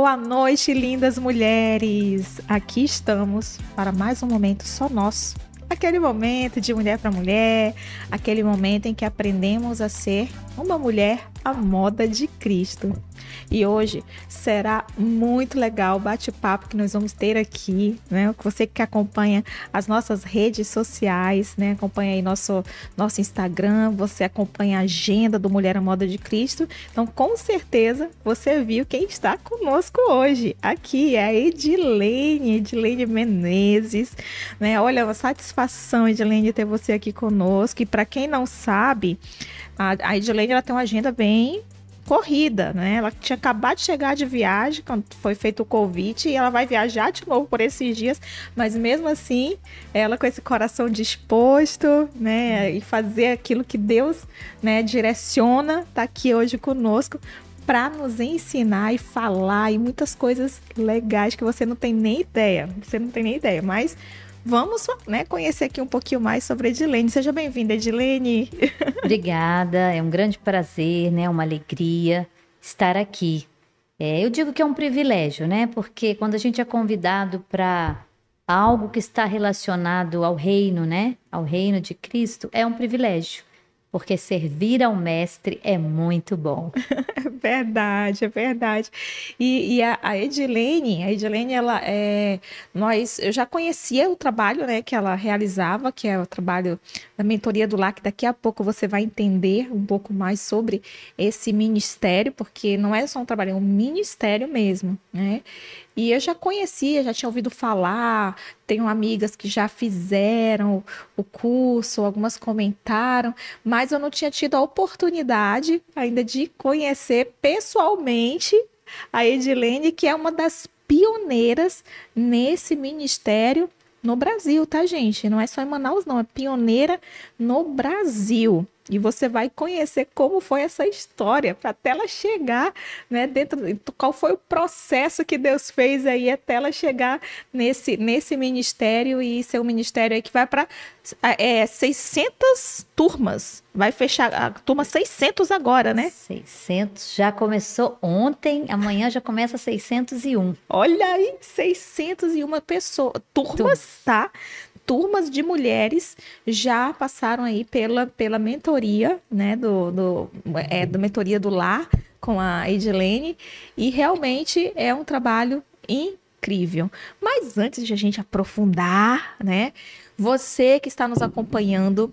Boa noite, lindas mulheres! Aqui estamos para mais um momento só nosso. Aquele momento de mulher para mulher, aquele momento em que aprendemos a ser uma mulher à moda de Cristo. E hoje será muito legal o bate-papo que nós vamos ter aqui, né? Você que acompanha as nossas redes sociais, né? Acompanha aí nosso, nosso Instagram, você acompanha a agenda do Mulher à Moda de Cristo. Então, com certeza, você viu quem está conosco hoje. Aqui é a Edilene, Edilene Menezes, né? Olha, uma satisfação, Edilene, ter você aqui conosco. E para quem não sabe, a, a Edilene ela tem uma agenda bem corrida, né? Ela tinha acabado de chegar de viagem quando foi feito o convite e ela vai viajar de novo por esses dias, mas mesmo assim, ela com esse coração disposto, né, e fazer aquilo que Deus, né, direciona, tá aqui hoje conosco para nos ensinar e falar e muitas coisas legais que você não tem nem ideia. Você não tem nem ideia, mas vamos né, conhecer aqui um pouquinho mais sobre Edilene. Seja bem-vinda, Edilene. Obrigada, é um grande prazer, né, uma alegria estar aqui. É, eu digo que é um privilégio, né? Porque quando a gente é convidado para algo que está relacionado ao reino, né? Ao reino de Cristo, é um privilégio porque servir ao mestre é muito bom. É verdade, é verdade. E, e a, a, Edilene, a Edilene, ela é, nós, eu já conhecia o trabalho, né, que ela realizava, que é o trabalho da mentoria do LAC. Daqui a pouco você vai entender um pouco mais sobre esse ministério, porque não é só um trabalho, é um ministério mesmo, né? E eu já conhecia, já tinha ouvido falar, tenho amigas que já fizeram o curso, algumas comentaram, mas eu não tinha tido a oportunidade ainda de conhecer pessoalmente a Edilene, que é uma das pioneiras nesse ministério no Brasil, tá, gente? Não é só em Manaus, não, é pioneira no Brasil. E você vai conhecer como foi essa história para até ela chegar, né, dentro qual foi o processo que Deus fez aí até ela chegar nesse nesse ministério e ser um ministério aí que vai para é, 600 turmas. Vai fechar a turma 600 agora, né? 600 já começou ontem, amanhã já começa 601. Olha aí, 601 pessoas, turmas, tá? Turmas de mulheres já passaram aí pela, pela mentoria, né, do, do, é, do mentoria do lar com a Edilene, e realmente é um trabalho incrível. Mas antes de a gente aprofundar, né, você que está nos acompanhando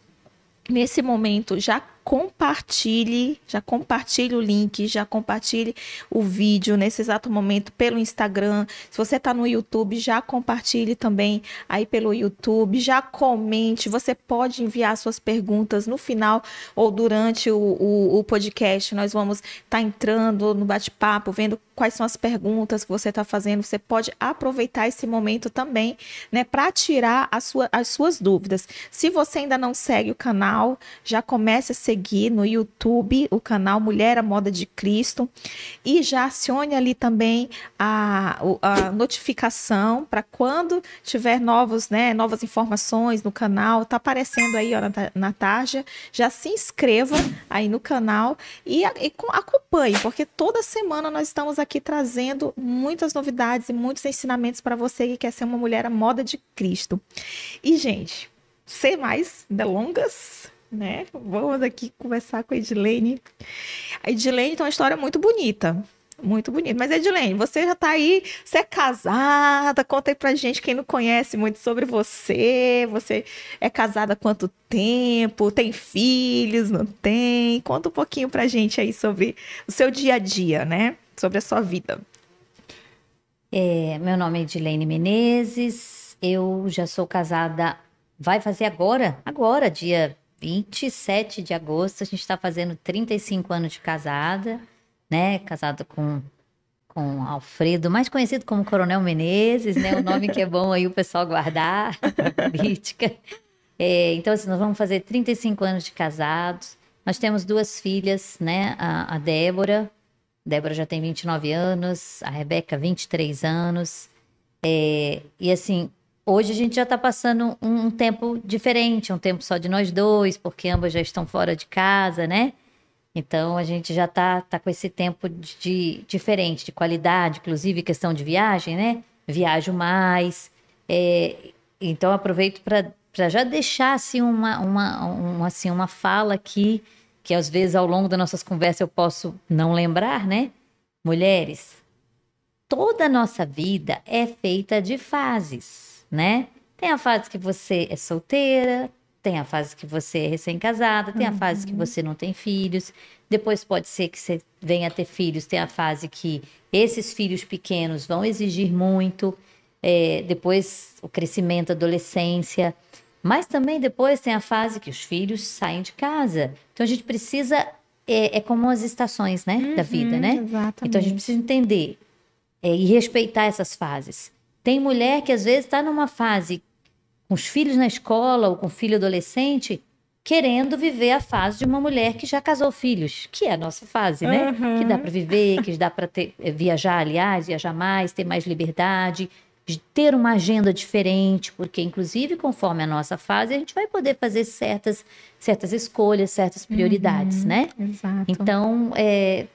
nesse momento já compartilhe, já compartilhe o link, já compartilhe o vídeo nesse exato momento pelo Instagram. Se você está no YouTube, já compartilhe também aí pelo YouTube, já comente. Você pode enviar suas perguntas no final ou durante o, o, o podcast. Nós vamos estar tá entrando no bate-papo, vendo quais são as perguntas que você está fazendo. Você pode aproveitar esse momento também, né, para tirar sua, as suas dúvidas. Se você ainda não segue o canal, já comece a seguir seguir no YouTube o canal Mulher à Moda de Cristo e já acione ali também a, a notificação para quando tiver novos, né, novas informações no canal. Tá aparecendo aí, ó, na, tarja. Já se inscreva aí no canal e, e acompanhe, porque toda semana nós estamos aqui trazendo muitas novidades e muitos ensinamentos para você que quer ser uma mulher à moda de Cristo. E, gente, sem mais delongas, né? Vamos aqui conversar com a Edilene. A Edilene tem uma história muito bonita. Muito bonita. Mas, Edilene, você já está aí, você é casada, conta aí pra gente, quem não conhece muito sobre você. Você é casada há quanto tempo? Tem filhos? Não tem? Conta um pouquinho pra gente aí sobre o seu dia a dia, né? Sobre a sua vida. É, meu nome é Edilene Menezes, eu já sou casada, vai fazer agora, agora, dia 27 de agosto, a gente está fazendo 35 anos de casada, né? Casada com, com Alfredo, mais conhecido como Coronel Menezes, né? O nome que é bom aí o pessoal guardar, política. É, então, assim, nós vamos fazer 35 anos de casados. Nós temos duas filhas, né? A, a Débora, Débora já tem 29 anos, a Rebeca, 23 anos. É, e assim, Hoje a gente já está passando um, um, tempo diferente, um tempo só de nós dois, porque ambas já estão fora de casa, né? Então a gente já tá, tá com esse tempo de, diferente, de qualidade, inclusive questão de viagem, né? Viajo mais. É, então aproveito para já deixar assim uma, uma, uma, assim, uma fala aqui, que às vezes ao longo das nossas conversas eu posso não lembrar, né? Mulheres, toda a nossa vida é feita de fases, né? Tem a fase que você é solteira, tem a fase que você é recém-casada, tem a uhum. fase que você não tem filhos. Depois pode ser que você venha a ter filhos, tem a fase que esses filhos pequenos vão exigir muito. É, depois o crescimento, a adolescência. Mas também depois tem a fase que os filhos saem de casa. Então a gente precisa. É, é como as estações, né? Uhum, da vida, né? Exatamente. Então a gente precisa entender é, e respeitar essas fases. Tem mulher que às vezes está numa fase com os filhos na escola ou com filho adolescente, querendo viver a fase de uma mulher que já casou filhos, que é a nossa fase, né? Uhum. Que dá para viver, que dá para eh, viajar, aliás, viajar mais, ter mais liberdade, de ter uma agenda diferente, porque inclusive conforme a nossa fase a gente vai poder fazer certas certas escolhas, certas prioridades, uhum, né? Exato. Então, é,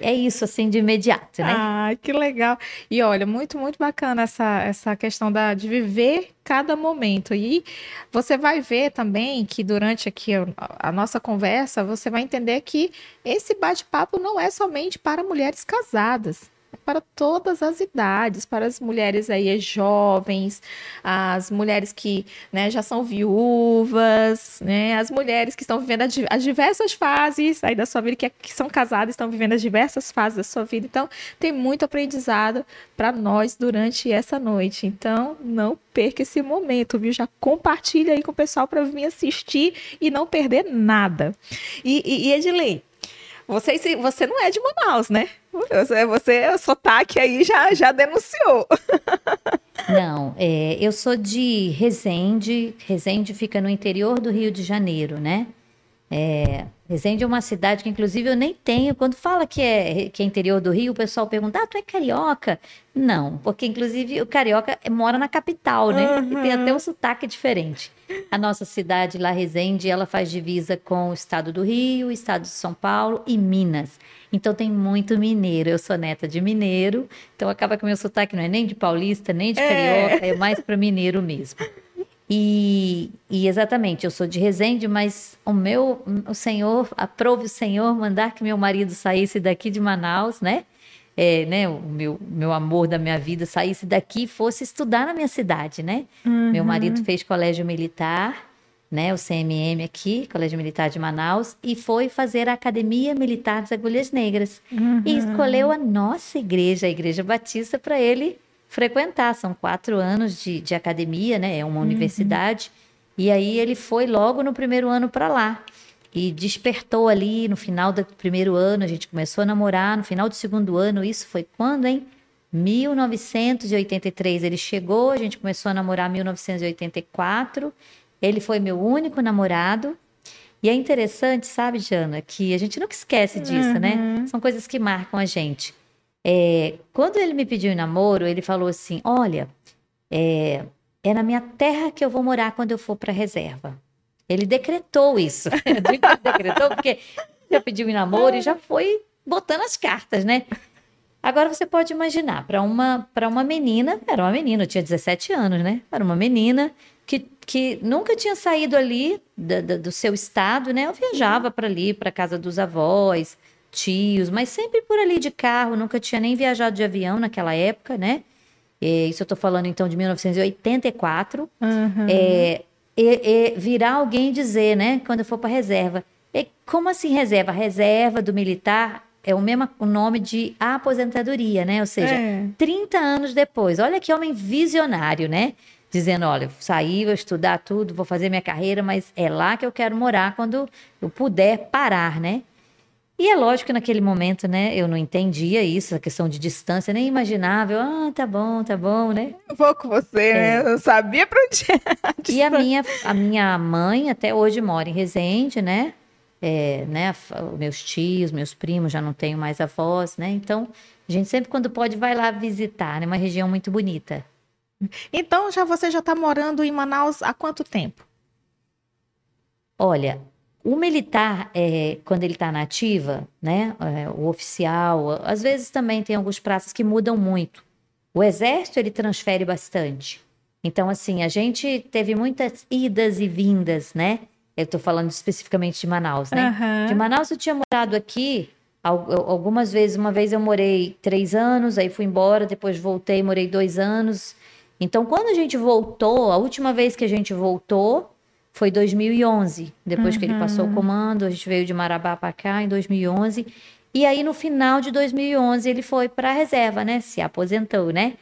é isso, assim, de imediato, né? Ah, que legal. E olha, muito, muito bacana essa, essa questão da, de viver cada momento. E você vai ver também que durante aqui a, nossa conversa, você vai entender que esse bate-papo não é somente para mulheres casadas para todas as idades, para as mulheres aí jovens, as mulheres que né, já são viúvas, né, as mulheres que estão vivendo as diversas fases aí da sua vida, que, é, que são casadas, estão vivendo as diversas fases da sua vida. Então, tem muito aprendizado para nós durante essa noite. Então, não perca esse momento, viu? Já compartilha aí com o pessoal para vir assistir e não perder nada. E, e, e Edilei, você, você não é de Manaus, né? Você, você o sotaque aí já, já denunciou. Não, é, eu sou de Resende. Resende fica no interior do Rio de Janeiro, né? É, Resende é uma cidade que, inclusive, eu nem tenho. Quando fala que é, que é interior do Rio, o pessoal pergunta: ah, tu é carioca? Não, porque, inclusive, o carioca mora na capital, né? Uhum. E tem até um sotaque diferente. A nossa cidade, lá, Resende, ela faz divisa com o estado do Rio, o estado de São Paulo e Minas. Então, tem muito mineiro. Eu sou neta de mineiro, então acaba que o meu sotaque não é nem de paulista, nem de é. carioca, é, é mais para mineiro mesmo. E, e, exatamente, eu sou de Resende, mas o meu, o Senhor, aprove o Senhor mandar que meu marido saísse daqui de Manaus, né? É, né, o meu, meu amor da minha vida saísse daqui e fosse estudar na minha cidade, né? Uhum. Meu marido fez colégio militar, né, o CMM aqui, Colégio Militar de Manaus, e foi fazer a Academia Militar das Agulhas Negras. Uhum. E escolheu a nossa igreja, a Igreja Batista, para ele frequentar. São quatro anos de, de academia, né? É uma uhum. universidade. E aí ele foi logo no primeiro ano para lá. E despertou ali no final do primeiro ano, a gente começou a namorar. No final do segundo ano, isso foi quando, hein? 1983 ele chegou, a gente começou a namorar em 1984. Ele foi meu único namorado. E é interessante, sabe, Jana, que a gente nunca esquece disso, né? uhum. né? São coisas que marcam a gente. É, quando ele me pediu em namoro, ele falou assim: Olha, é, é na minha terra que eu vou morar quando eu for para reserva. Ele decretou isso. Decretou porque já pediu em namoro e já foi botando as cartas, né? Agora você pode imaginar, para uma, uma menina, era uma menina, eu tinha 17 anos, né? Era uma menina que, que nunca tinha saído ali da, da, do seu estado, né? Eu viajava para ali, para casa dos avós, tios, mas sempre por ali de carro, nunca tinha nem viajado de avião naquela época, né? E, isso eu tô falando então de 1984. Uhum. É, e, e virar alguém dizer, né, quando eu for para reserva. E, como assim reserva? Reserva do militar é o mesmo nome de aposentadoria, né? Ou seja, é. 30 anos depois. Olha que homem visionário, né? Dizendo, olha, saí, vou estudar tudo, vou fazer minha carreira, mas é lá que eu quero morar quando eu puder parar, né? E é lógico que naquele momento, né, eu não entendia isso, a questão de distância, nem imaginava. Eu, ah, tá bom, tá bom, né? Eu vou com você, é. né? Eu não sabia pra onde era. E a minha, a minha mãe até hoje mora em Resende, né? É, né, meus tios, meus primos, já não tenho mais avós, né? Então, a gente sempre quando pode vai lá visitar, né? Uma região muito bonita. Então, já você já está morando em Manaus há quanto tempo? Olha, o militar, é, quando ele está na ativa, né, é, o oficial, às vezes também tem alguns praças que mudam muito. O exército, ele transfere bastante. Então, assim, a gente teve muitas idas e vindas, né? Eu estou falando especificamente de Manaus, né? Aham. De Manaus eu tinha morado aqui al- algumas vezes. Uma vez eu morei três anos, aí fui embora, depois voltei, morei dois anos. Então, quando a gente voltou, a última vez que a gente voltou foi 2011. Depois que ele passou o comando, a gente veio de Marabá para cá em 2011. E aí, no final de 2011, ele foi para a reserva, né? Se aposentou, né?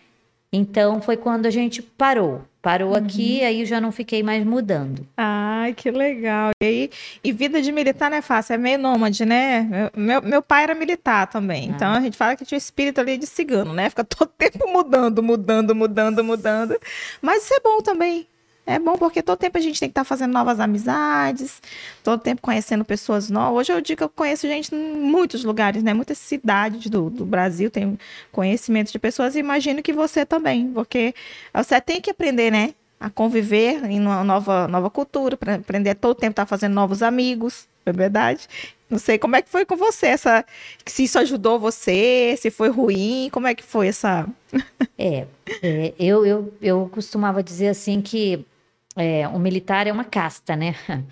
Então, foi quando a gente parou. Parou aqui, aí eu já não fiquei mais mudando. Ai, que legal. E, aí, e vida de militar não é fácil, é meio nômade, né? Meu, meu pai era militar também. Então a gente fala que tinha o espírito ali de cigano, né? Fica todo tempo mudando, mudando, mudando, mudando. Mas isso é bom também. É bom porque todo tempo a gente tem que estar fazendo novas amizades, todo tempo conhecendo pessoas novas. Hoje eu digo que eu conheço gente em muitos lugares, né? Muitas cidades do, do Brasil tem conhecimento de pessoas e imagino que você também, porque você tem que aprender, né? A conviver em uma nova, nova cultura, para aprender todo tempo estar fazendo novos amigos, não é verdade? Não sei como é que foi com você, essa, se isso ajudou você, se foi ruim, como é que foi essa. É, é, eu, eu, eu costumava dizer assim que é, o militar é uma casta, né?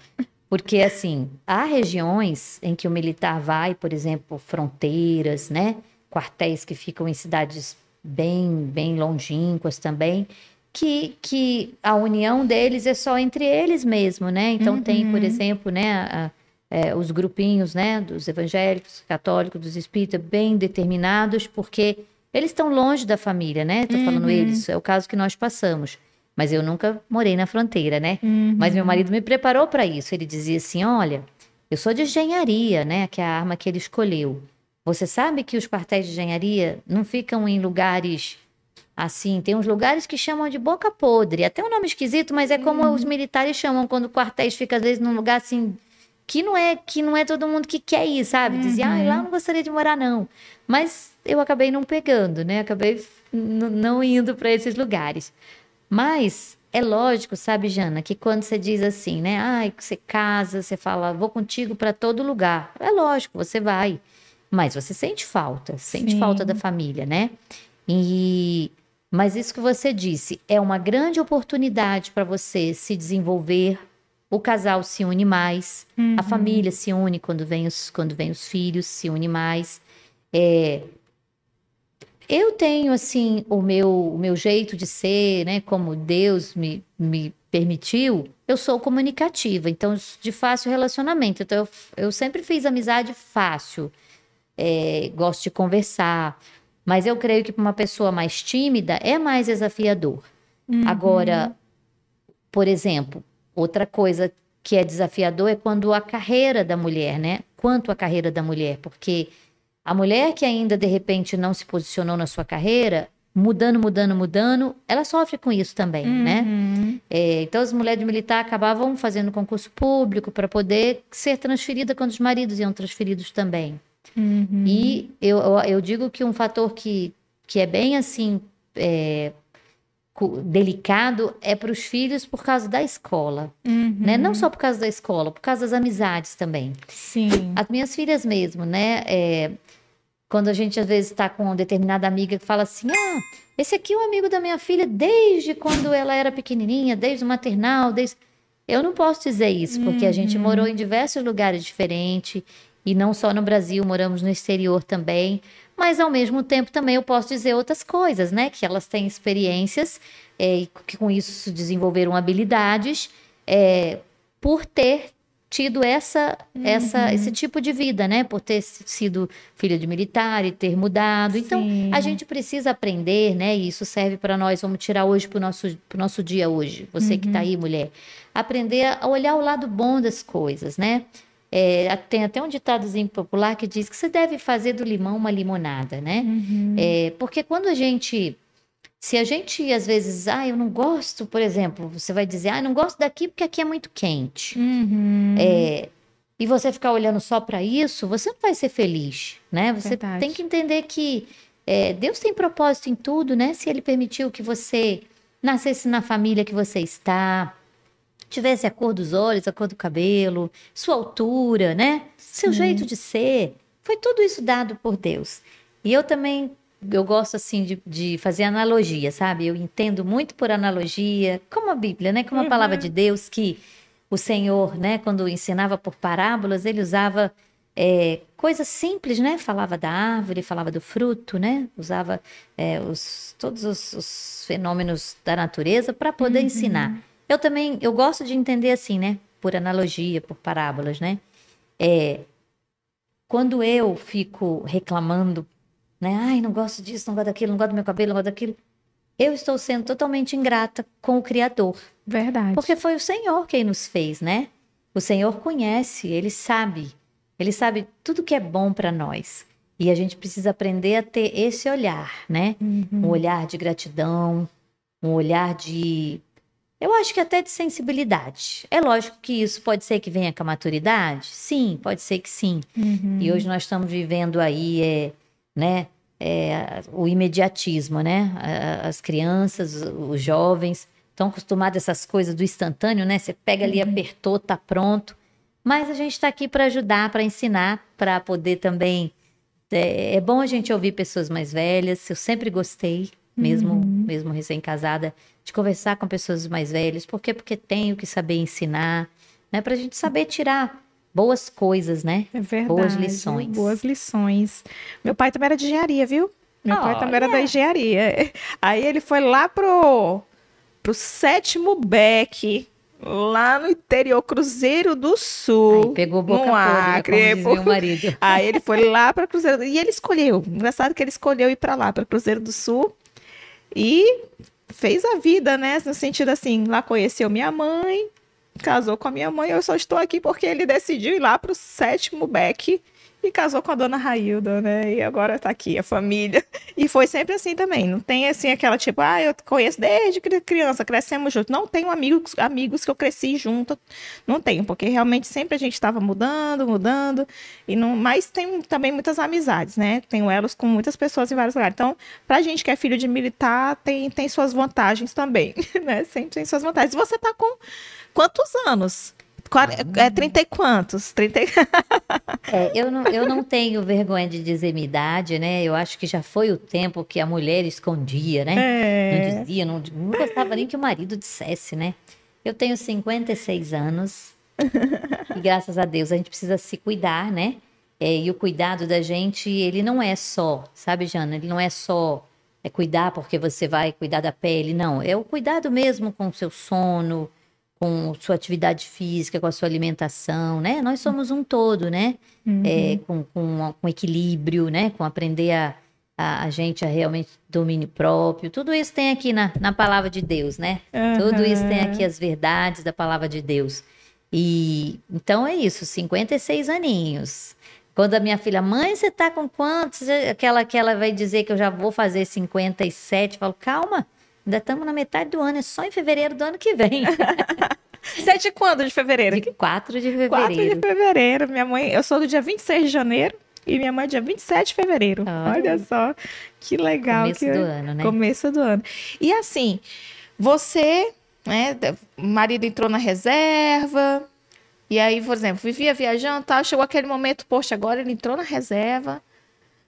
Porque, assim, há regiões em que o militar vai, por exemplo, fronteiras, né? Quartéis que ficam em cidades bem, bem longínquas também, que, que a união deles é só entre eles mesmo, né? Então, tem, por exemplo, né, a- é, os grupinhos, né, dos evangélicos, católicos, dos espíritas, bem determinados, porque eles estão longe da família, né? Tô falando eles, é o caso que nós passamos. Mas eu nunca morei na fronteira, né? Mas meu marido me preparou para isso. Ele dizia assim: olha, eu sou de engenharia, né? Que é a arma que ele escolheu. Você sabe que os quartéis de engenharia não ficam em lugares assim. Tem uns lugares que chamam de boca podre. Até um nome esquisito, mas é como os militares chamam quando quartéis fica às vezes num lugar assim que não é que não é todo mundo que quer ir, sabe? Dizia, ah, lá eu não gostaria de morar não. Mas eu acabei não pegando, né? Acabei não indo para esses lugares. Mas é lógico, sabe, Jana, que quando você diz assim, né? Ai, você casa, você fala, vou contigo para todo lugar. É lógico, você vai. Mas você sente falta, sente Sim. falta da família, né? E mas isso que você disse é uma grande oportunidade para você se desenvolver. O casal se une mais, a família se une quando vem os, quando vem os filhos, se une mais. É, eu tenho, assim, o meu, o meu jeito de ser, né? Como Deus me, me permitiu, eu sou comunicativa, então, de fácil relacionamento. Então, eu, eu sempre fiz amizade fácil. É, gosto de conversar. Mas eu creio que para uma pessoa mais tímida é mais desafiador. Agora, por exemplo, outra coisa que é desafiador é quando a carreira da mulher, né? Quanto a carreira da mulher, porque a mulher que ainda de repente não se posicionou na sua carreira, mudando, mudando, mudando, ela sofre com isso também, né? Uhum. É, então as mulheres de militar acabavam fazendo concurso público para poder ser transferida quando os maridos iam transferidos também. Uhum. E eu, eu, digo que um fator que, que é bem assim é, delicado é para os filhos por causa da escola, Uhum. né? Não só por causa da escola, por causa das amizades também. Sim. As minhas filhas mesmo, né? é, quando a gente às vezes está com uma determinada amiga que fala assim, ah, esse aqui é um amigo da minha filha desde quando ela era pequenininha, desde o maternal, desde... Eu não posso dizer isso, porque a gente morou em diversos lugares diferentes, e não só no Brasil, moramos no exterior também, mas ao mesmo tempo também eu posso dizer outras coisas, né? Que elas têm experiências é, e que com isso desenvolveram habilidades é, por ter tido essa, essa, esse tipo de vida, né? Por ter sido filha de militar e ter mudado. Então, Sim. a gente precisa aprender, né? E isso serve para nós. Vamos tirar hoje para o nosso, pro nosso dia hoje. Você que está aí, mulher. Aprender a olhar o lado bom das coisas, né? É, tem até um ditadozinho popular que diz que você deve fazer do limão uma limonada, né? Uhum. É, porque quando a gente. Se a gente, às vezes, ah, eu não gosto, por exemplo, você vai dizer, ah, eu não gosto daqui porque aqui é muito quente. Uhum. É, e você ficar olhando só para isso, você não vai ser feliz, né? Você Verdade. tem que entender que é, Deus tem propósito em tudo, né? Se Ele permitiu que você nascesse na família que você está, tivesse a cor dos olhos, a cor do cabelo, sua altura, né? Seu jeito de ser. Foi tudo isso dado por Deus. E eu também, eu gosto assim de, de fazer analogia, sabe? Eu entendo muito por analogia, como a Bíblia, né? Como a palavra de Deus que o Senhor, né? Quando ensinava por parábolas, ele usava é, coisas simples, né? Falava da árvore, falava do fruto, né? Usava é, os, todos os, os, fenômenos da natureza para poder uhum. ensinar. Eu também, eu gosto de entender assim, né? Por analogia, por parábolas, né? É, quando eu fico reclamando, né? Ai, não gosto disso, não gosto daquilo, não gosto do meu cabelo, não gosto daquilo. Eu estou sendo totalmente ingrata com o Criador. Verdade. Porque foi o Senhor quem nos fez, né? O Senhor conhece, ele sabe ele sabe tudo que é bom para nós. E a gente precisa aprender a ter esse olhar, né? Uhum. Um olhar de gratidão, um olhar de. Eu acho que até de sensibilidade. É lógico que isso pode ser que venha com a maturidade? Sim, pode ser que sim. Uhum. E hoje nós estamos vivendo aí, é, né? É, o imediatismo, né? As crianças, os jovens estão acostumados a essas coisas do instantâneo, né? Você pega ali, uhum. apertou, tá pronto. Mas a gente está aqui para ajudar, para ensinar, para poder também. É, é, bom a gente ouvir pessoas mais velhas. Eu sempre gostei, mesmo, uhum. mesmo recém-casada, de conversar com pessoas mais velhas. Por quê? Porque tenho que saber ensinar, né? Para a gente saber tirar boas coisas, né? É verdade. Boas lições. Boas lições. Meu pai também era de engenharia, viu? Meu oh, pai também era da engenharia. Aí ele foi lá pro, pro sétimo beck lá no interior, Cruzeiro do Sul. Aí pegou boca no Acre, como o marido. Aí ele foi lá para Cruzeiro e ele escolheu. Engraçado que ele escolheu ir para lá, para Cruzeiro do Sul e fez a vida, né? No sentido assim, lá conheceu minha mãe, casou com a minha mãe. Eu só estou aqui porque ele decidiu ir lá para o sétimo Beck e casou com a dona Railda, né? E agora tá aqui a família. E foi sempre assim também. Não tem assim aquela tipo, ah, eu conheço desde criança, crescemos juntos. Não tenho amigos, amigos que eu cresci junto. Não tenho, porque realmente sempre a gente estava mudando, mudando. E não, mas tem também muitas amizades, né? Tenho elos com muitas pessoas em vários lugares. Então, pra gente que é filho de militar, tem, tem suas vantagens também, né? Sempre tem suas vantagens. Você tá com quantos anos? É 30 e quantos? 30 e... é, eu, não, eu não tenho vergonha de dizer minha idade, né? Eu acho que já foi o tempo que a mulher escondia, né? É. Não dizia, não, não gostava nem que o marido dissesse, né? Eu tenho 56 anos e graças a Deus a gente precisa se cuidar, né? É, e o cuidado da gente, ele não é só, sabe, Jana? Ele não é só é cuidar porque você vai cuidar da pele, não. É o cuidado mesmo com o seu sono, com sua atividade física, com a sua alimentação, né? Nós somos um todo, né? Uhum. É, com, com, com, equilíbrio, né? Com aprender a, a, a, gente a realmente domínio próprio. Tudo isso tem aqui na, na palavra de Deus, né? Uhum. Tudo isso tem aqui as verdades da palavra de Deus. E então é isso, 56 aninhos. Quando a minha filha, mãe, você tá com quantos? Aquela que ela vai dizer que eu já vou fazer 57, eu falo, calma, Ainda estamos na metade do ano, é só em fevereiro do ano que vem. Sete quando de fevereiro? De 4 de fevereiro. 4 de fevereiro. Minha mãe, eu sou do dia 26 de janeiro e minha mãe é dia 27 de fevereiro. Olha, Olha só, que legal. Começo que... do ano, né? Começo do ano. E assim, você, né, o marido entrou na reserva, e aí, por exemplo, vivia viajando, tal, chegou aquele momento, poxa, agora ele entrou na reserva,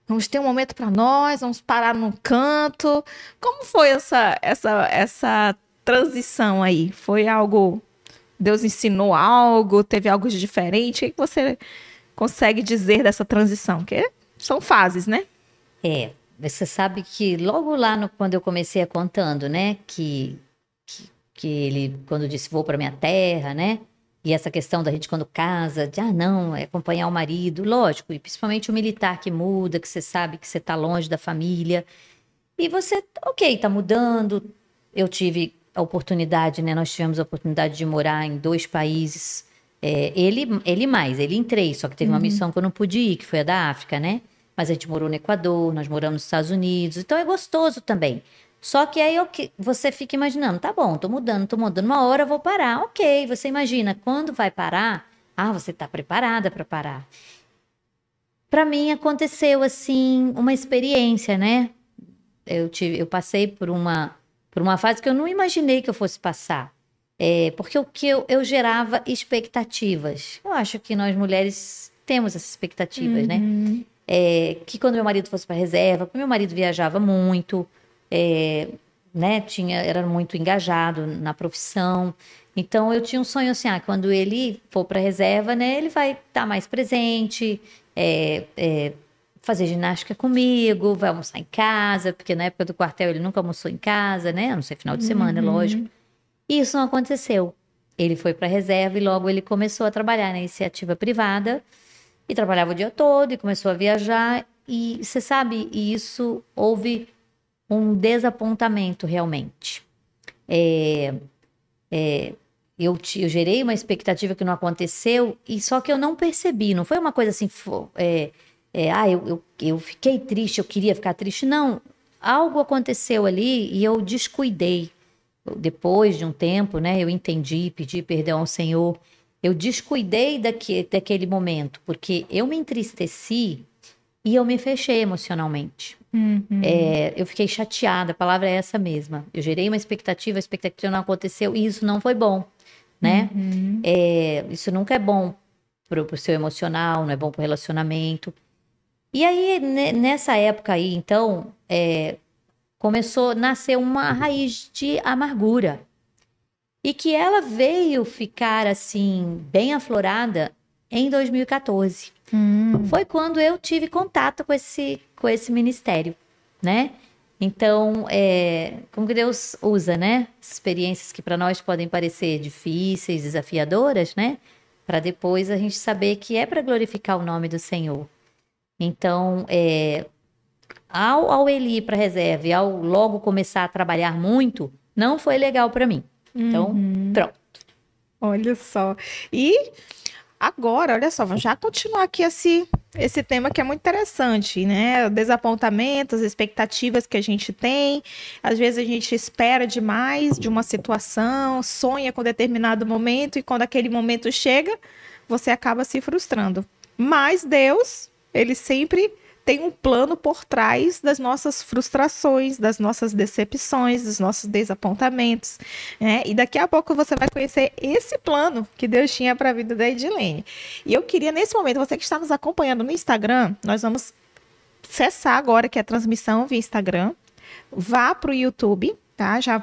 Vamos ter um momento para nós, vamos parar num canto. Como foi essa essa essa transição aí? Foi algo Deus ensinou algo, teve algo de diferente? O que você consegue dizer dessa transição? Que são fases, né? É, você sabe que logo lá no, quando eu comecei a contando, né, que, que, que ele quando disse vou para minha terra, né? E essa questão da gente quando casa, de ah, não, é acompanhar o marido, lógico, e principalmente o militar que muda, que você sabe que você está longe da família. E você, ok, está mudando. Eu tive a oportunidade, né? Nós tivemos a oportunidade de morar em dois países. É, ele, ele mais, ele em três, só que teve uhum. uma missão que eu não pude ir, que foi a da África, né? Mas a gente morou no Equador, nós moramos nos Estados Unidos, então é gostoso também. Só que aí você fica imaginando, tá bom, tô mudando, tô mudando, uma hora eu vou parar. Ok, você imagina, quando vai parar, ah, você tá preparada para parar. Para mim aconteceu assim uma experiência, né? Eu tive, eu passei por uma por uma fase que eu não imaginei que eu fosse passar. É, porque o que eu, eu gerava expectativas. Eu acho que nós mulheres temos essas expectativas, né? Uhum. É, que quando meu marido fosse para reserva, meu marido viajava muito, é, né? Tinha, era muito engajado na profissão. Então eu tinha um sonho assim, ah, quando ele for para reserva, né? Ele vai estar tá mais presente, é, é, fazer ginástica comigo, vai almoçar em casa, porque na época do quartel ele nunca almoçou em casa, né? A não ser final de semana, Uhum. lógico. E isso não aconteceu. Ele foi para reserva e logo ele começou a trabalhar na iniciativa privada e trabalhava o dia todo e começou a viajar. E você sabe, e isso houve um desapontamento realmente. É, é, eu, ti- eu gerei uma expectativa que não aconteceu, e só que eu não percebi, não foi uma coisa assim, é, é, ah, eu, eu, eu fiquei triste, eu queria ficar triste. Não, algo aconteceu ali e eu descuidei. Depois de um tempo, né, eu entendi, pedi perdão ao Senhor. Eu descuidei daque, daquele momento, porque eu me entristeci e eu me fechei emocionalmente. Uhum. É, eu fiquei chateada, a palavra é essa mesma. Eu gerei uma expectativa, a expectativa não aconteceu e isso não foi bom, né? Uhum. É, isso nunca é bom pro, pro seu emocional, não é bom pro relacionamento. E aí, ne- nessa época aí, então, é, começou a nascer uma raiz de amargura. E que ela veio ficar, assim, bem aflorada em 2014 Hum. foi quando eu tive contato com esse, com esse ministério, né? Então, é, como que Deus usa, né? Experiências que para nós podem parecer difíceis, desafiadoras, né? Para depois a gente saber que é para glorificar o nome do Senhor. Então, é, ao, ao ele ir para reserva e ao logo começar a trabalhar muito, não foi legal para mim. Então, Uhum. pronto. Olha só. E agora, olha só, vamos já continuar aqui esse, esse tema que é muito interessante, né? Desapontamentos, expectativas que a gente tem. Às vezes a gente espera demais de uma situação, sonha com determinado momento e quando aquele momento chega, você acaba se frustrando. Mas Deus, ele sempre tem um plano por trás das nossas frustrações, das nossas decepções, dos nossos desapontamentos. né? E daqui a pouco você vai conhecer esse plano que Deus tinha para a vida da Edilene. E eu queria, nesse momento, você que está nos acompanhando no Instagram, nós vamos cessar agora que é a transmissão via Instagram. Vá para o YouTube, tá? Já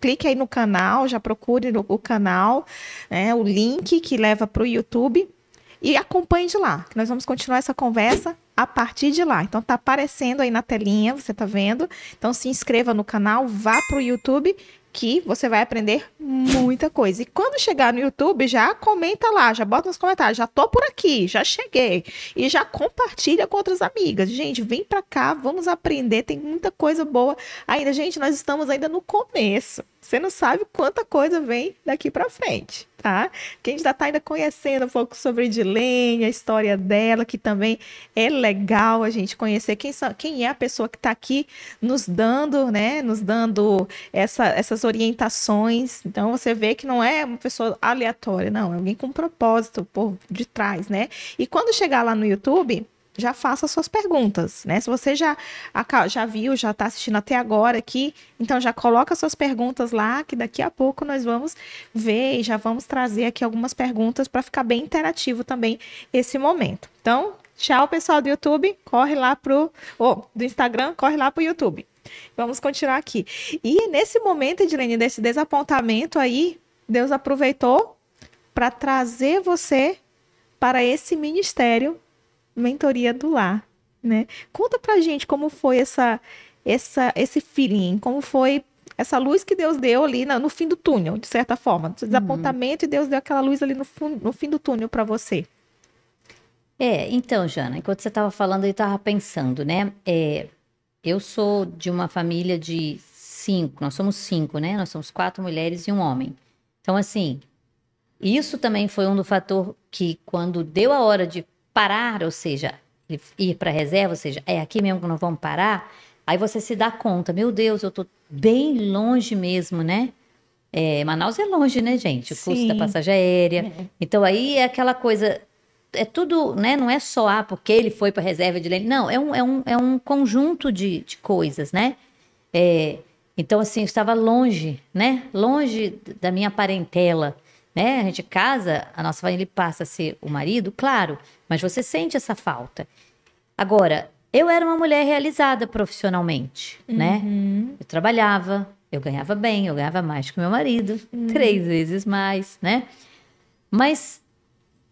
clique aí no canal, já procure o canal, né, o link que leva para o YouTube e acompanhe de lá. que Nós vamos continuar essa conversa a partir de lá. Então tá aparecendo aí na telinha, você tá vendo? Então se inscreva no canal, vá pro YouTube que você vai aprender muita coisa. E quando chegar no YouTube, já comenta lá, já bota nos comentários, já tô por aqui, já cheguei. E já compartilha com outras amigas. Gente, vem pra cá, vamos aprender, tem muita coisa boa ainda. Gente, nós estamos ainda no começo. Você não sabe quanta coisa vem daqui pra frente, tá? Que a gente já tá ainda conhecendo um pouco sobre Edilene, a história dela, que também é legal a gente conhecer quem, são, quem é a pessoa que tá aqui nos dando, né? Nos dando essa, essas orientações. Então você vê que não é uma pessoa aleatória, não, é alguém com propósito por de trás, né? E quando chegar lá no YouTube, já faça suas perguntas, né? Se você já, já viu, já está assistindo até agora aqui, então já coloca suas perguntas lá, que daqui a pouco nós vamos ver e já vamos trazer aqui algumas perguntas para ficar bem interativo também esse momento. Então, tchau pessoal do YouTube, corre lá pro, ou do Instagram, corre lá pro YouTube. Vamos continuar aqui. E nesse momento, Edilene, desse desapontamento aí, Deus aproveitou para trazer você para esse ministério mentoria do lar, né? Conta pra gente como foi essa, essa, esse feeling, como foi essa luz que Deus deu ali na- no fim do túnel, de certa forma, desapontamento e Deus deu aquela luz ali no, no fim do túnel para você. É, então, Jana, enquanto você estava falando, eu estava pensando, né? É, eu sou de uma família de cinco, nós somos cinco, né? Nós somos quatro mulheres e um homem. Então, assim, isso também foi um do fator que, quando deu a hora de parar, ou seja, ir para a reserva, ou seja, é aqui mesmo que nós vamos parar, aí você se dá conta, meu Deus, eu tô bem longe mesmo, né? É, Manaus é longe, né, gente? O custo da Sim. passagem aérea. Então, aí é aquela coisa é tudo, né? Não é só ah, porque ele foi para reserva de lei. Não, é um, é um, é um conjunto de, de coisas, né? É, Então, assim, eu estava longe, né? Longe da minha parentela, né? A gente casa, a nossa família passa a ser o marido, claro, mas você sente essa falta. Agora, eu era uma mulher realizada profissionalmente, né? Uhum. Eu trabalhava, eu ganhava bem, eu ganhava mais que meu marido, três vezes mais, né? Mas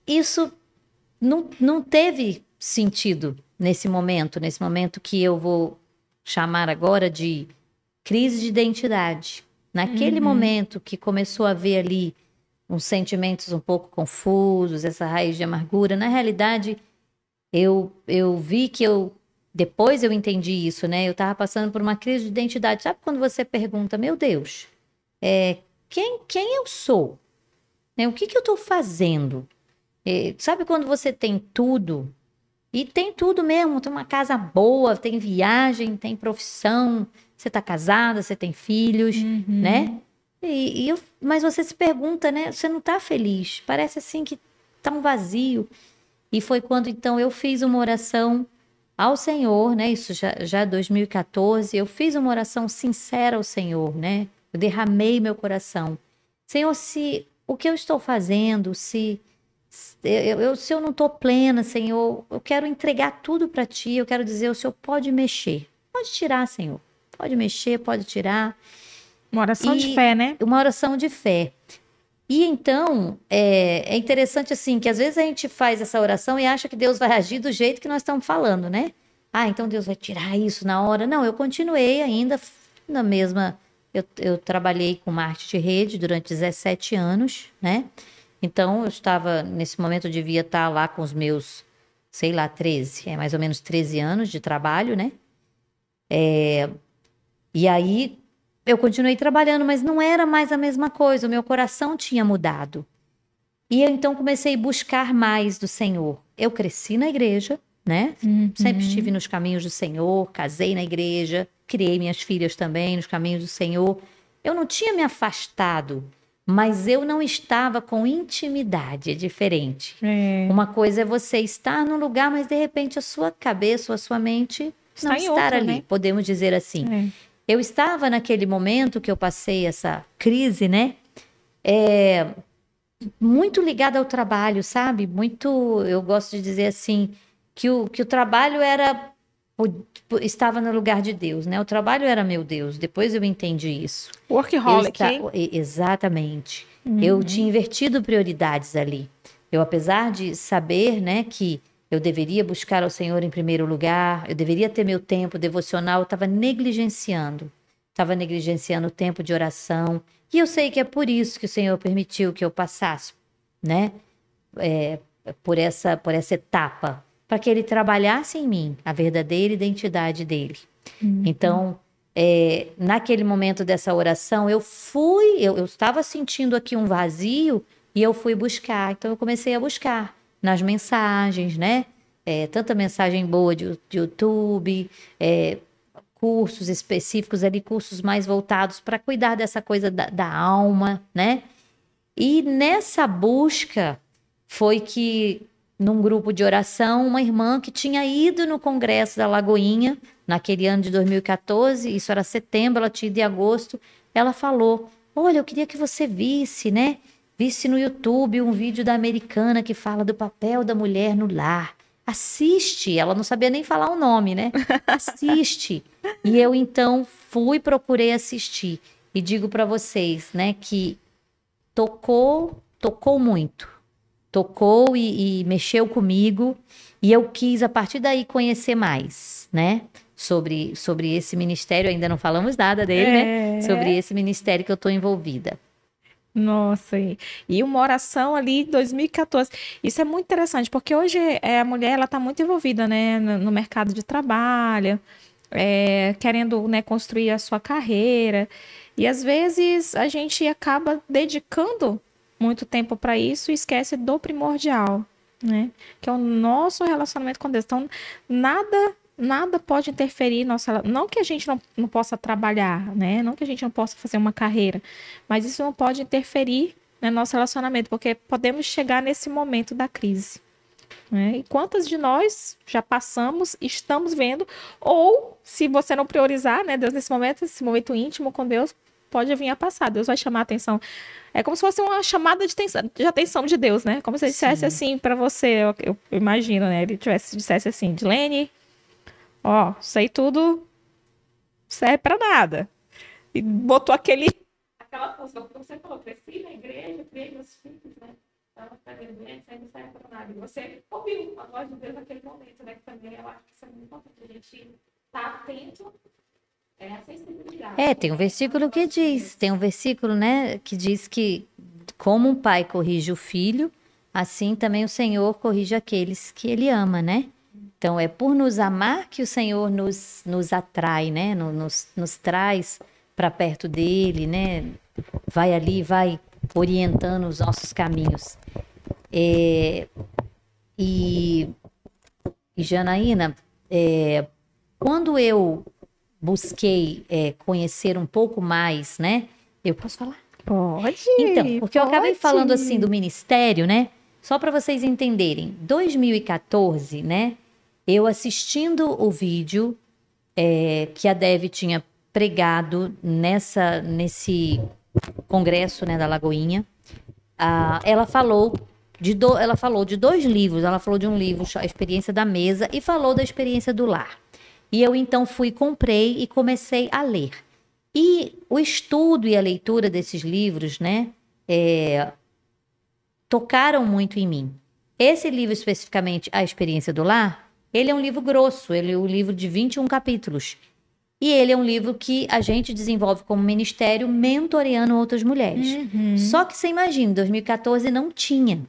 isso não, não teve sentido nesse momento, nesse momento que eu vou chamar agora de crise de identidade. Naquele momento que começou a ver ali uns sentimentos um pouco confusos, essa raiz de amargura, na realidade, eu, eu vi que eu. Depois eu entendi isso, né? Eu estava passando por uma crise de identidade. Sabe quando você pergunta, meu Deus, é, quem, quem eu sou? Né? O que, que eu estou fazendo? É, sabe quando você tem tudo? E tem tudo mesmo, tem uma casa boa, tem viagem, tem profissão, você está casada, você tem filhos, Uhum. né? E, e eu- mas você se pergunta, né? Você não está feliz? Parece assim que tá um vazio. E foi quando então eu fiz uma oração ao Senhor, né? Isso já já 2014, eu fiz uma oração sincera ao Senhor, né? Eu derramei meu coração. Senhor, se o que eu estou fazendo, se se eu, eu- se eu não estou plena, Senhor, eu quero entregar tudo para Ti. Eu quero dizer, o Senhor pode mexer, pode tirar, Senhor, pode mexer, pode tirar Uma oração de E- fé, né? uma oração de fé. E então, é, é interessante assim, que às vezes a gente faz essa oração e acha que Deus vai agir do jeito que nós estamos falando, né? Ah, então Deus vai tirar isso na hora. Não, eu continuei ainda na mesma. Eu, eu trabalhei com marketing de rede durante 17 anos, né? Então, eu estava, nesse momento, eu devia estar lá com os meus, sei lá, 13, é mais ou menos 13 anos de trabalho, né? É, e aí, eu continuei trabalhando, mas não era mais a mesma coisa, o meu coração tinha mudado. E eu então comecei a buscar mais do Senhor. Eu cresci na igreja, né? Sempre estive nos caminhos do Senhor, casei na igreja, criei minhas filhas também nos caminhos do Senhor. Eu não tinha me afastado, mas eu não estava com intimidade, é diferente. É. Uma coisa é você estar num lugar, mas de repente a sua cabeça ou a sua mente Está não em estar ali, né? podemos dizer assim. É. Eu estava naquele momento que eu passei essa crise, né? É, muito ligada ao trabalho, sabe? Muito, eu gosto de dizer assim, que o, que o trabalho era o- estava no lugar de Deus, né? O trabalho era meu Deus. Depois eu entendi isso. Eu Workaholic, esta- hein? e- Exatamente. Eu tinha invertido prioridades ali. Eu, apesar de saber, né, que eu deveria buscar ao Senhor em primeiro lugar, eu deveria ter meu tempo devocional, eu estava negligenciando. Estava negligenciando o tempo de oração. E eu sei que é por isso que o Senhor permitiu que eu passasse, né, é, por essa por essa etapa, para que Ele trabalhasse em mim a verdadeira identidade dele. Então, é, naquele momento dessa oração, eu fui, eu, eu estava sentindo aqui um vazio e eu fui buscar. Então, eu comecei a buscar nas mensagens, né? É, tanta mensagem boa de, de YouTube, é, cursos específicos ali, cursos mais voltados para cuidar dessa coisa da, da alma, né? E nessa busca foi que, num grupo de oração, uma irmã que tinha ido no Congresso da Lagoinha, naquele ano de 2014, isso era setembro, ela tinha ido em agosto, ela falou: Olha, eu queria que você visse, né? Visse no YouTube um vídeo da americana que fala do papel da mulher no lar. Assiste, ela não sabia nem falar o nome, né? Assiste. e eu então fui, procurei assistir. E digo para vocês, né, que tocou, tocou muito. Tocou e, e mexeu comigo. E eu quis, a partir daí, conhecer mais, né? Sobre, sobre esse ministério. Ainda não falamos nada dele, né? É. Sobre esse ministério que eu estou envolvida. Nossa, e, e uma oração ali em 2014. Isso é muito interessante, porque hoje é, a mulher ela está muito envolvida né, no, no mercado de trabalho, é, querendo né, construir a sua carreira. E às vezes a gente acaba dedicando muito tempo para isso e esquece do primordial, né? Que é o nosso relacionamento com Deus. Então, nada nada pode interferir nossa não que a gente não, não possa trabalhar né não que a gente não possa fazer uma carreira mas isso não pode interferir no nosso relacionamento porque podemos chegar nesse momento da crise Né? E quantas de nós já passamos, estamos vendo, ou se você não priorizar, né, Deus nesse momento, esse momento íntimo com Deus, pode vir a passar. Deus vai chamar a atenção. É como se fosse uma chamada de atenção de, atenção de Deus, né? Como se ele dissesse Sim. assim para você, eu, eu, imagino, né? Ele tivesse dissesse assim, Dilene, ó, sei tudo, serve para nada. E botou aquele aquela função que você falou, cresci na igreja, criei meus filhos, né? Estava fazendo doença, aí não serve para nada. E você ouviu a voz de Deus naquele momento, né? Que também eu acho que isso é muito importante. A gente tá atento é, tem um versículo que diz, tem um versículo, né, que diz que como um pai corrige o filho, assim também o Senhor corrige aqueles que ele ama, né? Então é por nos amar que o Senhor nos, nos atrai, né? Nos, nos traz para perto dele, né? Vai ali, vai orientando os nossos caminhos. É, e, e Janaína, é, quando eu busquei é, conhecer um pouco mais, né? Eu posso falar? Pode. Então, porque pode. eu acabei falando assim do ministério, né? Só para vocês entenderem, 2014, né? Eu assistindo o vídeo é, que a Dev tinha pregado nessa nesse congresso, né, da Lagoinha, ah, ela falou de do, ela falou de dois livros. Ela falou de um livro, a experiência da mesa, e falou da experiência do lar. E eu então fui, comprei e comecei a ler. E o estudo e a leitura desses livros, né, é, tocaram muito em mim. Esse livro especificamente, A Experiência do Lar, ele é um livro grosso, ele é um livro de 21 capítulos. E ele é um livro que a gente desenvolve como ministério mentoreando outras mulheres. Uhum. Só que você imagina, em 2014 não tinha.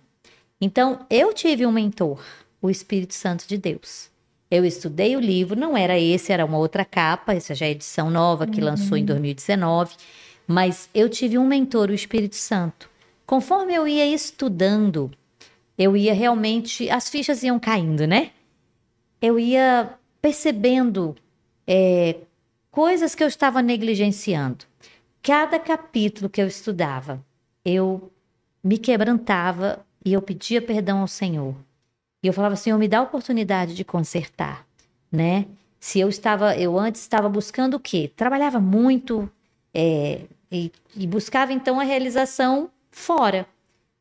Então, eu tive um mentor, o Espírito Santo de Deus. Eu estudei o livro, não era esse, era uma outra capa, essa já é a edição nova que uhum. lançou em 2019, mas eu tive um mentor, o Espírito Santo. Conforme eu ia estudando, eu ia realmente, as fichas iam caindo, né? Eu ia percebendo é, coisas que eu estava negligenciando. Cada capítulo que eu estudava, eu me quebrantava e eu pedia perdão ao Senhor. E eu falava, Senhor, me dá a oportunidade de consertar, né? Se eu estava, eu antes estava buscando o quê? Trabalhava muito é, e, e buscava então a realização fora.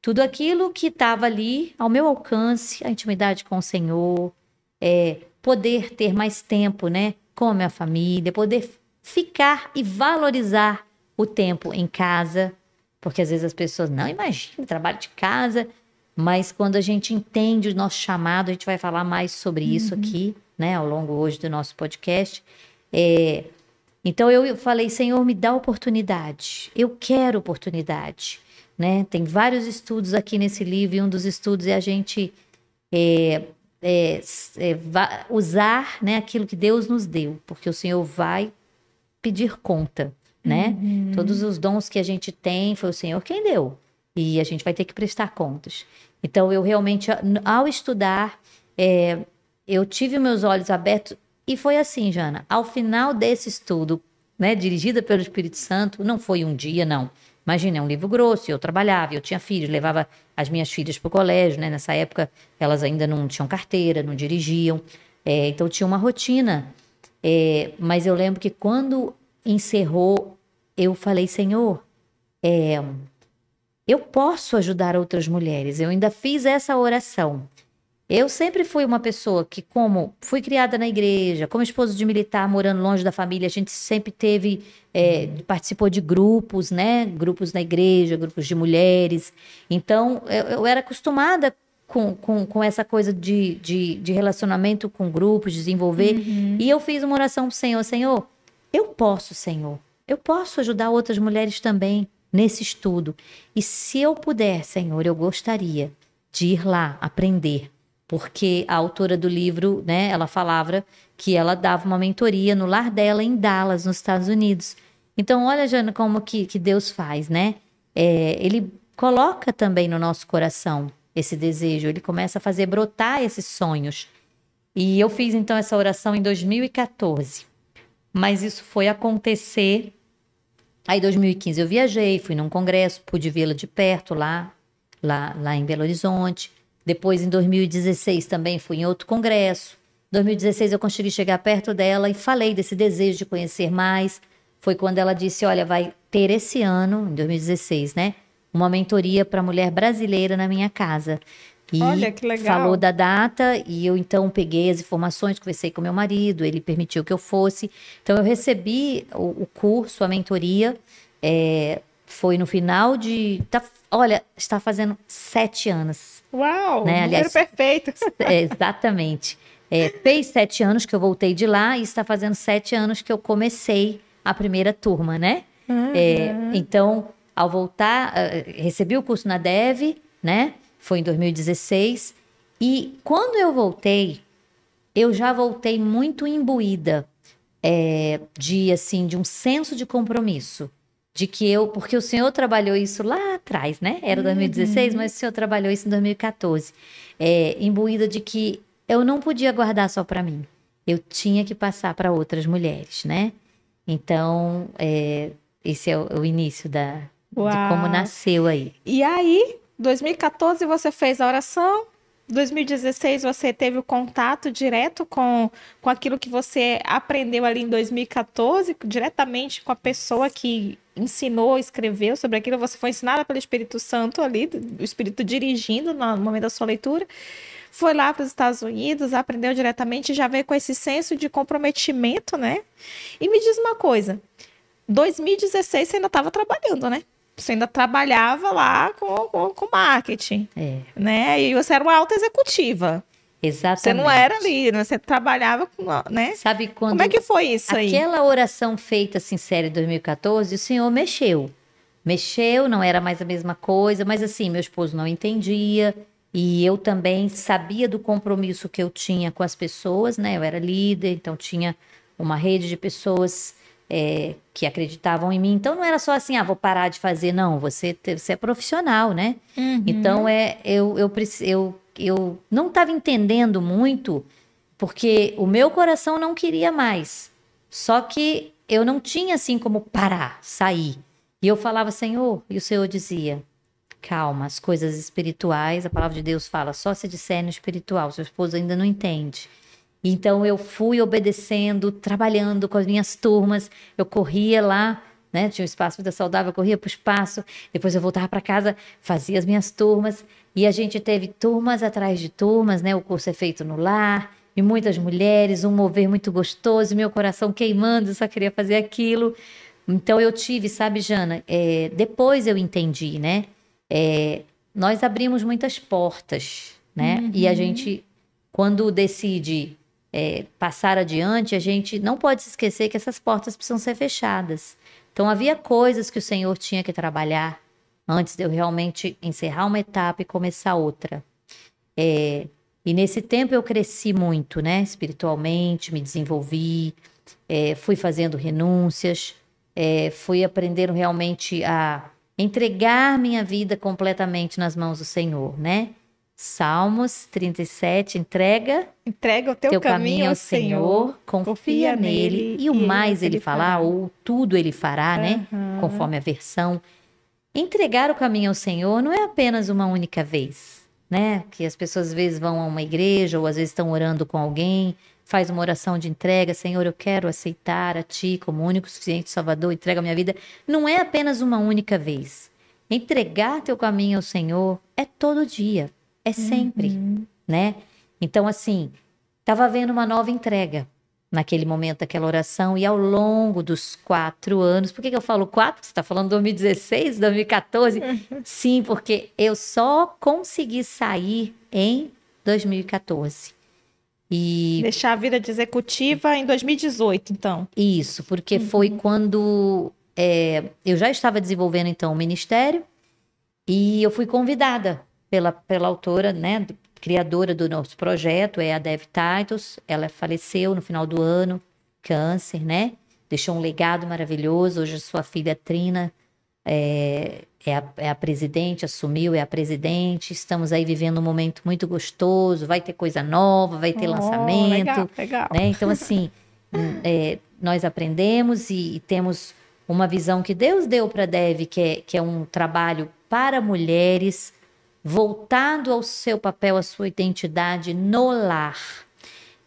Tudo aquilo que estava ali ao meu alcance, a intimidade com o Senhor, é, poder ter mais tempo, né? Com a minha família, poder ficar e valorizar o tempo em casa, porque às vezes as pessoas não imaginam trabalho de casa, mas quando a gente entende o nosso chamado, a gente vai falar mais sobre uhum. isso aqui, né, ao longo hoje do nosso podcast. É, então eu falei, Senhor, me dá oportunidade. Eu quero oportunidade, né? Tem vários estudos aqui nesse livro e um dos estudos é a gente é, é, é usar, né, aquilo que Deus nos deu, porque o Senhor vai pedir conta, né? Uhum. Todos os dons que a gente tem foi o Senhor quem deu e a gente vai ter que prestar contas. Então, eu realmente, ao estudar, é, eu tive meus olhos abertos e foi assim, Jana. Ao final desse estudo, né, dirigida pelo Espírito Santo, não foi um dia, não. Imagina, é um livro grosso, eu trabalhava, eu tinha filhos, levava as minhas filhas para o colégio, né? Nessa época, elas ainda não tinham carteira, não dirigiam, é, então tinha uma rotina. É, mas eu lembro que quando encerrou, eu falei, Senhor, é, eu posso ajudar outras mulheres. Eu ainda fiz essa oração. Eu sempre fui uma pessoa que, como fui criada na igreja, como esposa de militar, morando longe da família, a gente sempre teve, é, participou de grupos, né? Grupos na igreja, grupos de mulheres. Então, eu, eu era acostumada com, com, com essa coisa de, de, de relacionamento com grupos, desenvolver. Uhum. E eu fiz uma oração para o Senhor: Senhor, eu posso, Senhor, eu posso ajudar outras mulheres também nesse estudo. E se eu puder, Senhor, eu gostaria de ir lá aprender, porque a autora do livro, né, ela falava que ela dava uma mentoria no lar dela em Dallas, nos Estados Unidos. Então, olha, Jana, como que, que Deus faz, né? É, ele coloca também no nosso coração esse desejo, ele começa a fazer brotar esses sonhos. E eu fiz então essa oração em 2014. Mas isso foi acontecer Aí, em 2015, eu viajei, fui num congresso, pude vê-la de perto lá, lá, lá em Belo Horizonte. Depois, em 2016, também fui em outro congresso. Em 2016, eu consegui chegar perto dela e falei desse desejo de conhecer mais. Foi quando ela disse: Olha, vai ter esse ano, em 2016, né? Uma mentoria para mulher brasileira na minha casa. E Olha que legal. falou da data e eu então peguei as informações, conversei com meu marido, ele permitiu que eu fosse. Então eu recebi o, o curso, a mentoria, é, foi no final de. Tá, olha, está fazendo sete anos. Uau! Né? Aliás, perfeito. É, exatamente. É, fez sete anos que eu voltei de lá e está fazendo sete anos que eu comecei a primeira turma, né? Uhum. É, então, ao voltar, uh, recebi o curso na Dev, né? Foi em 2016. E quando eu voltei, eu já voltei muito imbuída é, de assim de um senso de compromisso de que eu, porque o senhor trabalhou isso lá atrás, né? Era 2016, uhum. mas o senhor trabalhou isso em 2014, é, imbuída de que eu não podia guardar só para mim, eu tinha que passar para outras mulheres, né? Então, é, esse é o, o início da, Uau. de como nasceu aí. E aí, 2014 você fez a oração, 2016 você teve o contato direto com, com aquilo que você aprendeu ali em 2014, diretamente com a pessoa que ensinou, escreveu sobre aquilo, você foi ensinada pelo Espírito Santo ali, o Espírito dirigindo no momento da sua leitura. Foi lá para os Estados Unidos, aprendeu diretamente, já veio com esse senso de comprometimento, né? E me diz uma coisa: 2016 você ainda estava trabalhando, né? Você ainda trabalhava lá com, com, com marketing. É. Né? E você era uma alta executiva. Exatamente. Você não era ali, né? você trabalhava com, né? Sabe quando Como é que foi isso aí? Aquela oração feita sincera em 2014, o Senhor mexeu. Mexeu, não era mais a mesma coisa, mas assim, meu esposo não entendia e eu também sabia do compromisso que eu tinha com as pessoas, né? Eu era líder, então tinha uma rede de pessoas é, que acreditavam em mim. Então não era só assim, ah, vou parar de fazer, não. Você, você é profissional, né? Uhum. Então é, eu, eu, eu, eu não estava entendendo muito, porque o meu coração não queria mais. Só que eu não tinha assim como parar, sair. E eu falava, Senhor, e o Senhor dizia: calma, as coisas espirituais, a palavra de Deus fala, só se disser no espiritual, seu esposo ainda não entende. Então eu fui obedecendo, trabalhando com as minhas turmas. Eu corria lá, né? Tinha um espaço vida saudável, eu corria para o espaço. Depois eu voltava para casa, fazia as minhas turmas. E a gente teve turmas atrás de turmas, né? O curso é feito no lar. E muitas mulheres, um mover muito gostoso, meu coração queimando, só queria fazer aquilo. Então eu tive, sabe, Jana? É, depois eu entendi, né? É, nós abrimos muitas portas, né? Uhum. E a uhum. gente, quando decide é, passar adiante, a gente não pode se esquecer que essas portas precisam ser fechadas. Então, havia coisas que o Senhor tinha que trabalhar antes de eu realmente encerrar uma etapa e começar outra. É, e nesse tempo eu cresci muito, né? Espiritualmente, me desenvolvi, é, fui fazendo renúncias, é, fui aprendendo realmente a entregar minha vida completamente nas mãos do Senhor, né? Salmos 37, entrega. Entrega o teu, teu caminho, caminho ao Senhor, Senhor confia, confia nele, e o mais ele, ele fará, ou tudo ele fará, uhum. né? Conforme a versão. Entregar o caminho ao Senhor não é apenas uma única vez, né? Que as pessoas às vezes vão a uma igreja ou às vezes estão orando com alguém, faz uma oração de entrega, Senhor, eu quero aceitar a Ti como único, suficiente Salvador, entrega a minha vida. Não é apenas uma única vez. Entregar teu caminho ao Senhor é todo dia é sempre, uhum. né? Então, assim, estava havendo uma nova entrega naquele momento daquela oração e ao longo dos quatro anos, por que, que eu falo quatro? Você está falando 2016, 2014? Uhum. Sim, porque eu só consegui sair em 2014. E... Deixar a vida de executiva em 2018, então. Isso, porque uhum. foi quando é, eu já estava desenvolvendo então o ministério e eu fui convidada pela, pela autora, né, criadora do nosso projeto, é a Dev Titus. Ela faleceu no final do ano, câncer, né? Deixou um legado maravilhoso. Hoje sua filha Trina é, é, a, é a presidente, assumiu, é a presidente. Estamos aí vivendo um momento muito gostoso. Vai ter coisa nova, vai ter oh, lançamento. Legal, legal. Né? Então, assim, é, nós aprendemos e, e, temos uma visão que Deus deu para a Dev, que é, que é um trabalho para mulheres voltado ao seu papel, à sua identidade no lar.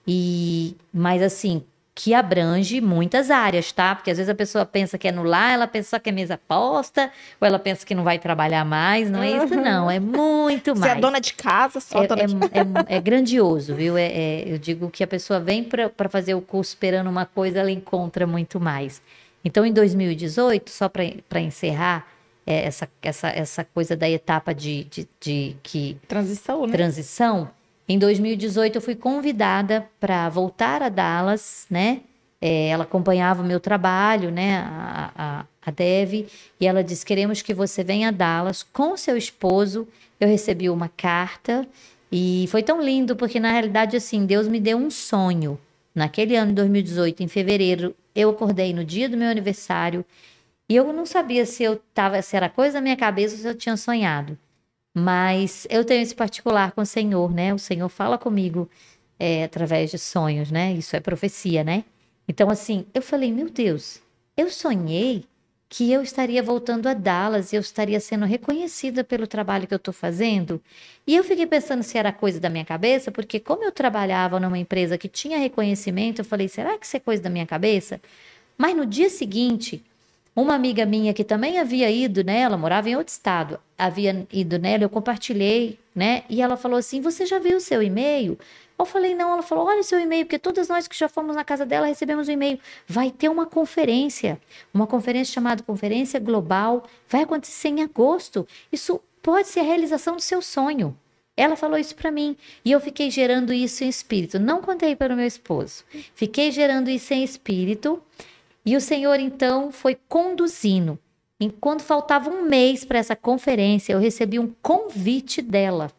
E, mas assim, que abrange muitas áreas, tá? Porque às vezes a pessoa pensa que é no lar, ela pensa só que é mesa posta, ou ela pensa que não vai trabalhar mais. Não é isso, não. É muito mais. Você é dona de casa, só é, dona é, de é, é grandioso, viu? É, é, eu digo que a pessoa vem para fazer o curso esperando uma coisa, ela encontra muito mais. Então, em 2018, só para encerrar, é, essa, essa, essa coisa da etapa de, de, de que transição, né? transição em 2018, eu fui convidada para voltar a Dallas, né? É, ela acompanhava o meu trabalho, né? A, a, a Dev, e ela disse: Queremos que você venha a Dallas com seu esposo. Eu recebi uma carta e foi tão lindo, porque na realidade, assim, Deus me deu um sonho. Naquele ano de 2018, em fevereiro, eu acordei no dia do meu aniversário e eu não sabia se eu tava, se era coisa da minha cabeça ou se eu tinha sonhado. Mas eu tenho esse particular com o Senhor, né? O Senhor fala comigo é, através de sonhos, né? Isso é profecia, né? Então, assim, eu falei, meu Deus, eu sonhei que eu estaria voltando a Dallas e eu estaria sendo reconhecida pelo trabalho que eu estou fazendo. E eu fiquei pensando se era coisa da minha cabeça, porque como eu trabalhava numa empresa que tinha reconhecimento, eu falei, será que isso é coisa da minha cabeça? Mas no dia seguinte, uma amiga minha que também havia ido nela, morava em outro estado, havia ido nela, eu compartilhei, né? E ela falou assim: Você já viu o seu e-mail? Eu falei: Não. Ela falou: Olha o seu e-mail, porque todas nós que já fomos na casa dela recebemos um e-mail. Vai ter uma conferência, uma conferência chamada Conferência Global, vai acontecer em agosto. Isso pode ser a realização do seu sonho. Ela falou isso para mim e eu fiquei gerando isso em espírito. Não contei para o meu esposo. Fiquei gerando isso em espírito e o Senhor então foi conduzindo. Enquanto faltava um mês para essa conferência, eu recebi um convite dela,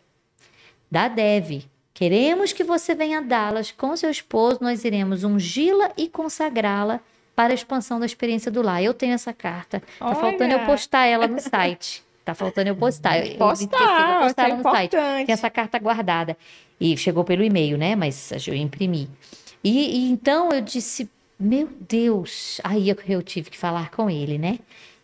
da Dev. Queremos que você venha a Dallas com seu esposo, nós iremos ungí-la e consagrá-la para a expansão da experiência do lar. Eu tenho essa carta. Tá Olha. faltando eu postar ela no site. Tá faltando eu postar. Eu, postar, eu postar ela no importante. site. Tem essa carta guardada. E chegou pelo e-mail, né? Mas eu imprimi. E, e então eu disse, meu Deus! Aí eu, eu tive que falar com ele, né?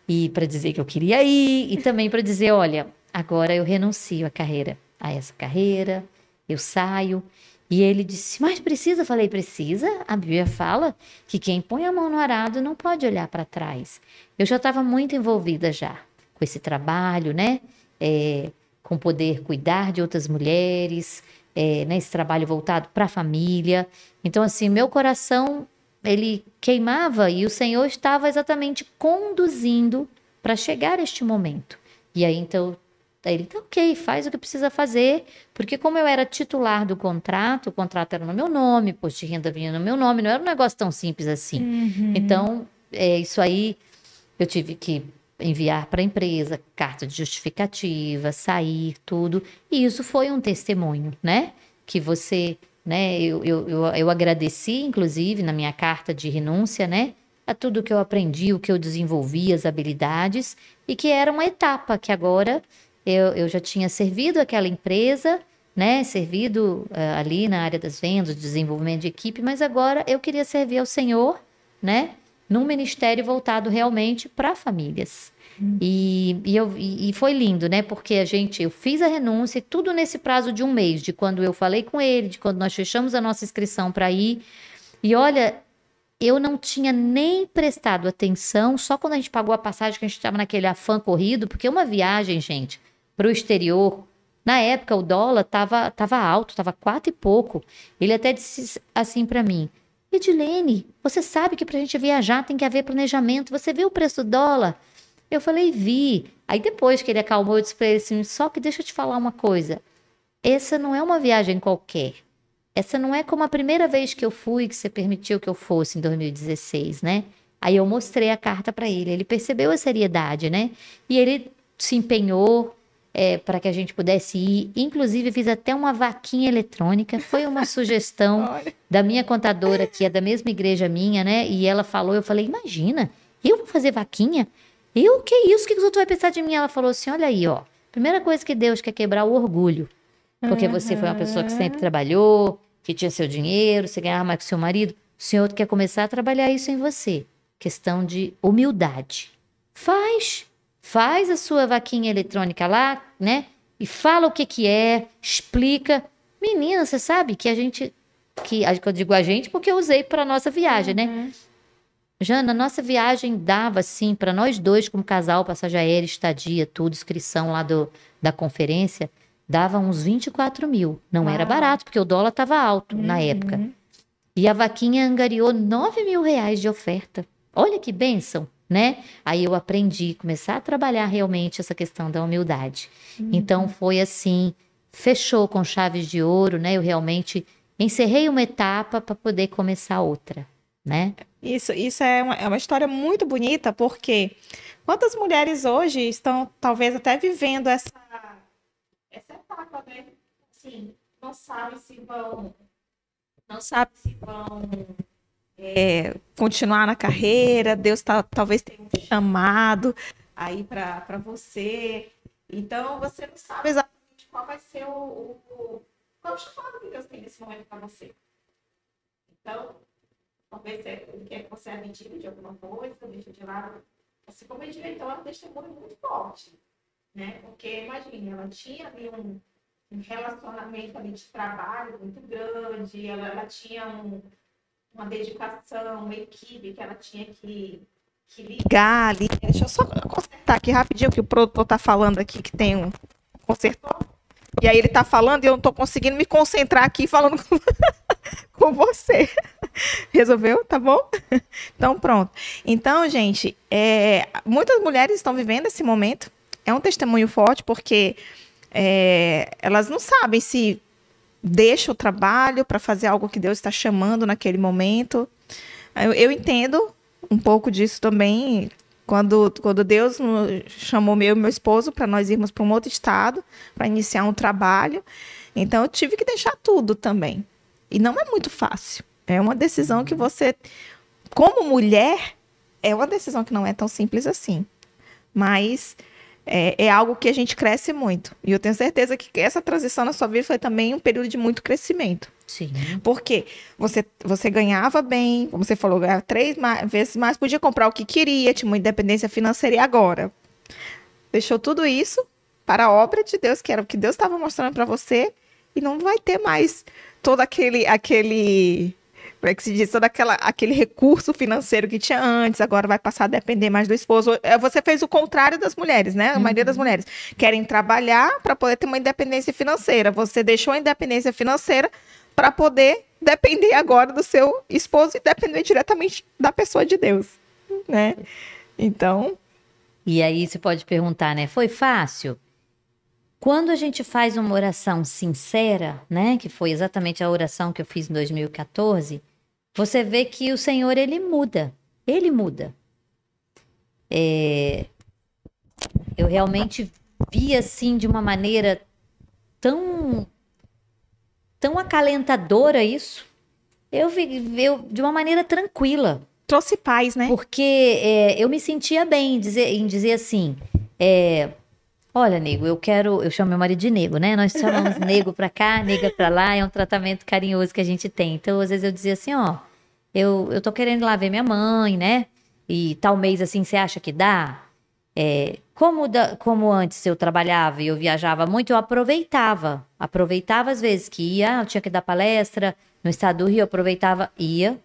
E para dizer que eu queria ir, e também para dizer: olha, agora eu renuncio a carreira, a essa carreira, eu saio. E ele disse: Mas precisa? falei: Precisa. A Bíblia fala que quem põe a mão no arado não pode olhar para trás. Eu já estava muito envolvida já com esse trabalho, né? É, com poder cuidar de outras mulheres, é, né? esse trabalho voltado para a família. Então, assim, meu coração ele queimava e o Senhor estava exatamente conduzindo para chegar este momento. E aí então ele tá ok, faz o que precisa fazer, porque como eu era titular do contrato, o contrato era no meu nome, posto de renda vinha no meu nome, não era um negócio tão simples assim. Uhum. Então, é, isso aí eu tive que enviar para a empresa carta de justificativa, sair, tudo. E isso foi um testemunho, né? Que você né? Eu, eu, eu, eu agradeci, inclusive, na minha carta de renúncia, né? A tudo que eu aprendi, o que eu desenvolvi, as habilidades, e que era uma etapa que agora eu, eu já tinha servido aquela empresa, né? Servido uh, ali na área das vendas, desenvolvimento de equipe, mas agora eu queria servir ao Senhor, né? Num ministério voltado realmente para famílias. E, e, eu, e, foi lindo, né? Porque a gente, eu fiz a renúncia, tudo nesse prazo de um mês, de quando eu falei com ele, de quando nós fechamos a nossa inscrição para ir. E olha, eu não tinha nem prestado atenção, só quando a gente pagou a passagem, que a gente estava naquele afã corrido, porque uma viagem, gente, para o exterior, na época o dólar estava tava alto, estava quatro e pouco. Ele até disse assim para mim: Edilene, você sabe que para a gente viajar tem que haver planejamento. Você viu o preço do dólar? Eu falei, vi. Aí depois que ele acalmou, eu disse para ele assim: só que deixa eu te falar uma coisa. Essa não é uma viagem qualquer. Essa não é como a primeira vez que eu fui, que você permitiu que eu fosse em 2016, né? Aí eu mostrei a carta para ele. Ele percebeu a seriedade, né? E ele se empenhou é, para que a gente pudesse ir. Inclusive, fiz até uma vaquinha eletrônica. Foi uma sugestão da minha contadora, que é da mesma igreja minha, né? E ela falou, eu falei, imagina, eu vou fazer vaquinha? Eu, que isso? O que os outros vão pensar de mim? Ela falou assim: olha aí, ó. Primeira coisa que Deus quer quebrar o orgulho. Porque uhum. você foi uma pessoa que sempre trabalhou, que tinha seu dinheiro, você ganhava mais que seu marido. O Senhor quer começar a trabalhar isso em você. Questão de humildade. Faz. Faz a sua vaquinha eletrônica lá, né? e fala o que que é, explica. Menina, você sabe que a gente que eu digo a gente porque eu usei para nossa viagem, né? uhum. né? Jana, nossa viagem dava assim para nós dois como casal, passagem aérea, estadia, tudo, inscrição lá do, da conferência, dava uns 24 mil. Não Uau. era barato porque o dólar estava alto uhum. na época. E a vaquinha angariou 9 mil reais de oferta. Olha que bênção, né? Aí eu aprendi, começar a trabalhar realmente essa questão da humildade. Uhum. Então foi assim, fechou com chaves de ouro, né? Eu realmente encerrei uma etapa para poder começar outra, né? Isso, isso é uma, é uma história muito bonita, porque quantas mulheres hoje estão talvez até vivendo essa, essa etapa, né? Assim, não sabem se vão, não sabem se vão é, continuar na carreira, Deus tá, talvez tenha um chamado aí para você. Então você não sabe exatamente qual vai ser o, o qual o chamado que Deus tem nesse momento para você? Então, talvez ele quer que você admire de alguma coisa, deixa de lado. Assim como é diretor, é um testemunho muito forte. Né? Porque, imagine, ela tinha ali um, um relacionamento ali de trabalho muito grande, ela, ela tinha um, uma dedicação, uma equipe que ela tinha que, que ligar ali. Deixa eu só consertar aqui rapidinho que o produtor está falando aqui que tem um consertor. E aí ele tá falando e eu não tô conseguindo me concentrar aqui falando com, com você. Resolveu? Tá bom? Então, pronto. Então, gente, é, muitas mulheres estão vivendo esse momento. É um testemunho forte, porque é, elas não sabem se deixa o trabalho para fazer algo que Deus está chamando naquele momento. Eu, eu entendo um pouco disso também quando, quando Deus chamou meu meu esposo para nós irmos para um outro estado, para iniciar um trabalho, então eu tive que deixar tudo também. E não é muito fácil. É uma decisão que você, como mulher, é uma decisão que não é tão simples assim. Mas é, é, algo que a gente cresce muito. E eu tenho certeza que essa transição na sua vida foi também um período de muito crescimento. Sim. Porque você, você ganhava bem, como você falou, ganhava três mais, vezes mais, podia comprar o que queria, tinha uma independência financeira e agora. Deixou tudo isso para a obra de Deus, que era o que Deus estava mostrando para você, e não vai ter mais todo aquele aquele como é que se diz, todo aquela, aquele recurso financeiro que tinha antes, agora vai passar a depender mais do esposo. É, você fez o contrário das mulheres, né? A uhum. maioria das mulheres querem trabalhar para poder ter uma independência financeira. Você deixou a independência financeira para poder depender agora do seu esposo e depender diretamente da pessoa de Deus, né? Então. E aí você pode perguntar, né? Foi fácil? Quando a gente faz uma oração sincera, né, que foi exatamente a oração que eu fiz em 2014, você vê que o Senhor ele muda, ele muda. É, eu realmente vi assim de uma maneira tão tão acalentadora isso. Eu vi eu, de uma maneira tranquila. Trouxe paz, né? Porque é, eu me sentia bem em dizer, em dizer assim, é, Olha, nego, eu quero. Eu chamo meu marido de nego, né? Nós chamamos nego pra cá, nega pra lá, é um tratamento carinhoso que a gente tem. Então, às vezes eu dizia assim: ó, eu, eu tô querendo ir lá ver minha mãe, né? E tal mês assim, você acha que dá? É, como, da, como antes eu trabalhava e eu viajava muito, eu aproveitava. Aproveitava às vezes que ia, eu tinha que dar palestra no estado do Rio, eu aproveitava, ia,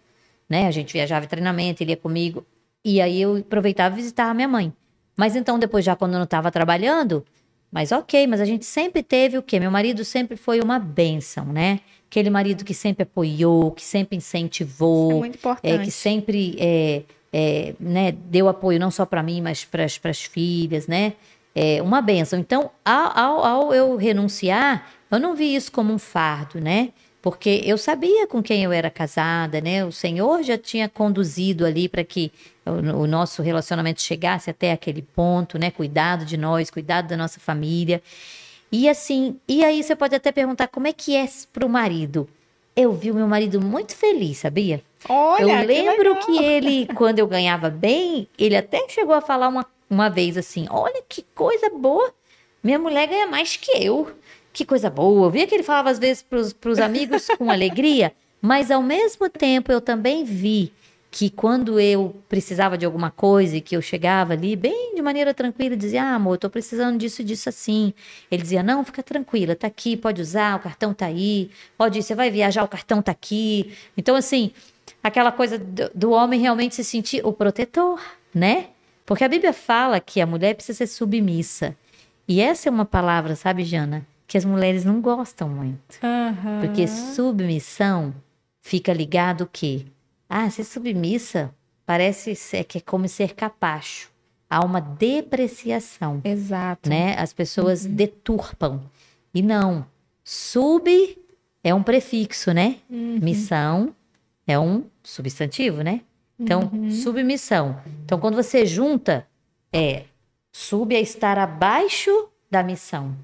né? A gente viajava em treinamento, ele ia comigo. E aí eu aproveitava e visitava minha mãe. Mas então, depois, já quando eu não estava trabalhando, mas ok, mas a gente sempre teve o quê? Meu marido sempre foi uma bênção, né? Aquele marido que sempre apoiou, que sempre incentivou, Isso é muito importante. É, que sempre é, é, né, deu apoio não só para mim, mas para as filhas, né? É uma benção. Então, ao, ao, ao eu renunciar, eu não vi isso como um fardo, né? Porque eu sabia com quem eu era casada, né? O Senhor já tinha conduzido ali para que o, nosso relacionamento chegasse até aquele ponto, né? Cuidado de nós, cuidado da nossa família. E assim, e aí você pode até perguntar como é que é para o marido. Eu vi o meu marido muito feliz, sabia? Olha, eu lembro que, que ele, quando eu ganhava bem, ele até chegou a falar uma, uma vez assim: Olha que coisa boa, minha mulher ganha mais que eu que coisa boa. Eu via que ele falava às vezes para os amigos com alegria, mas ao mesmo tempo eu também vi que quando eu precisava de alguma coisa e que eu chegava ali bem de maneira tranquila, dizia: "Ah, amor, tô precisando disso, disso assim". Ele dizia: "Não, fica tranquila, tá aqui, pode usar, o cartão tá aí. Pode ir, você vai viajar, o cartão tá aqui". Então assim, aquela coisa do, do homem realmente se sentir o protetor, né? Porque a Bíblia fala que a mulher precisa ser submissa. E essa é uma palavra, sabe, Jana, que as mulheres não gostam muito. Uhum. Porque submissão fica ligado o quê? Ah, ser submissa parece ser, que é como ser capacho. Há uma depreciação, Exato. né? As pessoas deturpam. E não. Sub é um prefixo, né? Missão é um substantivo, né? Então, submissão. Então, quando você junta, é sub é estar abaixo da missão.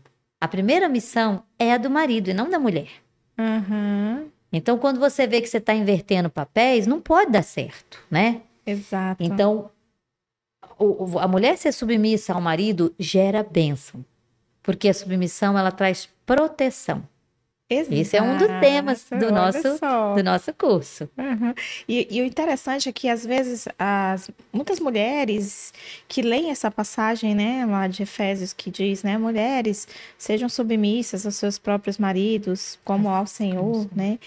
A primeira missão é a do marido e não da mulher. Uhum. Então, quando você vê que você está invertendo papéis, não pode dar certo, né? Exato. Então, o- a mulher ser submissa ao marido gera bênção. Porque a submissão, ela traz proteção. Esse é um dos temas do nosso, só. do nosso curso. Uhum. E, e o interessante é que, às vezes, as, muitas mulheres que leem essa passagem, né, lá de Efésios, que diz, né, mulheres, sejam submissas aos seus próprios maridos, como ao Senhor, né?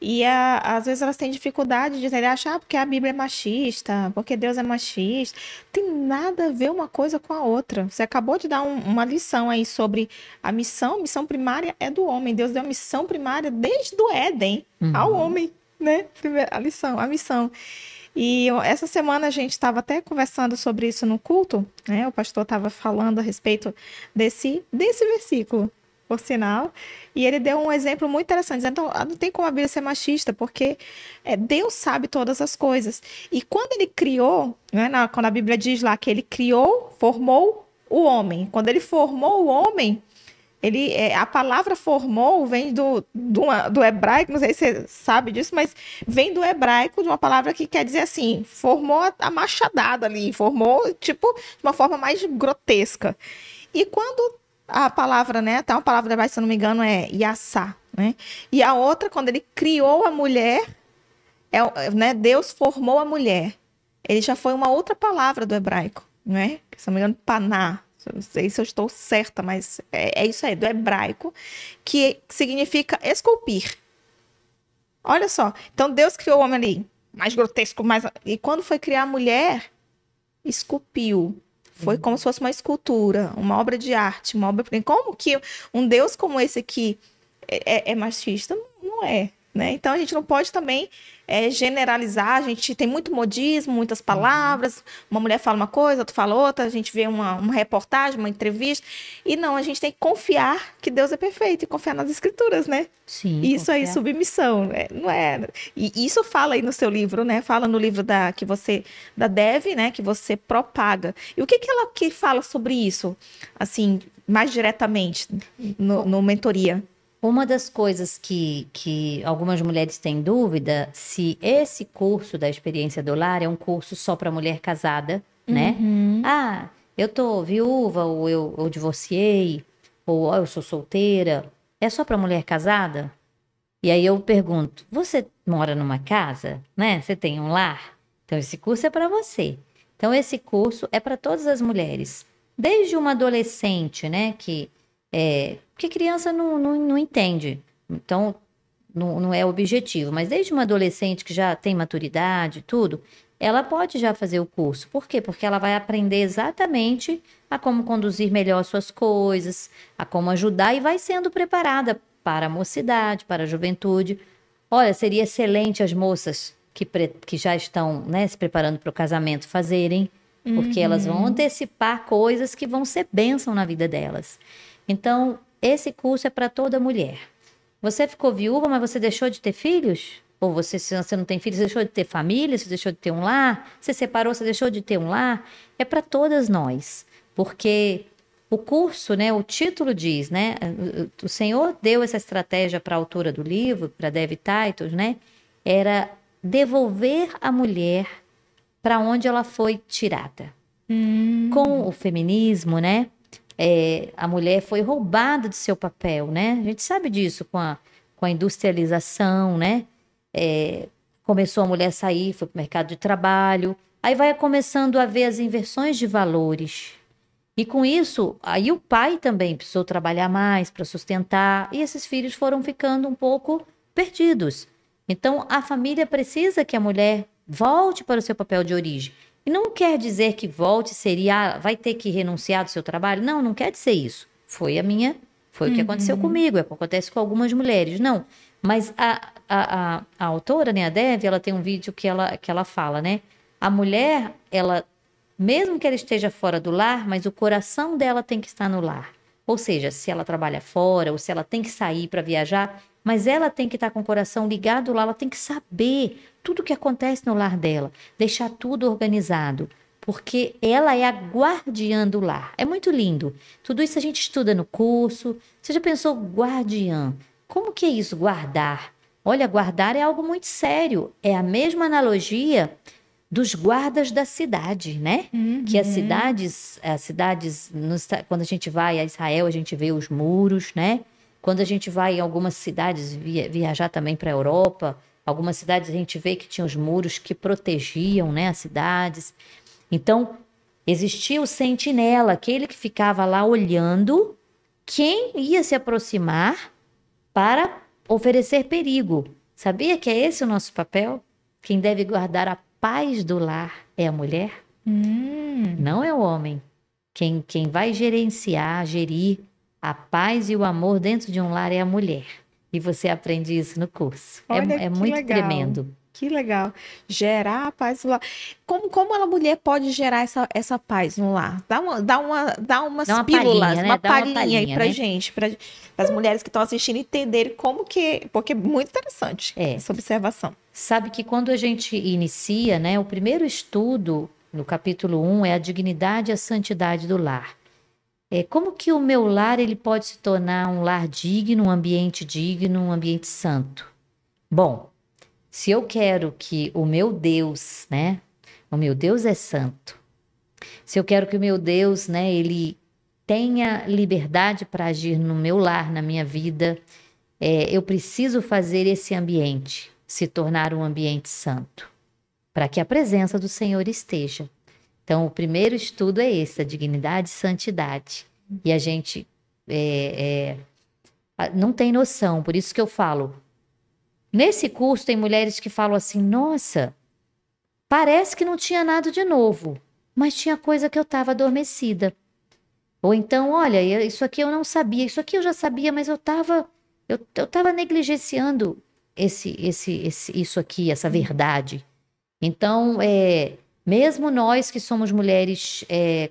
E a- às vezes elas têm dificuldade de entender, achar porque a Bíblia é machista, porque Deus é machista. Tem nada a ver uma coisa com a outra. Você acabou de dar um- uma lição aí sobre a missão. Missão primária é do homem. Deus deu a missão primária desde o Éden ao homem, né? Primeira, a lição, a missão. E essa semana a gente estava até conversando sobre isso no culto, né? O pastor estava falando a respeito desse, desse versículo, por sinal. E ele deu um exemplo muito interessante. dizendo, Então, ah, não tem como a Bíblia ser machista, porque é, Deus sabe todas as coisas. E quando ele criou, né, na- quando a Bíblia diz lá que ele criou, formou o homem. Quando ele formou o homem, ele, é, a palavra formou vem do, do, do hebraico, não sei se você sabe disso, mas vem do hebraico de uma palavra que quer dizer assim, formou a, a machadada ali, formou, tipo, de uma forma mais grotesca. E quando a palavra, né, até uma palavra do hebraico, se não me engano, é yassá, né? E a outra, quando ele criou a mulher, é, né, Deus formou a mulher. Ele já foi uma outra palavra do hebraico, né? Se eu não me engano, paná. Não sei se eu estou certa, mas é, é isso aí, do hebraico, que significa esculpir. Olha só. Então Deus criou o homem ali, mais grotesco, mais. E quando foi criar a mulher, esculpiu. Foi como se fosse uma escultura, uma obra de arte, uma obra. Como que um Deus como esse aqui é, é- é machista? Não é. Né? Então a gente não pode também é, generalizar. A gente tem muito modismo, muitas palavras. Uma mulher fala uma coisa, outra fala outra. A gente vê uma, uma reportagem, uma entrevista. E não, a gente tem que confiar que Deus é perfeito e confiar nas escrituras, né? Sim. Isso aí, confiar. submissão, né? não é? E isso fala aí no seu livro, né? Fala no livro da que você da Dev, né? Que você propaga. E o que que ela que fala sobre isso, assim, mais diretamente no, no mentoria? Uma das coisas que, que algumas mulheres têm dúvida se esse curso da experiência do lar é um curso só para mulher casada, né? Ah, eu tô viúva, ou eu, eu divorciei, ou ó, eu sou solteira. É só para mulher casada? E aí eu pergunto: você mora numa casa, né? Você tem um lar? Então esse curso é para você. Então esse curso é para todas as mulheres, desde uma adolescente, né? Que é, porque criança não, não, não entende, então não, não é objetivo. Mas desde uma adolescente que já tem maturidade, e tudo, ela pode já fazer o curso. Por quê? Porque ela vai aprender exatamente a como conduzir melhor suas coisas, a como ajudar e vai sendo preparada para a mocidade, para a juventude. Olha, seria excelente as moças que, que já estão né, se preparando para o casamento fazerem, porque elas vão antecipar coisas que vão ser bênção na vida delas. Então, esse curso é para toda mulher. Você ficou viúva, mas você deixou de ter filhos? Ou você, se você não tem filhos, deixou de ter família, você deixou de ter um lar? Você separou, você deixou de ter um lar? É para todas nós. Porque o curso, né, o título diz, né, o- Senhor deu essa estratégia para a autora do livro, para Dev Titus, né, era devolver a mulher para onde ela foi tirada. Com o feminismo, né, é, a mulher foi roubada de seu papel, né? A gente sabe disso com a, com a industrialização, né? É, começou a mulher sair, foi para o mercado de trabalho, aí vai começando a ver as inversões de valores. E com isso, aí o pai também precisou trabalhar mais para sustentar, e esses filhos foram ficando um pouco perdidos. Então, a família precisa que a mulher volte para o seu papel de origem. E não quer dizer que volte seria, ah, vai ter que renunciar do seu trabalho. Não, não quer dizer isso. Foi a minha, foi uhum. o que aconteceu uhum. comigo, é o que acontece com algumas mulheres. Não, mas a, a, a, a autora, né, a Dev, ela tem um vídeo que ela, que ela fala, né? A mulher, ela, mesmo que ela esteja fora do lar, mas o coração dela tem que estar no lar. Ou seja, se ela trabalha fora, ou se ela tem que sair para viajar, mas ela tem que estar com o coração ligado lá, ela tem que saber tudo o que acontece no lar dela, deixar tudo organizado, porque ela é a guardiã do lar. É muito lindo. Tudo isso a gente estuda no curso. Você já pensou guardiã? Como que é isso, guardar? Olha, guardar é algo muito sério. É a mesma analogia dos guardas da cidade, né? Uhum. Que as cidades, as cidades, quando a gente vai a Israel, a gente vê os muros, né? Quando a gente vai em algumas cidades via, viajar também para a Europa, algumas cidades a gente vê que tinha os muros que protegiam, né, as cidades. Então, existia o sentinela, aquele que ficava lá olhando quem ia se aproximar para oferecer perigo. Sabia que é esse o nosso papel? Quem deve guardar a paz do lar é a mulher, hum. não é o homem. Quem, quem vai gerenciar, gerir a paz e o amor dentro de um lar é a mulher. E você aprende isso no curso. É Olha, é, é muito legal. tremendo. Que legal. Gerar a paz no lar. Como, como a mulher pode gerar essa, essa paz no lar? Dá, uma, dá, uma, dá umas dá uma pílulas, palhinha, né? uma, palhinha uma palhinha aí pra né? gente, para as mulheres que estão assistindo entenderem como que. Porque é muito interessante é. essa observação. Sabe que quando a gente inicia, né, o primeiro estudo no capítulo 1 é a dignidade e a santidade do lar. É, como que o meu lar ele pode se tornar um lar digno, um ambiente digno, um ambiente santo? Bom, se eu quero que o meu Deus, né? O meu Deus é santo. Se eu quero que o meu Deus, né, ele tenha liberdade para agir no meu lar, na minha vida, é, eu preciso fazer esse ambiente se tornar um ambiente santo, para que a presença do Senhor esteja. Então, o primeiro estudo é esse, a dignidade e santidade. E a gente é, é, não tem noção, por isso que eu falo. Nesse curso, tem mulheres que falam assim: nossa, parece que não tinha nada de novo, mas tinha coisa que eu estava adormecida. Ou então, olha, isso aqui eu não sabia, isso aqui eu já sabia, mas eu estava eu, eu tava negligenciando esse, esse, esse, isso aqui, essa verdade. Então, é, mesmo nós que somos mulheres é,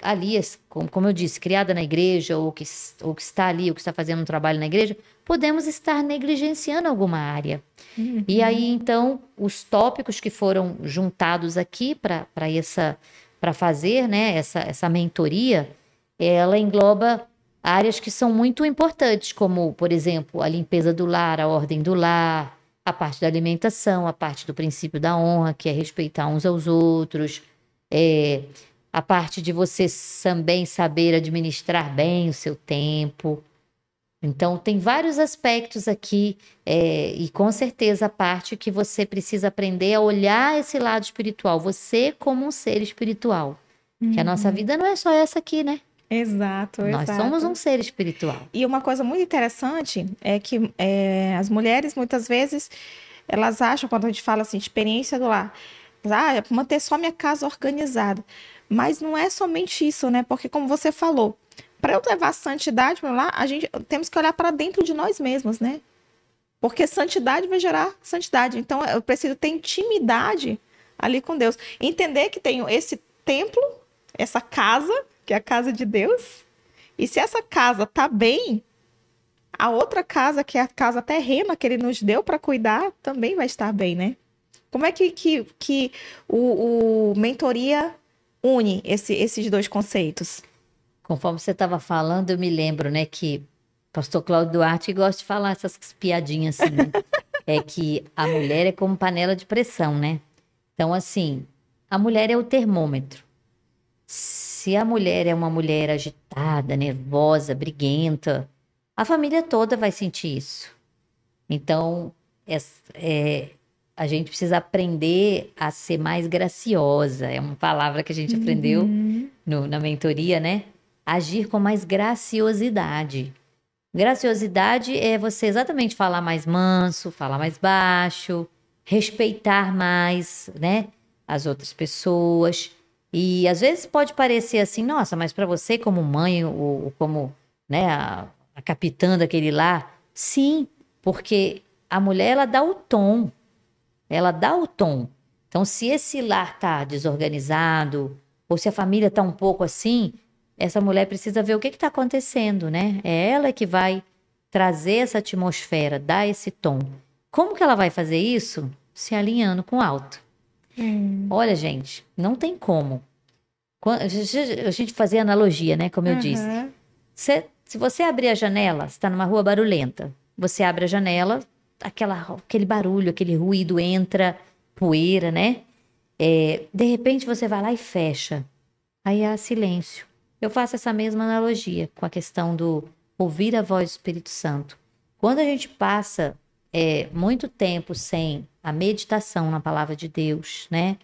ali, como, como eu disse, criada na igreja, ou que, ou que está ali, ou que está fazendo um trabalho na igreja, podemos estar negligenciando alguma área. Uhum. E aí, então, os tópicos que foram juntados aqui para essa para fazer né, essa, essa mentoria, ela engloba áreas que são muito importantes, como, por exemplo, a limpeza do lar, a ordem do lar, a parte da alimentação, a parte do princípio da honra, que é respeitar uns aos outros, é, a parte de você também saber administrar bem o seu tempo. Então, tem vários aspectos aqui, é, e com certeza a parte que você precisa aprender a olhar esse lado espiritual, você como um ser espiritual. Uhum. Que a nossa uhum. vida não é só essa aqui, né? Exato, Nós exato. somos um ser espiritual. E uma coisa muito interessante é que é, as mulheres, muitas vezes, elas acham, quando a gente fala assim, experiência do lar, ah, é manter só minha casa organizada. Mas não é somente isso, né? Porque, como você falou, para eu levar santidade para lá, a gente temos que olhar para dentro de nós mesmos, né? Porque santidade vai gerar santidade. Então, eu preciso ter intimidade ali com Deus. Entender que tenho esse templo, essa casa, que é a casa de Deus. E se essa casa tá bem, a outra casa, que é a casa terrena que ele nos deu para cuidar, também vai estar bem, né? Como é que, que, que o, o mentoria une esse, esses dois conceitos? Conforme você estava falando, eu me lembro, né, que pastor Cláudio Duarte gosta de falar essas piadinhas assim, né? é que a mulher é como panela de pressão, né? Então, assim, a mulher é o termômetro se a mulher é uma mulher agitada, nervosa, briguenta, a família toda vai sentir isso. Então, é, é, a gente precisa aprender a ser mais graciosa. É uma palavra que a gente aprendeu Uhum. no- na mentoria, né? Agir com mais graciosidade. Graciosidade é você exatamente falar mais manso, falar mais baixo, respeitar mais, né, as outras pessoas. E às vezes pode parecer assim, nossa, mas para você como mãe ou, ou como, né, a, a capitã daquele lar, sim, porque a mulher ela dá o tom. Ela dá o tom. Então, se esse lar tá desorganizado, ou se a família tá um pouco assim, essa mulher precisa ver o que está acontecendo, né? É ela que vai trazer essa atmosfera, dar esse tom. Como que ela vai fazer isso? Se alinhando com o alto. Hum. Olha, gente, não tem como. A gente fazia analogia, né? Como eu disse. Aham. Cê- se você abrir a janela, você está numa rua barulhenta. Você abre a janela, aquela, aquele barulho, aquele ruído entra, poeira, né? É, de repente você vai lá e fecha. Aí há silêncio. Eu faço essa mesma analogia com a questão do ouvir a voz do Espírito Santo. Quando a gente passa é, muito tempo sem a meditação na palavra de Deus, né?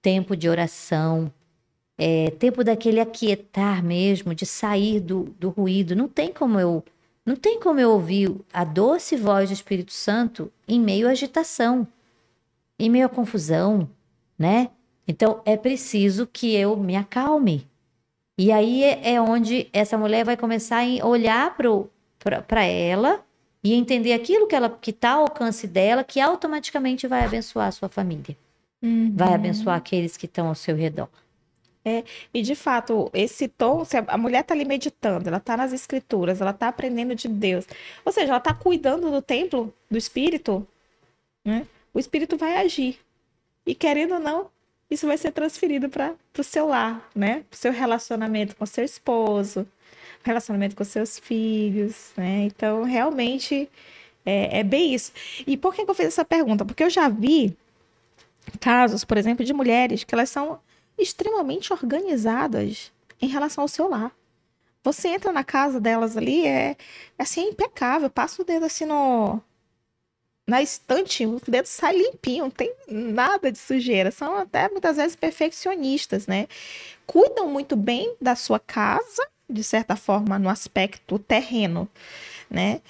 Tempo de oração, é, tempo daquele aquietar mesmo, de sair do, do ruído. Não tem como eu não tem como eu ouvir a doce voz do Espírito Santo em meio à agitação, em meio à confusão, né? Então é preciso que eu me acalme. E aí é, é onde essa mulher vai começar a olhar para ela e entender aquilo que ela que está ao alcance dela, que automaticamente vai abençoar a sua família, Uhum. vai abençoar aqueles que estão ao seu redor. E de fato, esse tom, a mulher tá ali meditando, ela tá nas escrituras, ela tá aprendendo de Deus. Ou seja, ela tá cuidando do templo do espírito, né? O espírito vai agir. E querendo ou não, isso vai ser transferido para o seu lar, né? Pro seu relacionamento com seu esposo, relacionamento com seus filhos, né? Então, realmente é, é bem isso. E por que eu fiz essa pergunta? Porque eu já vi casos, por exemplo, de mulheres que elas são extremamente organizadas em relação ao seu lar. Você entra na casa delas ali, é assim, é impecável. Passa o dedo assim no na estante, o dedo sai limpinho, não tem nada de sujeira. São até muitas vezes perfeccionistas, né? Cuidam muito bem da sua casa, de certa forma, no aspecto terreno, né?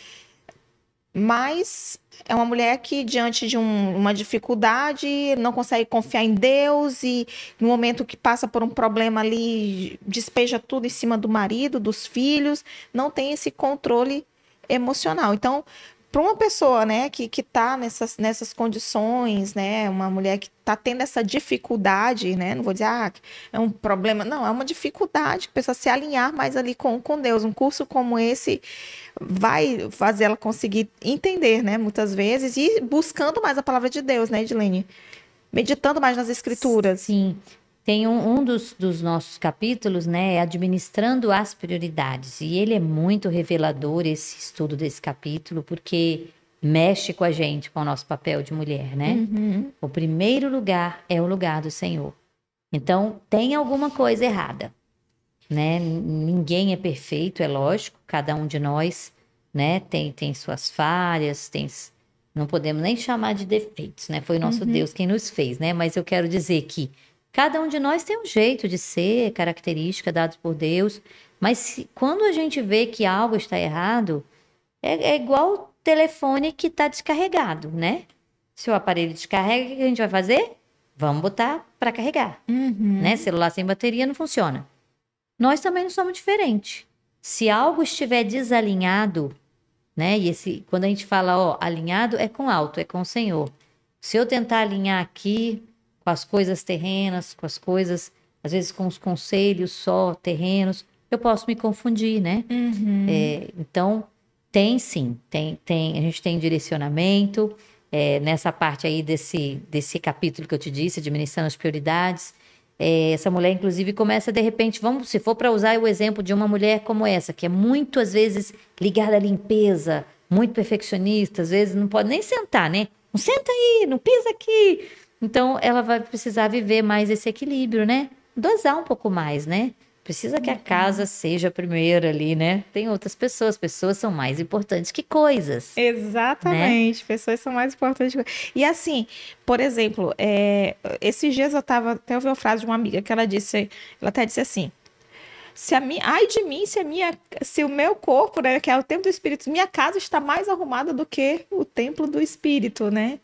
Mas é uma mulher que, diante de um- uma dificuldade, não consegue confiar em Deus e, no momento que passa por um problema ali, despeja tudo em cima do marido, dos filhos, não tem esse controle emocional. Então, para uma pessoa, né, que, que tá nessas, nessas condições, né, uma mulher que tá tendo essa dificuldade, né, não vou dizer, ah, é um problema, não, é uma dificuldade, precisa se alinhar mais ali com, com Deus. Um curso como esse vai fazer ela conseguir entender, né, muitas vezes, e buscando mais a palavra de Deus, né, Edilene? Meditando mais nas escrituras. Sim. Tem um, um dos, dos nossos capítulos, né, é administrando as prioridades. E ele é muito revelador, esse estudo desse capítulo, porque mexe com a gente, com o nosso papel de mulher, né? Uhum. O primeiro lugar é o lugar do Senhor. Então, tem alguma coisa errada, né? Ninguém é perfeito, é lógico, cada um de nós, né, tem, tem suas falhas, tem não podemos nem chamar de defeitos, né? Foi o nosso Deus quem nos fez, né? Mas eu quero dizer que cada um de nós tem um jeito de ser, característica dados por Deus, mas se- quando a gente vê que algo está errado, é, é igual o telefone que está descarregado, né? Se o aparelho descarrega, o que a gente vai fazer? Vamos botar para carregar, Uhum. né? Celular sem bateria não funciona. Nós também não somos diferentes. Se algo estiver desalinhado, né? E esse, quando a gente fala, ó, alinhado é com alto, é com o Senhor. Se eu tentar alinhar aqui com as coisas terrenas, com as coisas, às vezes com os conselhos só terrenos, eu posso me confundir, né? Uhum. É, então, tem sim, tem, tem, a gente tem direcionamento é, nessa parte aí desse, desse capítulo que eu te disse, administrando as prioridades. É, essa mulher, inclusive, começa de repente, vamos, se for para usar o exemplo de uma mulher como essa, que é muito, às vezes, ligada à limpeza, muito perfeccionista, às vezes não pode nem sentar, né? Não senta aí, não pisa aqui. Então, ela vai precisar viver mais esse equilíbrio, né? Dosar um pouco mais, né? Precisa que a casa seja a primeira ali, né? Tem outras pessoas, pessoas são mais importantes que coisas. Exatamente, né? pessoas são mais importantes que E assim, por exemplo, é, esses dias eu tava, até ouvi uma frase de uma amiga que ela disse, ela até disse assim, se a minha, ai de mim, se a minha, se o meu corpo, né, que é o templo do espírito, minha casa está mais arrumada do que o templo do espírito, né?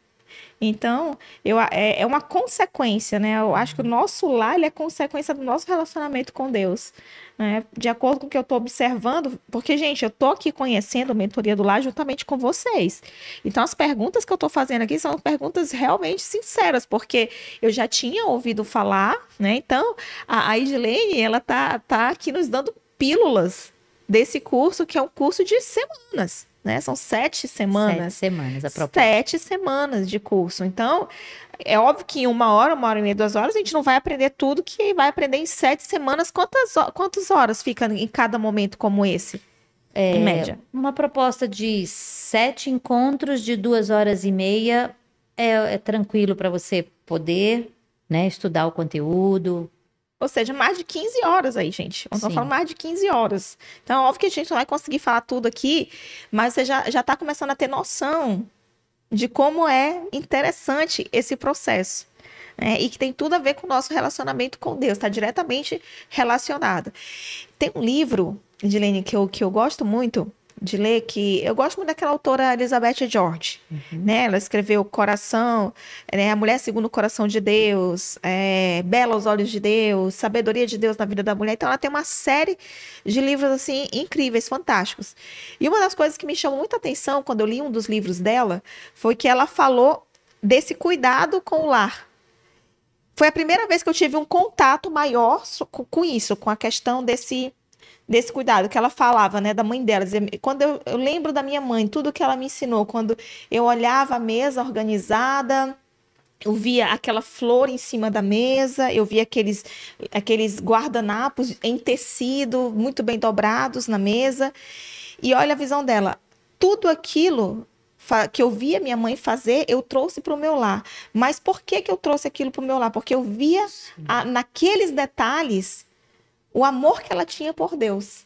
Então, eu, é, é uma consequência, né? Eu acho que o nosso lar é consequência do nosso relacionamento com Deus. Né? De acordo com o que eu estou observando, porque, gente, eu estou aqui conhecendo a mentoria do lar juntamente com vocês. Então, as perguntas que eu estou fazendo aqui são perguntas realmente sinceras, porque eu já tinha ouvido falar, né? Então, a, a Edilene, ela tá, tá aqui nos dando pílulas desse curso, que é um curso de semanas né? São sete semanas. Sete semanas, a proposta. Sete semanas de curso. Então, é óbvio que em uma hora, uma hora e meia, duas horas, a gente não vai aprender tudo que vai aprender em sete semanas. Quantas, quantas horas fica em cada momento como esse? É, em média. Uma proposta de sete encontros de duas horas e meia é, é tranquilo para você poder né, estudar o conteúdo, ou seja, mais de 15 horas aí, gente. Nós estamos falando mais de 15 horas. Então, óbvio que a gente não vai conseguir falar tudo aqui, mas você já está começando a ter noção de como é interessante esse processo. Né? E que tem tudo a ver com o nosso relacionamento com Deus, está diretamente relacionado. Tem um livro, Dilene, que eu, que eu gosto muito, de ler que eu gosto muito daquela autora Elizabeth George, uhum. né? Ela escreveu Coração, né? A Mulher Segundo o Coração de Deus, é, Bela aos Olhos de Deus, Sabedoria de Deus na Vida da Mulher. Então ela tem uma série de livros assim incríveis, fantásticos. E uma das coisas que me chamou muita atenção quando eu li um dos livros dela foi que ela falou desse cuidado com o lar. Foi a primeira vez que eu tive um contato maior com isso, com a questão desse desse cuidado que ela falava, né, da mãe dela. Quando eu, eu lembro da minha mãe, tudo que ela me ensinou, quando eu olhava a mesa organizada, eu via aquela flor em cima da mesa, eu via aqueles, aqueles guardanapos em tecido, muito bem dobrados na mesa. E olha a visão dela. Tudo aquilo que eu via minha mãe fazer, eu trouxe para o meu lar. Mas por que, que eu trouxe aquilo para o meu lar? Porque eu via a, naqueles detalhes o amor que ela tinha por Deus.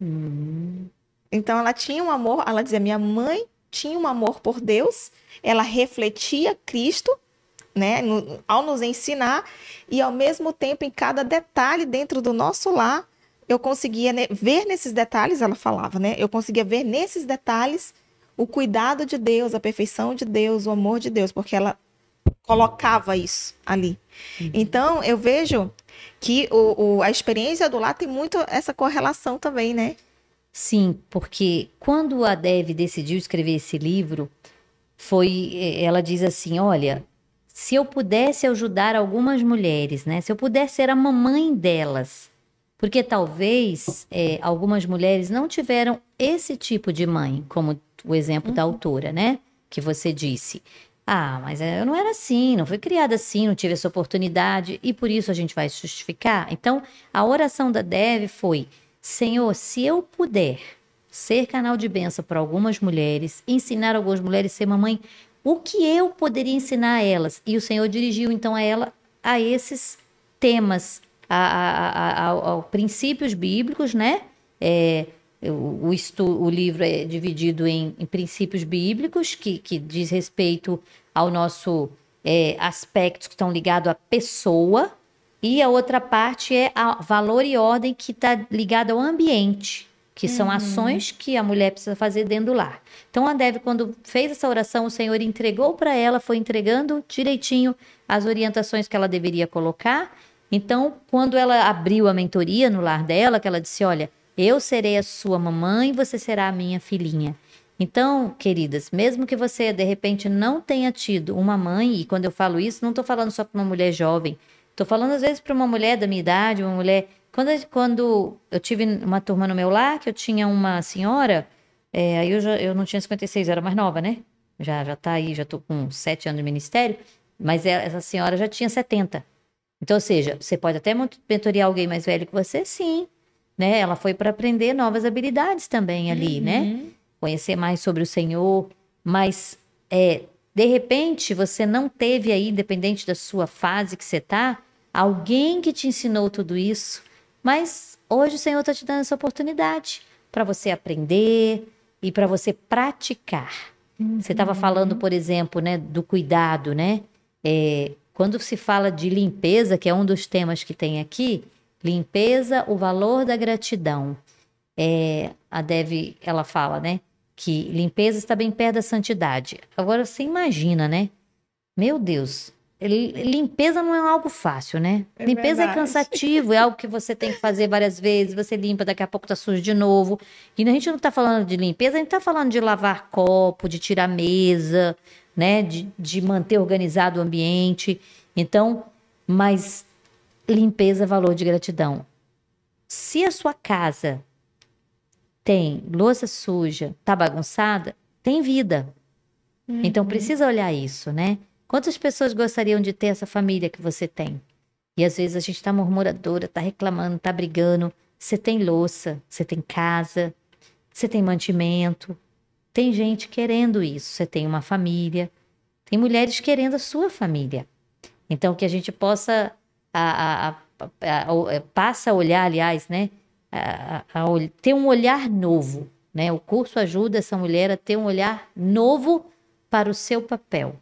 Hum. Então ela tinha um amor, ela dizia, minha mãe tinha um amor por Deus, ela refletia Cristo, né, no, ao nos ensinar, e ao mesmo tempo, em cada detalhe dentro do nosso lar, eu conseguia né, ver nesses detalhes, ela falava, né? Eu conseguia ver nesses detalhes o cuidado de Deus, a perfeição de Deus, o amor de Deus, porque ela colocava isso ali. Uhum. Então, eu vejo que o, o, a experiência do lar tem muito essa correlação também, né? Sim, porque quando a Dev decidiu escrever esse livro, foi, ela diz assim, olha, se eu pudesse ajudar algumas mulheres, né? Se eu pudesse ser a mamãe delas, porque talvez é, algumas mulheres não tiveram esse tipo de mãe, como o exemplo uhum. da autora, né? Que você disse. Ah, mas eu não era assim, não fui criada assim, não tive essa oportunidade e por isso a gente vai justificar. Então, a oração da Dev foi: Senhor, se eu puder ser canal de bênção para algumas mulheres, ensinar algumas mulheres a ser mamãe, o que eu poderia ensinar a elas? E o Senhor dirigiu então a ela a esses temas, a, a, a, a princípios bíblicos, né? É, o, o, livro é dividido em, em princípios bíblicos, que, que diz respeito ao nosso é, aspectos que estão ligados à pessoa, e a outra parte é a valor e ordem que está ligado ao ambiente, que são uhum. ações que a mulher precisa fazer dentro do lar. Então a Deve, quando fez essa oração, o Senhor entregou para ela, foi entregando direitinho as orientações que ela deveria colocar. Então, quando ela abriu a mentoria no lar dela, que ela disse: Olha, eu serei a sua mamãe, você será a minha filhinha. Então, queridas, mesmo que você de repente não tenha tido uma mãe, e quando eu falo isso, não estou falando só para uma mulher jovem, estou falando às vezes para uma mulher da minha idade, uma mulher. Quando, quando eu tive uma turma no meu lar, que eu tinha uma senhora, é, aí eu, já, eu não tinha 56, eu era mais nova, né? Já, já tá aí, já estou com 7 anos de ministério, mas essa senhora já tinha 70. Então, ou seja, você pode até mentorear alguém mais velho que você, sim né? Ela foi para aprender novas habilidades também ali, né? uhum. né? Conhecer mais sobre o Senhor, mas é, de repente você não teve aí, independente da sua fase que você tá, alguém que te ensinou tudo isso Mas hoje o Senhor está te dando essa oportunidade para você aprender e para você praticar. Uhum. Você estava falando, por exemplo, né, do cuidado, né? É, quando se fala de limpeza, que é um dos temas que tem aqui, limpeza, o valor da gratidão. É, a Dev, ela fala, né? Que limpeza está bem perto da santidade. Agora você imagina, né? Meu Deus, limpeza não é algo fácil, né? É limpeza é verdade. é cansativo, é algo que você tem que fazer várias vezes, você limpa, daqui a pouco tá sujo de novo. E a gente não tá falando de limpeza, a gente tá falando de lavar copo, de tirar mesa, né? De, de manter organizado o ambiente. Então, mas limpeza valor de gratidão. Se a sua casa tem louça suja, tá bagunçada, tem vida. Então, uhum. Então precisa olhar isso, né? Quantas pessoas gostariam de ter essa família que você tem? E às vezes a gente está murmuradora, está reclamando, está brigando. Você tem louça, você tem casa, você tem mantimento. Tem gente querendo isso. Você tem uma família. Tem mulheres querendo a sua família. Então, que a gente possa a, a, a, é, passa a olhar, aliás, né? ter um olhar novo. Né? O curso ajuda essa mulher a ter um olhar novo para o seu papel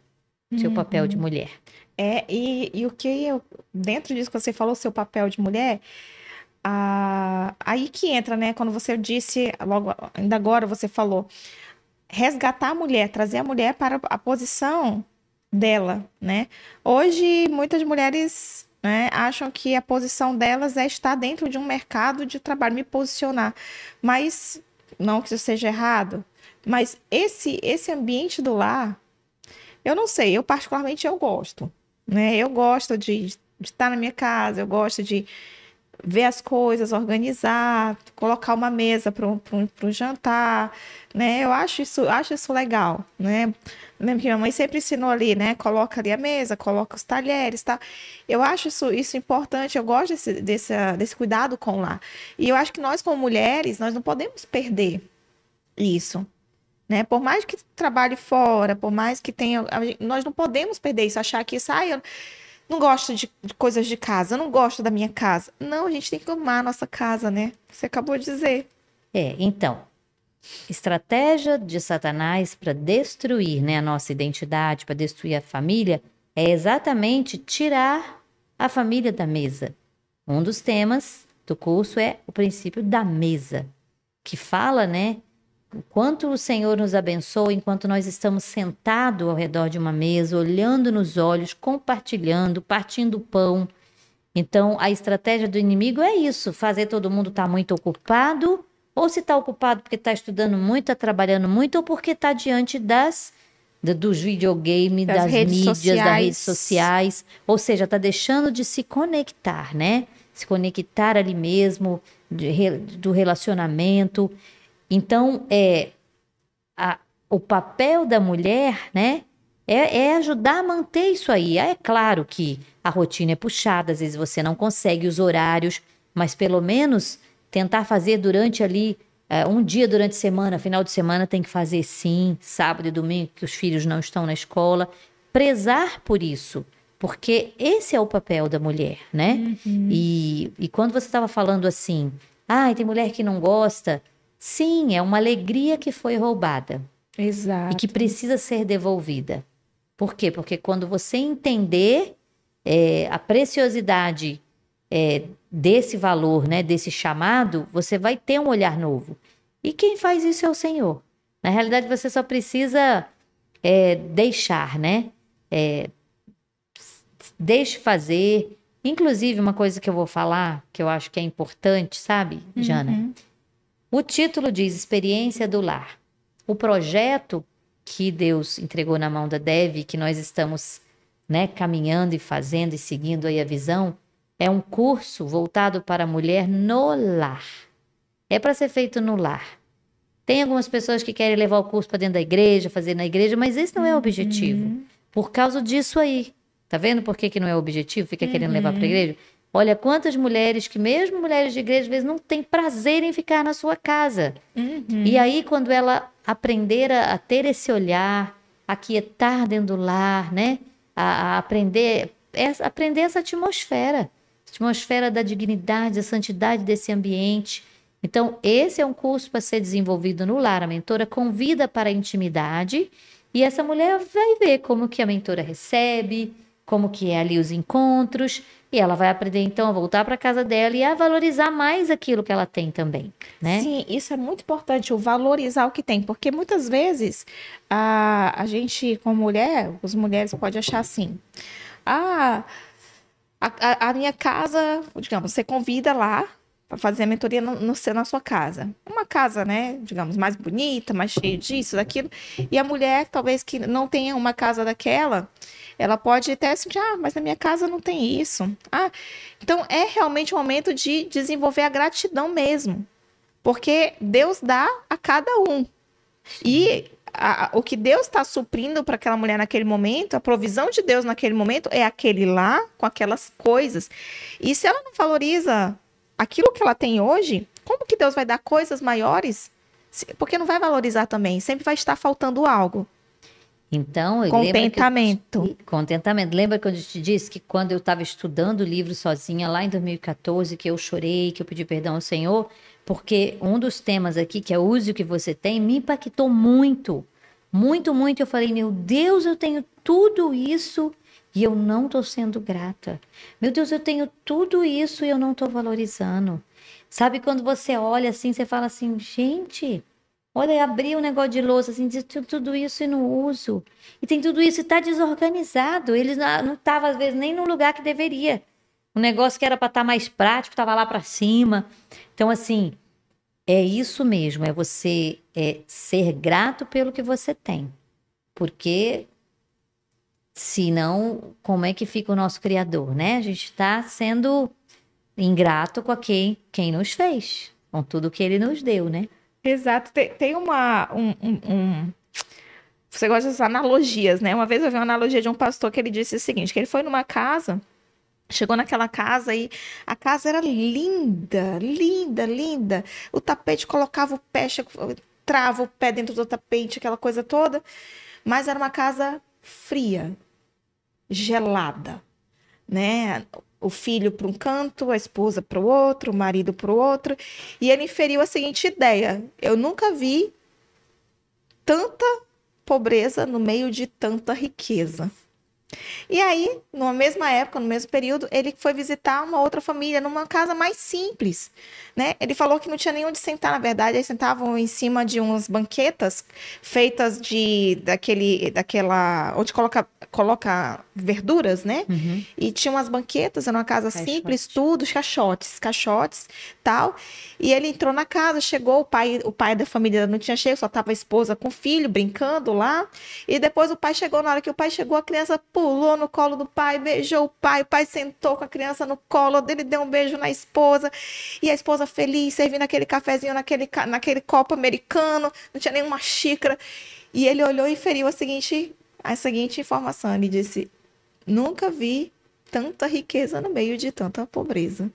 seu uhum. papel de mulher. É, e, e o que eu, dentro disso que você falou, seu papel de mulher, aí que entra, né? Quando você disse, logo, ainda agora você falou, resgatar a mulher, trazer a mulher para a posição dela, né? Hoje, muitas mulheres né, acham que a posição delas é estar dentro de um mercado de trabalho, me posicionar. Mas, não que isso seja errado, mas esse, esse ambiente do lar, eu não sei, eu particularmente eu gosto, né? Eu gosto de, de estar na minha casa, eu gosto de ver as coisas, organizar, colocar uma mesa para o jantar, né? Eu acho isso, acho isso legal, né? Lembro que minha mãe sempre ensinou ali, né? Coloca ali a mesa, coloca os talheres, tá? Eu acho isso, isso importante, eu gosto desse, desse, desse cuidado com lá. E eu acho que nós, como mulheres, nós não podemos perder isso, né? Por mais que trabalhe fora, por mais que tenha. Nós não podemos perder isso, achar que isso, ah, eu não gosto de, de coisas de casa, não gosto da minha casa. Não, a gente tem que amar a nossa casa, né? Você acabou de dizer. É, então, estratégia de Satanás para destruir né, a nossa identidade, para destruir a família, é exatamente tirar a família da mesa. Um dos temas do curso é o princípio da mesa, que fala, né, o quanto o Senhor nos abençoa enquanto nós estamos sentados ao redor de uma mesa, olhando nos olhos, compartilhando, partindo o pão. Então, a estratégia do inimigo é isso: fazer todo mundo estar tá muito ocupado, ou se está ocupado porque está estudando muito, está trabalhando muito, ou porque está diante das dos videogames, das, das mídias, sociais. das redes sociais, ou seja, está deixando de se conectar, né? Se conectar ali mesmo, de, do relacionamento. Então, é, a, o papel da mulher, né, é, é, ajudar a manter isso aí. É claro que a rotina é puxada, às vezes você não consegue os horários, mas pelo menos tentar fazer durante ali é, um dia durante a semana, final de semana tem que fazer sim, sábado e domingo, que os filhos não estão na escola. Prezar por isso, porque esse é o papel da mulher, né? Uhum. E, e quando você estava falando assim, ah, tem mulher que não gosta, Sim, é uma alegria que foi roubada. Exato. E que precisa ser devolvida. Por quê? Porque quando você entender é, a preciosidade é, desse valor, né, desse chamado, você vai ter um olhar novo. E quem faz isso é o Senhor. Na realidade, você só precisa é, deixar, né? É, deixe fazer. Inclusive, uma coisa que eu vou falar, que eu acho que é importante, sabe, Jana? Uhum. O título diz Experiência do Lar. O projeto que Deus entregou na mão da Dev, que nós estamos né, caminhando e fazendo e seguindo aí a visão, é um curso voltado para a mulher no lar. É para ser feito no lar. Tem algumas pessoas que querem levar o curso para dentro da igreja, fazer na igreja, mas esse não é o objetivo. Uhum. Por causa disso aí. Tá vendo por que, que não é o objetivo? Fica uhum. querendo levar para a uhum. igreja? Olha quantas mulheres que, mesmo mulheres de igreja, às vezes não têm prazer em ficar na sua casa. Uhum. E aí, quando ela aprender a, a, ter esse olhar, a quietar dentro do lar, né? A, a aprender, essa, aprender essa atmosfera. atmosfera da dignidade, da santidade desse ambiente. Então, esse é um curso para ser desenvolvido no lar. A mentora convida para a intimidade e essa mulher vai ver como que a mentora recebe, como que é ali os encontros, e ela vai aprender então a voltar para casa dela e a valorizar mais aquilo que ela tem também, né? Sim, isso é muito importante, o valorizar o que tem, porque muitas vezes a, a gente, como mulher, as mulheres podem achar assim, ah, a, a, minha casa, digamos, você convida lá para fazer a mentoria no, no, na sua casa. Uma casa, né, digamos, mais bonita, mais cheia disso, daquilo. E a mulher, talvez que não tenha uma casa daquela, ela pode até assim, ah, mas na minha casa não tem isso. Ah, então é realmente um momento de desenvolver a gratidão mesmo. Porque Deus dá a cada um. E a, o que Deus está suprindo para aquela mulher naquele momento, a provisão de Deus naquele momento é aquele lá com aquelas coisas. E se ela não valoriza aquilo que ela tem hoje, como que Deus vai dar coisas maiores? Porque não vai valorizar também, sempre vai estar faltando algo. Então, contentamento. Te, contentamento. Lembra quando eu te disse que quando eu estava estudando o livro sozinha lá em 2014, que eu chorei, que eu pedi perdão ao Senhor, porque um dos temas aqui, que é use o que você tem, me impactou muito. Muito, muito. Eu falei, meu Deus, eu tenho tudo isso e eu não estou sendo grata. Meu Deus, eu tenho tudo isso e eu não estou valorizando. Sabe quando você olha assim, você fala assim, gente, olha, abri um negócio de louça, assim, diz tudo isso e não uso. E tem tudo isso e está desorganizado. Eles não estavam, às vezes, nem no lugar que deveria. Um negócio que era para estar tá mais prático, estava lá para cima. Então, assim, é isso mesmo, é você é, ser grato pelo que você tem. Porque senão, como é que fica o nosso Criador, né? A gente está sendo ingrato com quem, quem nos fez, com tudo que ele nos deu, né? Exato. Tem, tem uma. Um, um, um... Você gosta das analogias, né? Uma vez eu vi uma analogia de um pastor que ele disse o seguinte: que ele foi numa casa Chegou naquela casa e a casa era linda, linda, linda. O tapete colocava o pé, trava o pé dentro do tapete, aquela coisa toda. Mas era uma casa fria, gelada, né? O filho para um canto, a esposa para o outro, o marido para o outro. E ele inferiu a seguinte ideia: eu nunca vi tanta pobreza no meio de tanta riqueza. E aí, numa mesma época, no mesmo período, ele foi visitar uma outra família numa casa mais simples, né? Ele falou que não tinha nem onde sentar, na verdade, eles sentavam em cima de umas banquetas feitas de daquele daquela onde coloca coloca verduras, né? Uhum. E tinha umas banquetas, era uma casa Caixote. simples, tudo, caixotes, caixotes, tal. E ele entrou na casa, chegou, o pai, o pai da família não tinha chego, só tava a esposa com o filho brincando lá. E depois o pai chegou, na hora que o pai chegou, a criança pulou no colo do pai, beijou o pai, o pai sentou com a criança no colo dele, deu um beijo na esposa. E a esposa feliz, servindo aquele cafezinho naquele, naquele copo americano, não tinha nenhuma xícara. E ele olhou e feriu a seguinte a seguinte informação. Ele disse: Nunca vi tanta riqueza no meio de tanta pobreza.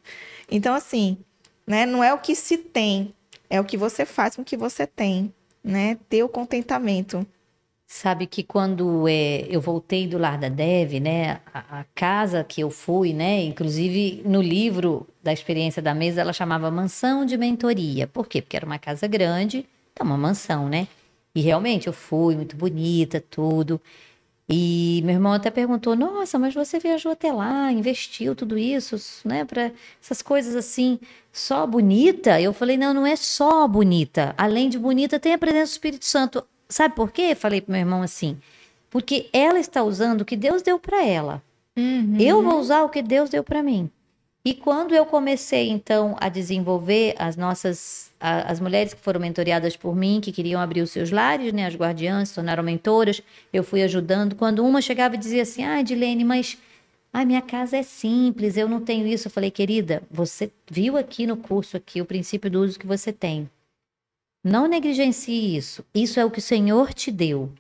Então, assim, né, não é o que se tem, é o que você faz com o que você tem, né? Ter o contentamento. Sabe que quando é, eu voltei do lar da Dev, né, a, a, casa que eu fui, né, inclusive no livro da experiência da mesa, ela chamava mansão de mentoria. Por quê? Porque era uma casa grande, então uma mansão, né? E realmente eu fui, muito bonita, tudo. E meu irmão até perguntou: Nossa, mas você viajou até lá, investiu tudo isso, né, para essas coisas assim, só bonita? Eu falei: Não, não é só bonita. Além de bonita, tem a presença do Espírito Santo. Sabe por quê? Falei pro meu irmão assim: Porque ela está usando o que Deus deu para ela. Uhum. Eu vou usar o que Deus deu para mim. E quando eu comecei então a desenvolver as nossas as mulheres que foram mentoreadas por mim, que queriam abrir os seus lares, né, as guardiãs, se tornaram mentoras, eu fui ajudando. Quando uma chegava e dizia assim: "Ah, Dilene, mas a minha casa é simples, eu não tenho isso". Eu falei: "Querida, você viu aqui no curso aqui o princípio do uso que você tem. Não negligencie isso. Isso é o que o Senhor te deu.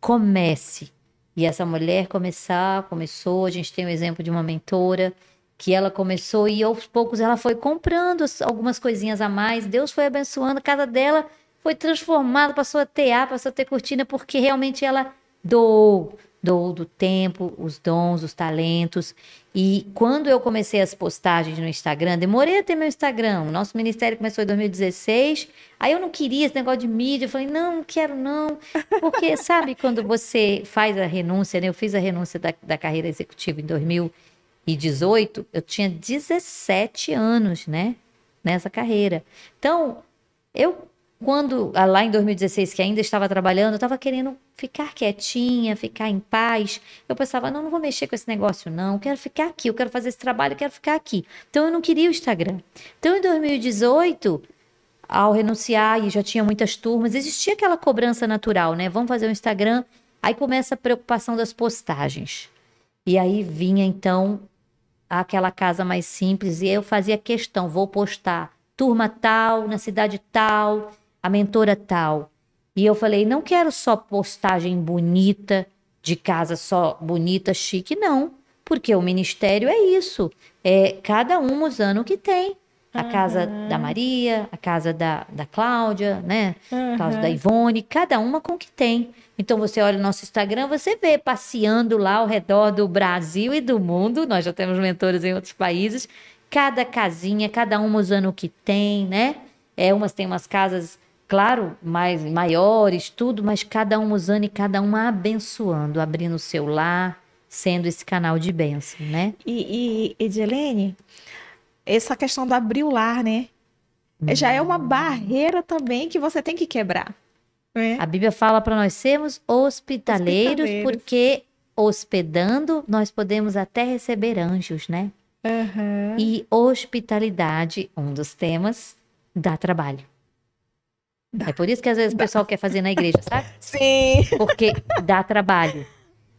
Comece". E essa mulher começar, começou, a gente tem o exemplo de uma mentora que ela começou e aos poucos ela foi comprando algumas coisinhas a mais. Deus foi abençoando, a casa dela foi transformada, passou a ter ar, passou a ter cortina, porque realmente ela doou, dou do tempo, os dons, os talentos. E quando eu comecei as postagens no Instagram, demorei a ter meu Instagram. O nosso ministério começou em 2016. Aí eu não queria esse negócio de mídia. Eu falei, não, não quero não. Porque, sabe, quando você faz a renúncia, né? Eu fiz a renúncia da, da carreira executiva em 2018. Eu tinha 17 anos, né? Nessa carreira. Então, eu quando, ah, lá em 2016, que ainda estava trabalhando, eu estava querendo ficar quietinha, ficar em paz. Eu pensava, não, não vou mexer com esse negócio, não. Eu quero ficar aqui, eu quero fazer esse trabalho, eu quero ficar aqui. Então, eu não queria o Instagram. Então, em 2018, ao renunciar, e já tinha muitas turmas, existia aquela cobrança natural, né? Vamos fazer o um Instagram. Aí começa a preocupação das postagens. E aí vinha, então, aquela casa mais simples, e eu fazia questão, vou postar turma tal, na cidade tal, a mentora tal. E eu falei, não quero só postagem bonita, de casa só bonita, chique, não. Porque o ministério é isso. É cada um usando o que tem. A uhum. casa da Maria, a casa da, da Cláudia, né? Uhum. A casa da Ivone, cada uma com o que tem. Então você olha o nosso Instagram, você vê passeando lá ao redor do Brasil e do mundo. Nós já temos mentores em outros países. Cada casinha, cada uma usando o que tem, né? É, umas tem umas casas claro, mais maiores, tudo, mas cada um usando e cada uma abençoando, abrindo o seu lar, sendo esse canal de bênção, né? E, e Edilene, essa questão do abrir o lar, né? Hum. Já é uma barreira também que você tem que quebrar. Né? A Bíblia fala para nós sermos hospitaleiros, hospitaleiros, porque hospedando nós podemos até receber anjos, né? Uhum. E hospitalidade, um dos temas, dá trabalho. É por isso que às vezes o pessoal quer fazer na igreja, sabe? Sim. Porque dá trabalho.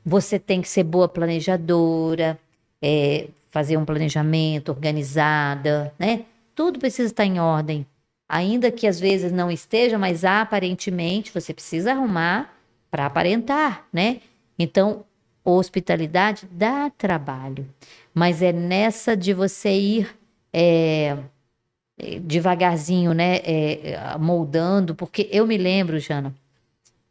Você tem que ser boa planejadora, é, fazer um planejamento organizada, né? Tudo precisa estar em ordem. Ainda que às vezes não esteja, mas aparentemente você precisa arrumar para aparentar, né? Então, hospitalidade dá trabalho, mas é nessa de você ir é, devagarzinho, né, é, moldando, porque eu me lembro, Jana,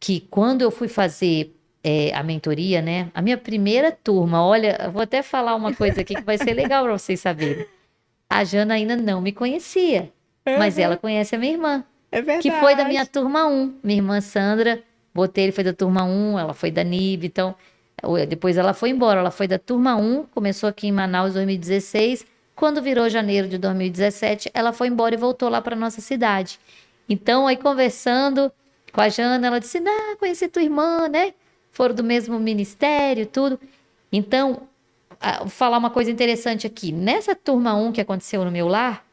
que quando eu fui fazer é, a mentoria, né, a minha primeira turma, olha, vou até falar uma coisa aqui que vai ser legal para vocês saberem. A Jana ainda não me conhecia, uhum. mas ela conhece a minha irmã, é verdade. que foi da minha turma 1. Minha irmã Sandra Botelho foi da turma 1, ela foi da NIB, então depois ela foi embora, ela foi da turma 1, começou aqui em Manaus em 2016 quando virou janeiro de 2017, ela foi embora e voltou lá para nossa cidade. Então, aí conversando com a Jana, ela disse: "Ah, conheci tua irmã, né? Foram do mesmo ministério, tudo". Então, vou falar uma coisa interessante aqui. Nessa turma 1 que aconteceu no meu lar,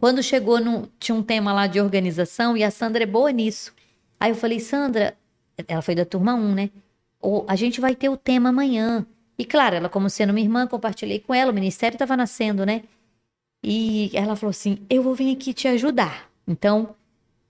quando chegou no, tinha um tema lá de organização e a Sandra é boa nisso. Aí eu falei: "Sandra, ela foi da turma 1, né? Ou a gente vai ter o tema amanhã. E claro, ela como sendo uma irmã, compartilhei com ela, o ministério estava nascendo, né? E ela falou assim: "Eu vou vir aqui te ajudar". Então,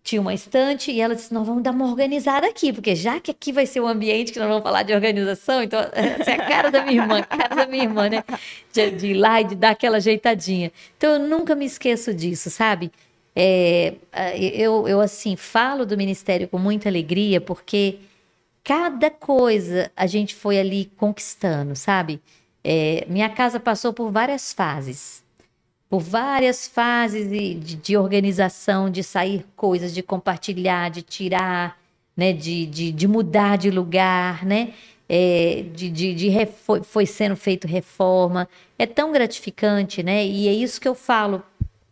tinha uma estante e ela disse: Nós vamos dar uma organizada aqui, porque já que aqui vai ser o um ambiente que nós vamos falar de organização, então essa é a cara da minha irmã, a cara da minha irmã, né? De, de ir lá e de dar aquela ajeitadinha. Então eu nunca me esqueço disso, sabe? É, eu, eu, assim, falo do ministério com muita alegria, porque cada coisa a gente foi ali conquistando, sabe? É, minha casa passou por várias fases. Por várias fases de, de, de, organização, de sair coisas, de compartilhar, de tirar, né? de, de, de mudar de lugar, né? É, de, de, de foi, sendo feito reforma. É tão gratificante, né? E é isso que eu falo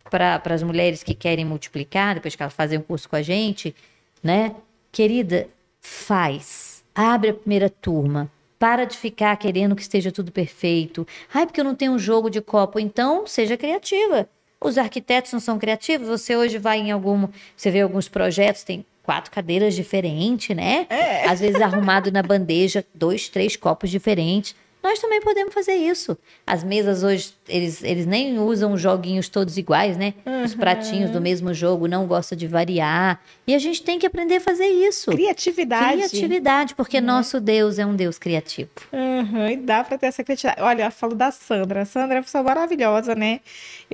para as mulheres que querem multiplicar, depois que elas fazem um curso com a gente, né? Querida, faz. Abre a primeira turma. Para de ficar querendo que esteja tudo perfeito. Ai, porque eu não tenho um jogo de copo. Então, seja criativa. Os arquitetos não são criativos. Você hoje vai em algum. Você vê alguns projetos, tem quatro cadeiras diferentes, né? É. Às vezes arrumado na bandeja, dois, três copos diferentes. Nós também podemos fazer isso. As mesas hoje, eles, eles nem usam joguinhos todos iguais, né? Uhum. Os pratinhos do mesmo jogo, não gosta de variar. E a gente tem que aprender a fazer isso. Criatividade. Criatividade, porque uhum. nosso Deus é um Deus criativo. Uhum. E dá para ter essa criatividade. Olha, eu falo da Sandra. A Sandra é uma pessoa maravilhosa, né?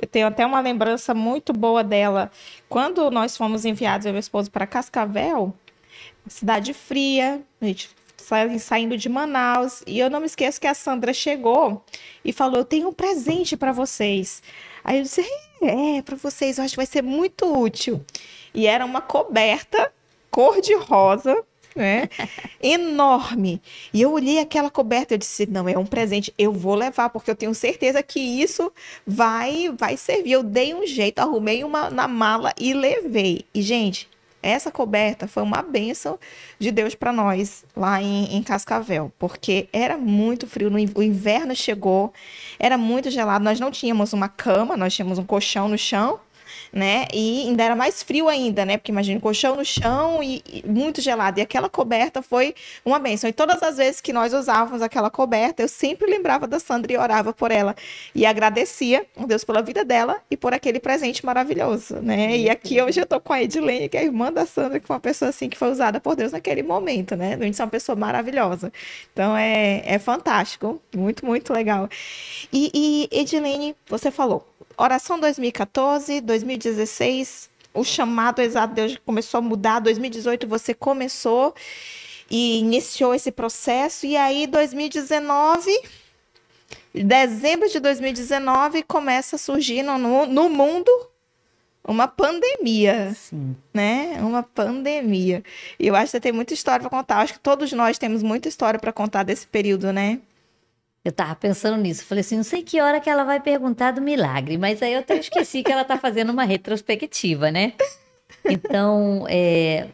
Eu tenho até uma lembrança muito boa dela. Quando nós fomos enviados, eu e meu esposo, para Cascavel, cidade fria, a gente saindo de Manaus, e eu não me esqueço que a Sandra chegou e falou: Eu tenho um presente para vocês. Aí eu disse: É, é para vocês, eu acho que vai ser muito útil. E era uma coberta cor-de-rosa né? Enorme. E eu olhei aquela coberta e disse: "Não, é um presente, eu vou levar porque eu tenho certeza que isso vai vai servir". Eu dei um jeito, arrumei uma na mala e levei. E gente, essa coberta foi uma bênção de Deus para nós lá em, em, Cascavel, porque era muito frio, no, o inverno chegou, era muito gelado, nós não tínhamos uma cama, nós tínhamos um colchão no chão, né? E ainda era mais frio ainda, né? Porque imagina, colchão no chão e, e, muito gelado. E aquela coberta foi uma benção. E todas as vezes que nós usávamos aquela coberta, eu sempre lembrava da Sandra e orava por ela. E agradecia a Deus pela vida dela e por aquele presente maravilhoso, né? E aqui hoje eu tô com a Edilene, que é a irmã da Sandra, que foi uma pessoa assim que foi usada por Deus naquele momento, né? A gente é uma pessoa maravilhosa. Então é, é fantástico. Muito, muito legal. E, e Edilene, você falou, Oração 2014, 2016, o chamado exato Deus começou a mudar. 2018 você começou e iniciou esse processo. E aí, 2019, dezembro de 2019, começa a surgir no, no mundo uma pandemia, Sim. né? Uma pandemia. E eu acho que você tem muita história para contar. Acho que todos nós temos muita história para contar desse período, né? Eu tava pensando nisso. Falei assim, não sei que hora que ela vai perguntar do milagre, mas aí eu até esqueci que ela tá fazendo uma retrospectiva, né? Então, é,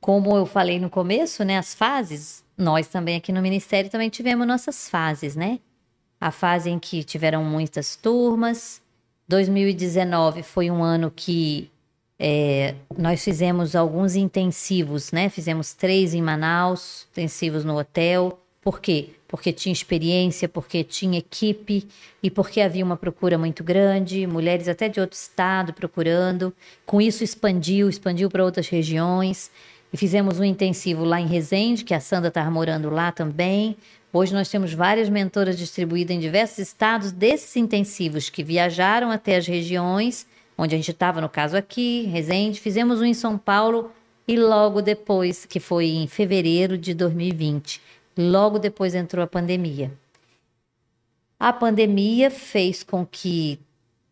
como eu falei no começo, né, as fases, nós também aqui no Ministério também tivemos nossas fases, né? A fase em que tiveram muitas turmas. 2019 foi um ano que é, nós fizemos alguns intensivos, né? Fizemos três em Manaus, intensivos no hotel. Por quê? porque tinha experiência, porque tinha equipe e porque havia uma procura muito grande, mulheres até de outro estado procurando. Com isso expandiu, expandiu para outras regiões. E fizemos um intensivo lá em Resende, que a Sandra estava morando lá também. Hoje nós temos várias mentoras distribuídas em diversos estados desses intensivos que viajaram até as regiões onde a gente estava, no caso aqui, Resende. Fizemos um em São Paulo e logo depois, que foi em fevereiro de 2020 Logo depois entrou a pandemia. A pandemia fez com que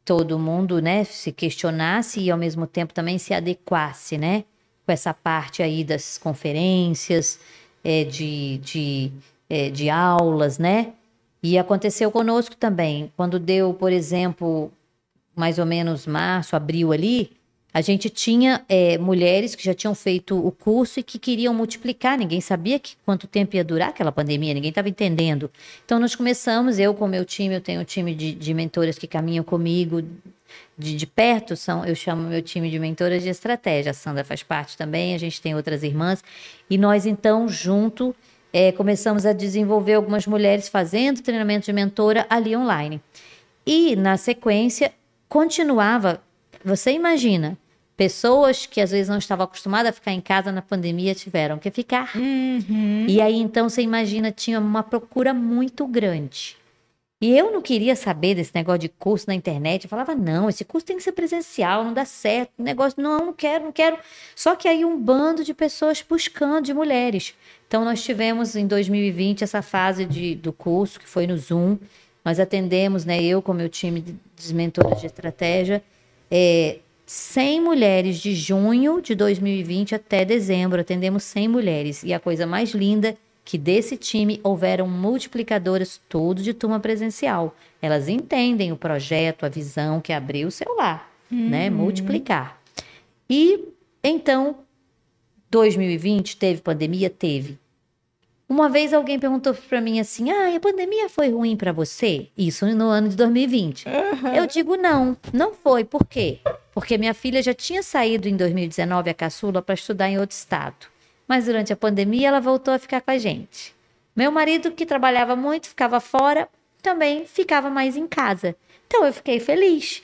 todo mundo, né, se questionasse e ao mesmo tempo também se adequasse, né, com essa parte aí das conferências, é, de, de, é, de aulas, né? E aconteceu conosco também. Quando deu, por exemplo, mais ou menos março, abril ali, a gente tinha é, mulheres que já tinham feito o curso e que queriam multiplicar. Ninguém sabia que, quanto tempo ia durar aquela pandemia, ninguém estava entendendo. Então, nós começamos, eu com o meu time, eu tenho um time de, de mentoras que caminham comigo de, de, perto, são, eu chamo meu time de mentoras de estratégia. A Sandra faz parte também, a gente tem outras irmãs. E nós, então, junto, é, começamos a desenvolver algumas mulheres fazendo treinamento de mentora ali online. E, na sequência, continuava você imagina, pessoas que às vezes não estavam acostumadas a ficar em casa na pandemia tiveram que ficar. Uhum. E aí então você imagina, tinha uma procura muito grande. E eu não queria saber desse negócio de curso na internet. Eu falava, não, esse curso tem que ser presencial, não dá certo. Negócio, não, não quero, não quero. Só que aí um bando de pessoas buscando, de mulheres. Então nós tivemos em 2020 essa fase de, do curso, que foi no Zoom. Nós atendemos, né, eu com meu time de mentores de estratégia, é, 100 mulheres de junho de 2020 até dezembro. Atendemos 100 mulheres. E a coisa mais linda que desse time houveram multiplicadoras tudo de turma presencial. Elas entendem o projeto, a visão que abriu o celular, uhum. né? Multiplicar. E então 2020 teve pandemia, teve. Uma vez alguém perguntou para mim assim: "Ah, a pandemia foi ruim para você?" Isso no ano de 2020. Uhum. Eu digo não, não foi. Por quê? Porque minha filha já tinha saído em 2019 a caçula para estudar em outro estado. Mas durante a pandemia ela voltou a ficar com a gente. Meu marido, que trabalhava muito, ficava fora, também ficava mais em casa. Então eu fiquei feliz.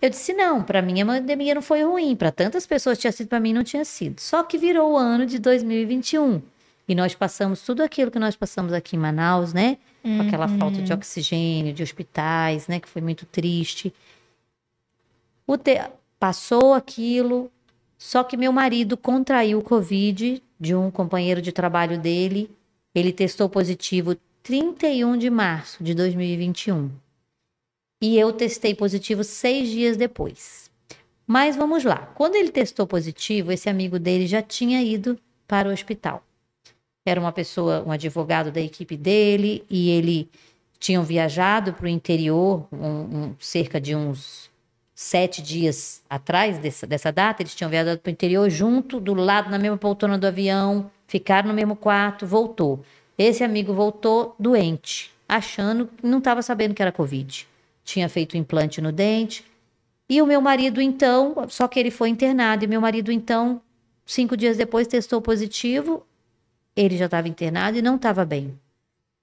Eu disse: não, para mim a pandemia não foi ruim, para tantas pessoas tinha sido, para mim não tinha sido. Só que virou o ano de 2021. E nós passamos tudo aquilo que nós passamos aqui em Manaus, né? Com aquela uhum. falta de oxigênio, de hospitais, né? Que foi muito triste. O te... Passou aquilo, só que meu marido contraiu o Covid de um companheiro de trabalho dele. Ele testou positivo 31 de março de 2021. E eu testei positivo seis dias depois. Mas vamos lá. Quando ele testou positivo, esse amigo dele já tinha ido para o hospital. Era uma pessoa, um advogado da equipe dele, e ele tinham viajado para o interior, um, um, cerca de uns sete dias atrás dessa, dessa data, eles tinham viajado para o interior junto, do lado, na mesma poltrona do avião, ficaram no mesmo quarto, voltou. Esse amigo voltou doente, achando não estava sabendo que era Covid. Tinha feito implante no dente. E o meu marido, então, só que ele foi internado, e meu marido, então, cinco dias depois, testou positivo. Ele já estava internado e não estava bem.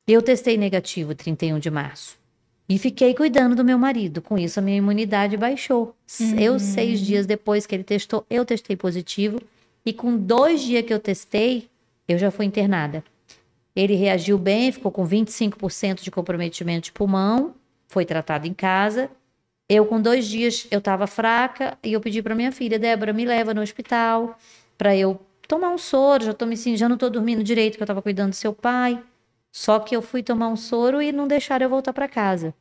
Eu testei negativo 31 de março. E fiquei cuidando do meu marido. Com isso, a minha imunidade baixou. Uhum. Eu, seis dias depois que ele testou, eu testei positivo. E com dois dias que eu testei, eu já fui internada. Ele reagiu bem, ficou com 25% de comprometimento de pulmão, foi tratado em casa. Eu, com dois dias, eu estava fraca e eu pedi para minha filha, Débora, me leva no hospital para eu tomar um soro. Já, tô me, já não estou dormindo direito, que eu estava cuidando do seu pai. Só que eu fui tomar um soro e não deixaram eu voltar para casa.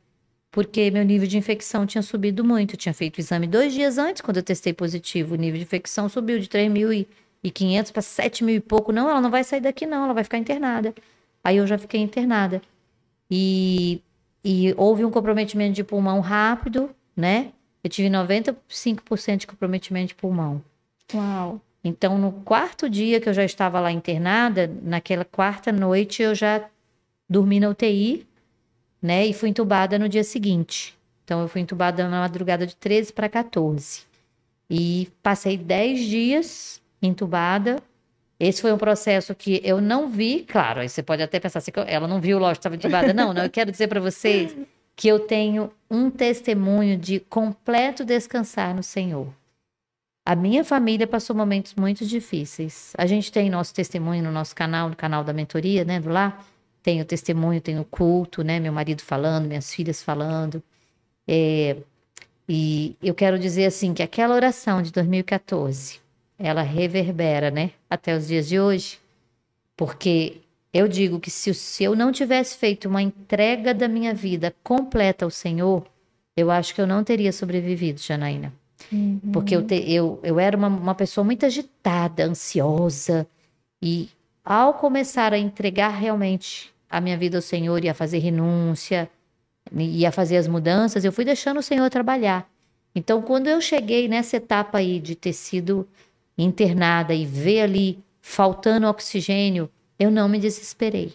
Porque meu nível de infecção tinha subido muito. Eu tinha feito o exame dois dias antes, quando eu testei positivo. O nível de infecção subiu de 3.000 e 500 para 7 mil e pouco. Não, ela não vai sair daqui, não, ela vai ficar internada. Aí eu já fiquei internada. E, e houve um comprometimento de pulmão rápido, né? Eu tive 95% de comprometimento de pulmão. Uau! Então, no quarto dia que eu já estava lá internada, naquela quarta noite eu já dormi na UTI, né? E fui entubada no dia seguinte. Então, eu fui entubada na madrugada de 13 para 14. E passei 10 dias entubada. Esse foi um processo que eu não vi, claro, aí você pode até pensar assim, ela não viu, lógico, estava entubada. Não, não, eu quero dizer para vocês que eu tenho um testemunho de completo descansar no Senhor. A minha família passou momentos muito difíceis. A gente tem nosso testemunho no nosso canal, no canal da mentoria, né, do lá. Tem o testemunho, tem o culto, né, meu marido falando, minhas filhas falando. É, e eu quero dizer assim que aquela oração de 2014, ela reverbera, né, até os dias de hoje, porque eu digo que se, se eu não tivesse feito uma entrega da minha vida completa ao Senhor, eu acho que eu não teria sobrevivido, Janaína. Uhum. Porque eu, te, eu, eu era uma, uma pessoa muito agitada, ansiosa, e ao começar a entregar realmente a minha vida ao Senhor e a fazer renúncia e a fazer as mudanças, eu fui deixando o Senhor trabalhar. Então, quando eu cheguei nessa etapa aí de ter sido internada e ver ali faltando oxigênio, eu não me desesperei.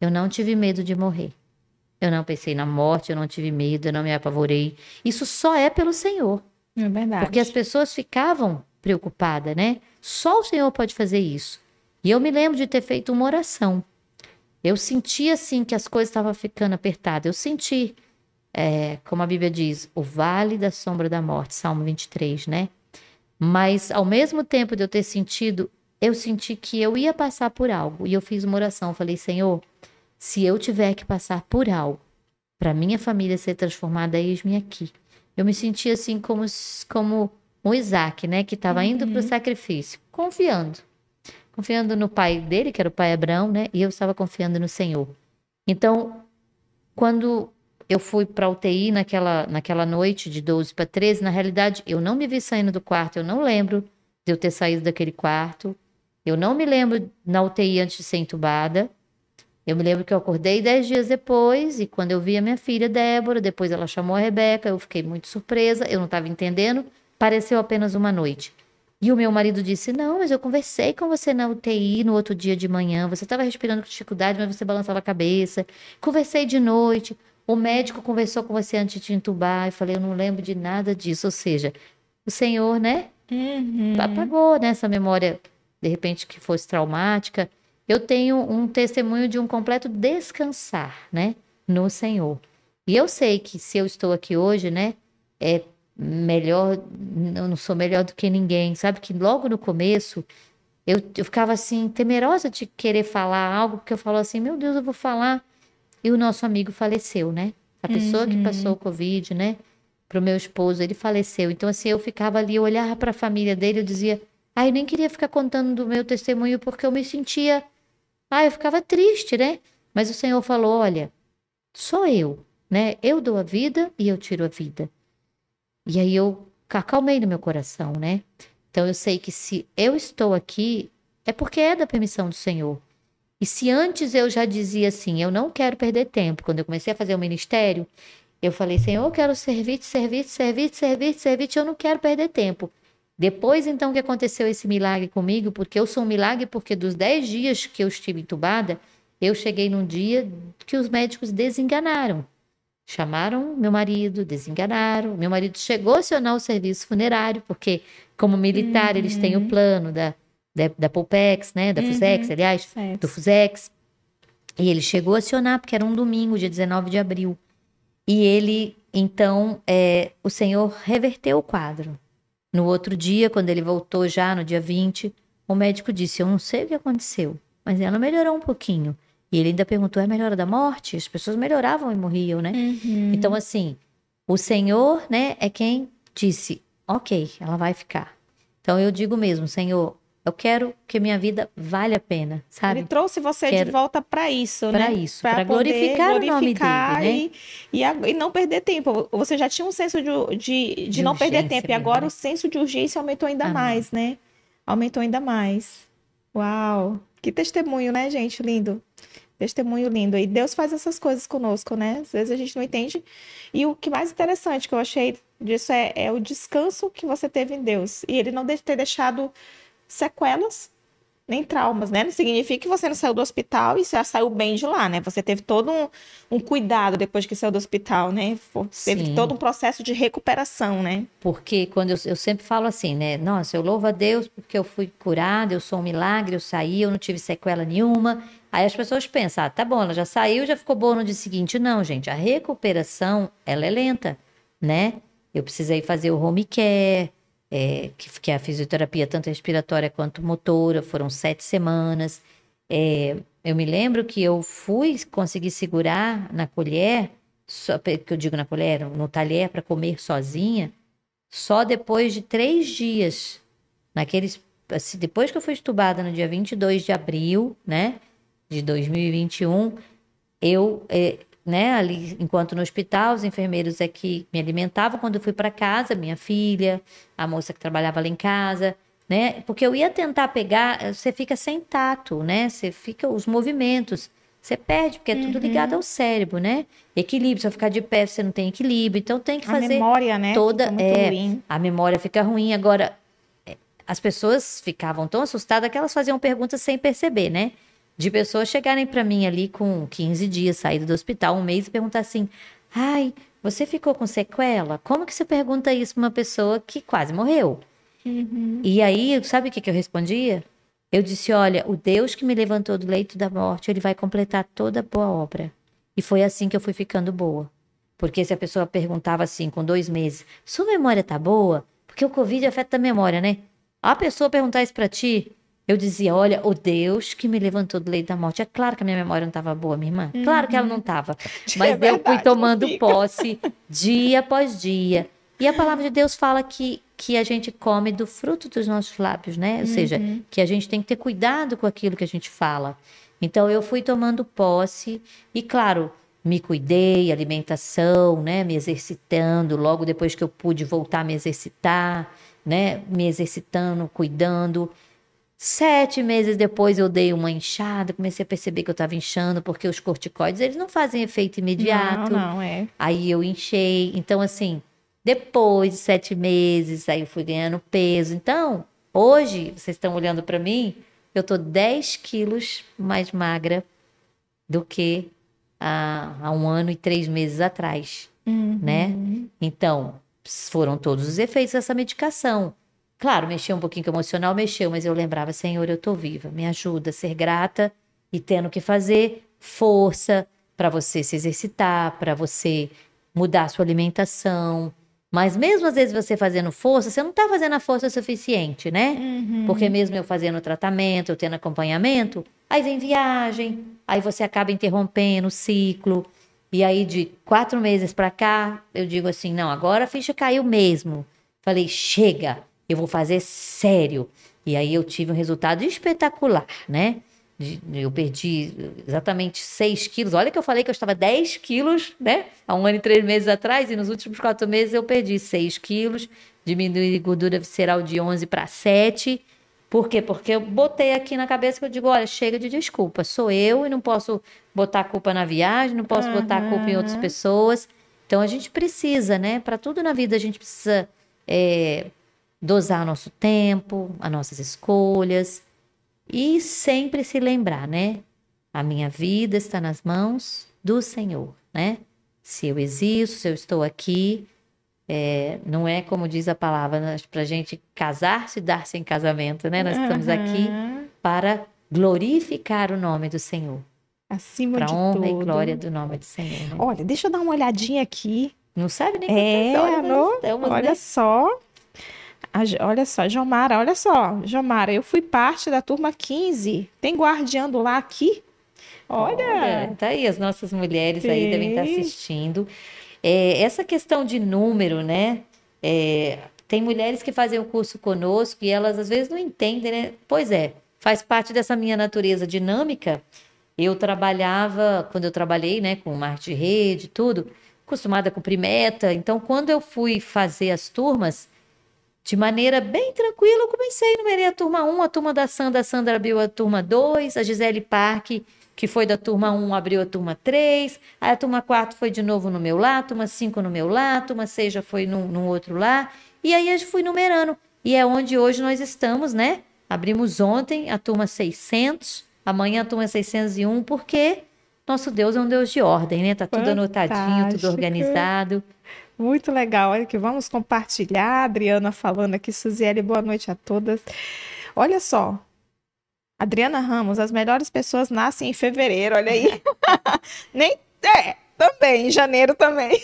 Eu não tive medo de morrer. Eu não pensei na morte, eu não tive medo, eu não me apavorei. Isso só é pelo Senhor. É verdade. Porque as pessoas ficavam preocupadas, né? Só o Senhor pode fazer isso. E eu me lembro de ter feito uma oração. Eu senti assim que as coisas estavam ficando apertadas. Eu senti, é, como a Bíblia diz, o vale da sombra da morte, Salmo 23, né? Mas ao mesmo tempo de eu ter sentido, eu senti que eu ia passar por algo. E eu fiz uma oração. Falei, Senhor, se eu tiver que passar por algo, para minha família ser transformada, eis-me aqui. Eu me senti assim como, como um Isaac, né? Que estava uhum. indo para o sacrifício, confiando. Confiando no pai dele, que era o pai Abraão, né? E eu estava confiando no Senhor. Então, quando eu fui para UTI naquela, naquela noite de 12 para 13. Na realidade, eu não me vi saindo do quarto, eu não lembro de eu ter saído daquele quarto. Eu não me lembro na UTI antes de ser entubada. Eu me lembro que eu acordei dez dias depois e quando eu vi a minha filha Débora, depois ela chamou a Rebeca, eu fiquei muito surpresa, eu não estava entendendo, pareceu apenas uma noite. E o meu marido disse: Não, mas eu conversei com você na UTI no outro dia de manhã. Você estava respirando com dificuldade, mas você balançava a cabeça. Conversei de noite. O médico conversou com você antes de te entubar. Eu falei, eu não lembro de nada disso. Ou seja, o Senhor, né? Uhum. Apagou né, essa memória, de repente, que fosse traumática. Eu tenho um testemunho de um completo descansar, né? No Senhor. E eu sei que se eu estou aqui hoje, né? É melhor, eu não sou melhor do que ninguém. Sabe que logo no começo eu, eu ficava assim, temerosa de querer falar algo, porque eu falo assim, meu Deus, eu vou falar e o nosso amigo faleceu, né? A pessoa uhum. que passou o Covid, né? Pro meu esposo, ele faleceu. Então, assim, eu ficava ali, eu olhava para a família dele, eu dizia: Aí eu nem queria ficar contando do meu testemunho porque eu me sentia. Ah, eu ficava triste, né? Mas o Senhor falou: olha, sou eu, né? Eu dou a vida e eu tiro a vida. E aí eu acalmei no meu coração, né? Então eu sei que se eu estou aqui, é porque é da permissão do Senhor. E se antes eu já dizia assim, eu não quero perder tempo, quando eu comecei a fazer o ministério, eu falei, Senhor, eu quero servir, servir, servir, servir, servir, eu não quero perder tempo. Depois, então, que aconteceu esse milagre comigo, porque eu sou um milagre, porque dos 10 dias que eu estive entubada, eu cheguei num dia que os médicos desenganaram. Chamaram meu marido, desenganaram. Meu marido chegou a acionar o serviço funerário, porque, como militar, uhum. eles têm o uhum. plano da, da, da Polpex, né? Da uhum. Fusex, aliás, certo. do Fusex. E ele chegou a acionar, porque era um domingo, dia 19 de abril. E ele, então, é, o Senhor reverteu o quadro. No outro dia, quando ele voltou já no dia 20, o médico disse: Eu não sei o que aconteceu, mas ela melhorou um pouquinho. E ele ainda perguntou: é melhora da morte? As pessoas melhoravam e morriam, né? Uhum. Então, assim, o Senhor, né, é quem disse: ok, ela vai ficar. Então, eu digo mesmo: Senhor, eu quero que minha vida vale a pena, sabe? Ele trouxe você quero... de volta para isso, pra né? Para isso, para glorificar, glorificar, o nome dele, né? E, e, e, não perder tempo. Você já tinha um senso de, de, de, de não perder tempo, e agora né? o senso de urgência aumentou ainda mais, né? Aumentou ainda mais. Uau! Que testemunho, né, gente? Lindo. Testemunho lindo. E Deus faz essas coisas conosco, né? Às vezes a gente não entende. E o que mais interessante que eu achei disso é, é o descanso que você teve em Deus. E ele não deve ter deixado sequelas nem traumas, né? Não significa que você não saiu do hospital e já saiu bem de lá, né? Você teve todo um, um cuidado depois que saiu do hospital, né? Teve Sim. todo um processo de recuperação, né? Porque quando eu, eu, sempre falo assim, né? Nossa, eu louvo a Deus porque eu fui curada, eu sou um milagre, eu saí, eu não tive sequela nenhuma. Aí as pessoas pensam, ah, tá bom, ela já saiu, já ficou boa no dia seguinte. Não, gente, a recuperação, ela é lenta, né? Eu precisei fazer o home care, é, que, que, é a fisioterapia tanto respiratória quanto motora, foram sete semanas. É, eu me lembro que eu fui conseguir segurar na colher, só, que eu digo na colher, no talher para comer sozinha, só depois de três dias. Naqueles, assim, depois que eu fui estubada no dia 22 de abril, né, de 2021, eu é, né, ali enquanto no hospital, os enfermeiros é que me alimentavam quando eu fui para casa, minha filha, a moça que trabalhava lá em casa, né? Porque eu ia tentar pegar, você fica sem tato, né? Você fica os movimentos, você perde porque é tudo ligado uhum. ao cérebro, né? Equilíbrio, se eu ficar de pé, você não tem equilíbrio, então tem que fazer a memória, né? Toda é, ruim. a memória fica ruim. Agora é, as pessoas ficavam tão assustadas que elas faziam perguntas sem perceber, né? De pessoas chegarem para mim ali com 15 dias, saído do hospital, um mês, e perguntar assim: ai, você ficou com sequela? Como que você pergunta isso para uma pessoa que quase morreu? Uhum. E aí, sabe o que, que eu respondia? Eu disse: olha, o Deus que me levantou do leito da morte, ele vai completar toda a boa obra. E foi assim que eu fui ficando boa. Porque se a pessoa perguntava assim, com dois meses, sua memória tá boa? Porque o Covid afeta a memória, né? A pessoa perguntar isso para ti, eu dizia, olha, o Deus que me levantou do leito da morte. É claro que a minha memória não estava boa, minha irmã. Claro que ela não estava. Uhum. Mas é verdade, eu fui tomando posse dia após dia. E a palavra de Deus fala que, que a gente come do fruto dos nossos lábios, né? Ou uhum. seja, que a gente tem que ter cuidado com aquilo que a gente fala. Então eu fui tomando posse e, claro, me cuidei, alimentação, né? Me exercitando. Logo depois que eu pude voltar a me exercitar, né? Me exercitando, cuidando. Sete meses depois eu dei uma inchada, comecei a perceber que eu estava inchando, porque os corticoides eles não fazem efeito imediato. Não, não, é. Aí eu inchei. Então, assim, depois de sete meses, aí eu fui ganhando peso. Então, hoje, vocês estão olhando para mim, eu tô 10 quilos mais magra do que há, há um ano e três meses atrás, uhum. né? Então, foram todos os efeitos dessa medicação. Claro, mexeu um pouquinho com o emocional, mexeu, mas eu lembrava, Senhor, eu tô viva, me ajuda a ser grata e tendo que fazer força para você se exercitar, para você mudar a sua alimentação. Mas mesmo às vezes você fazendo força, você não tá fazendo a força suficiente, né? Uhum. Porque mesmo eu fazendo tratamento, eu tendo acompanhamento, aí vem viagem, aí você acaba interrompendo o ciclo. E aí de quatro meses para cá, eu digo assim, não, agora a ficha caiu mesmo. Falei, chega, eu vou fazer sério. E aí eu tive um resultado espetacular, né? Eu perdi exatamente 6 quilos. Olha que eu falei que eu estava 10 quilos, né? Há um ano e três meses atrás, e nos últimos quatro meses eu perdi 6 quilos, diminui gordura visceral de 11 para 7. Por quê? Porque eu botei aqui na cabeça que eu digo, olha, chega de desculpa. Sou eu e não posso botar a culpa na viagem, não posso uhum. botar a culpa em outras pessoas. Então a gente precisa, né? Para tudo na vida a gente precisa é, dosar nosso tempo, as nossas escolhas e sempre se lembrar, né? A minha vida está nas mãos do Senhor, né? Se eu existo, se eu estou aqui, é, não é como diz a palavra, para a gente casar-se e dar-se em casamento, né? Nós uhum. estamos aqui para glorificar o nome do Senhor. Acima pra de honra tudo. e glória do nome do Senhor. Né? Olha, deixa eu dar uma olhadinha aqui. Não sabe nem é, horas no, estamos, Olha né? só. Olha só, Jomara, olha só. Jomara, eu fui parte da turma 15. Tem guardiando lá aqui? Olha. olha tá aí, as nossas mulheres Sim. aí devem estar assistindo. É, essa questão de número, né? É, tem mulheres que fazem o curso conosco e elas às vezes não entendem, né? Pois é, faz parte dessa minha natureza dinâmica. Eu trabalhava, quando eu trabalhei, né, com marketing de rede, tudo, acostumada a cumprir meta. Então, quando eu fui fazer as turmas, de maneira bem tranquila, eu comecei, numerei a turma 1, a turma da Sandra, a Sandra abriu a turma 2, a Gisele Parque, que foi da turma 1, abriu a turma 3, aí a turma 4 foi de novo no meu lá, a turma 5 no meu lá, a turma 6 já foi no, no outro lá, e aí eu fui numerando. E é onde hoje nós estamos, né? Abrimos ontem a turma 600, amanhã a turma 601, porque nosso Deus é um Deus de ordem, né? Tá tudo Fantástico. anotadinho, tudo organizado. Muito legal. Olha que vamos compartilhar. Adriana falando aqui, Suziele, boa noite a todas. Olha só. Adriana Ramos, as melhores pessoas nascem em fevereiro, olha aí. Nem é, também, em janeiro também.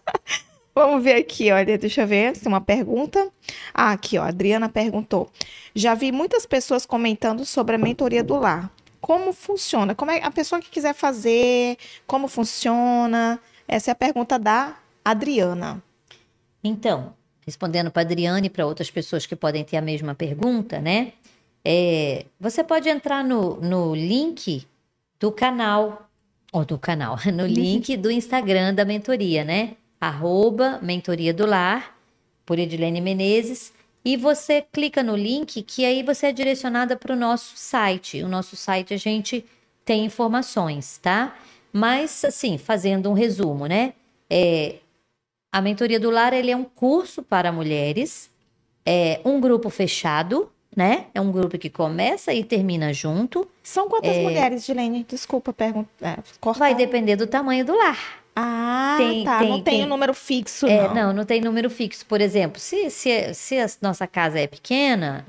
Vamos ver aqui, olha, deixa eu ver, tem uma pergunta. Ah, aqui, ó, a Adriana perguntou. Já vi muitas pessoas comentando sobre a mentoria do lar. Como funciona? Como é a pessoa que quiser fazer? Como funciona? Essa é a pergunta da Adriana. Então, respondendo para a Adriana e para outras pessoas que podem ter a mesma pergunta, né? É, você pode entrar no, no link do canal, ou do canal, no link do Instagram da mentoria, né? Arroba Mentoria do Lar, por Edilene Menezes, e você clica no link que aí você é direcionada para o nosso site. O nosso site a gente tem informações, tá? Mas, assim, fazendo um resumo, né? É, a mentoria do lar ele é um curso para mulheres, é um grupo fechado, né? É um grupo que começa e termina junto. São quantas é... mulheres, Dilene? Desculpa perguntar. É, Vai depender do tamanho do lar. Ah, tem, tá. Tem, não tem, tem um número fixo, é, não. Não, não tem número fixo. Por exemplo, se, se, se a nossa casa é pequena,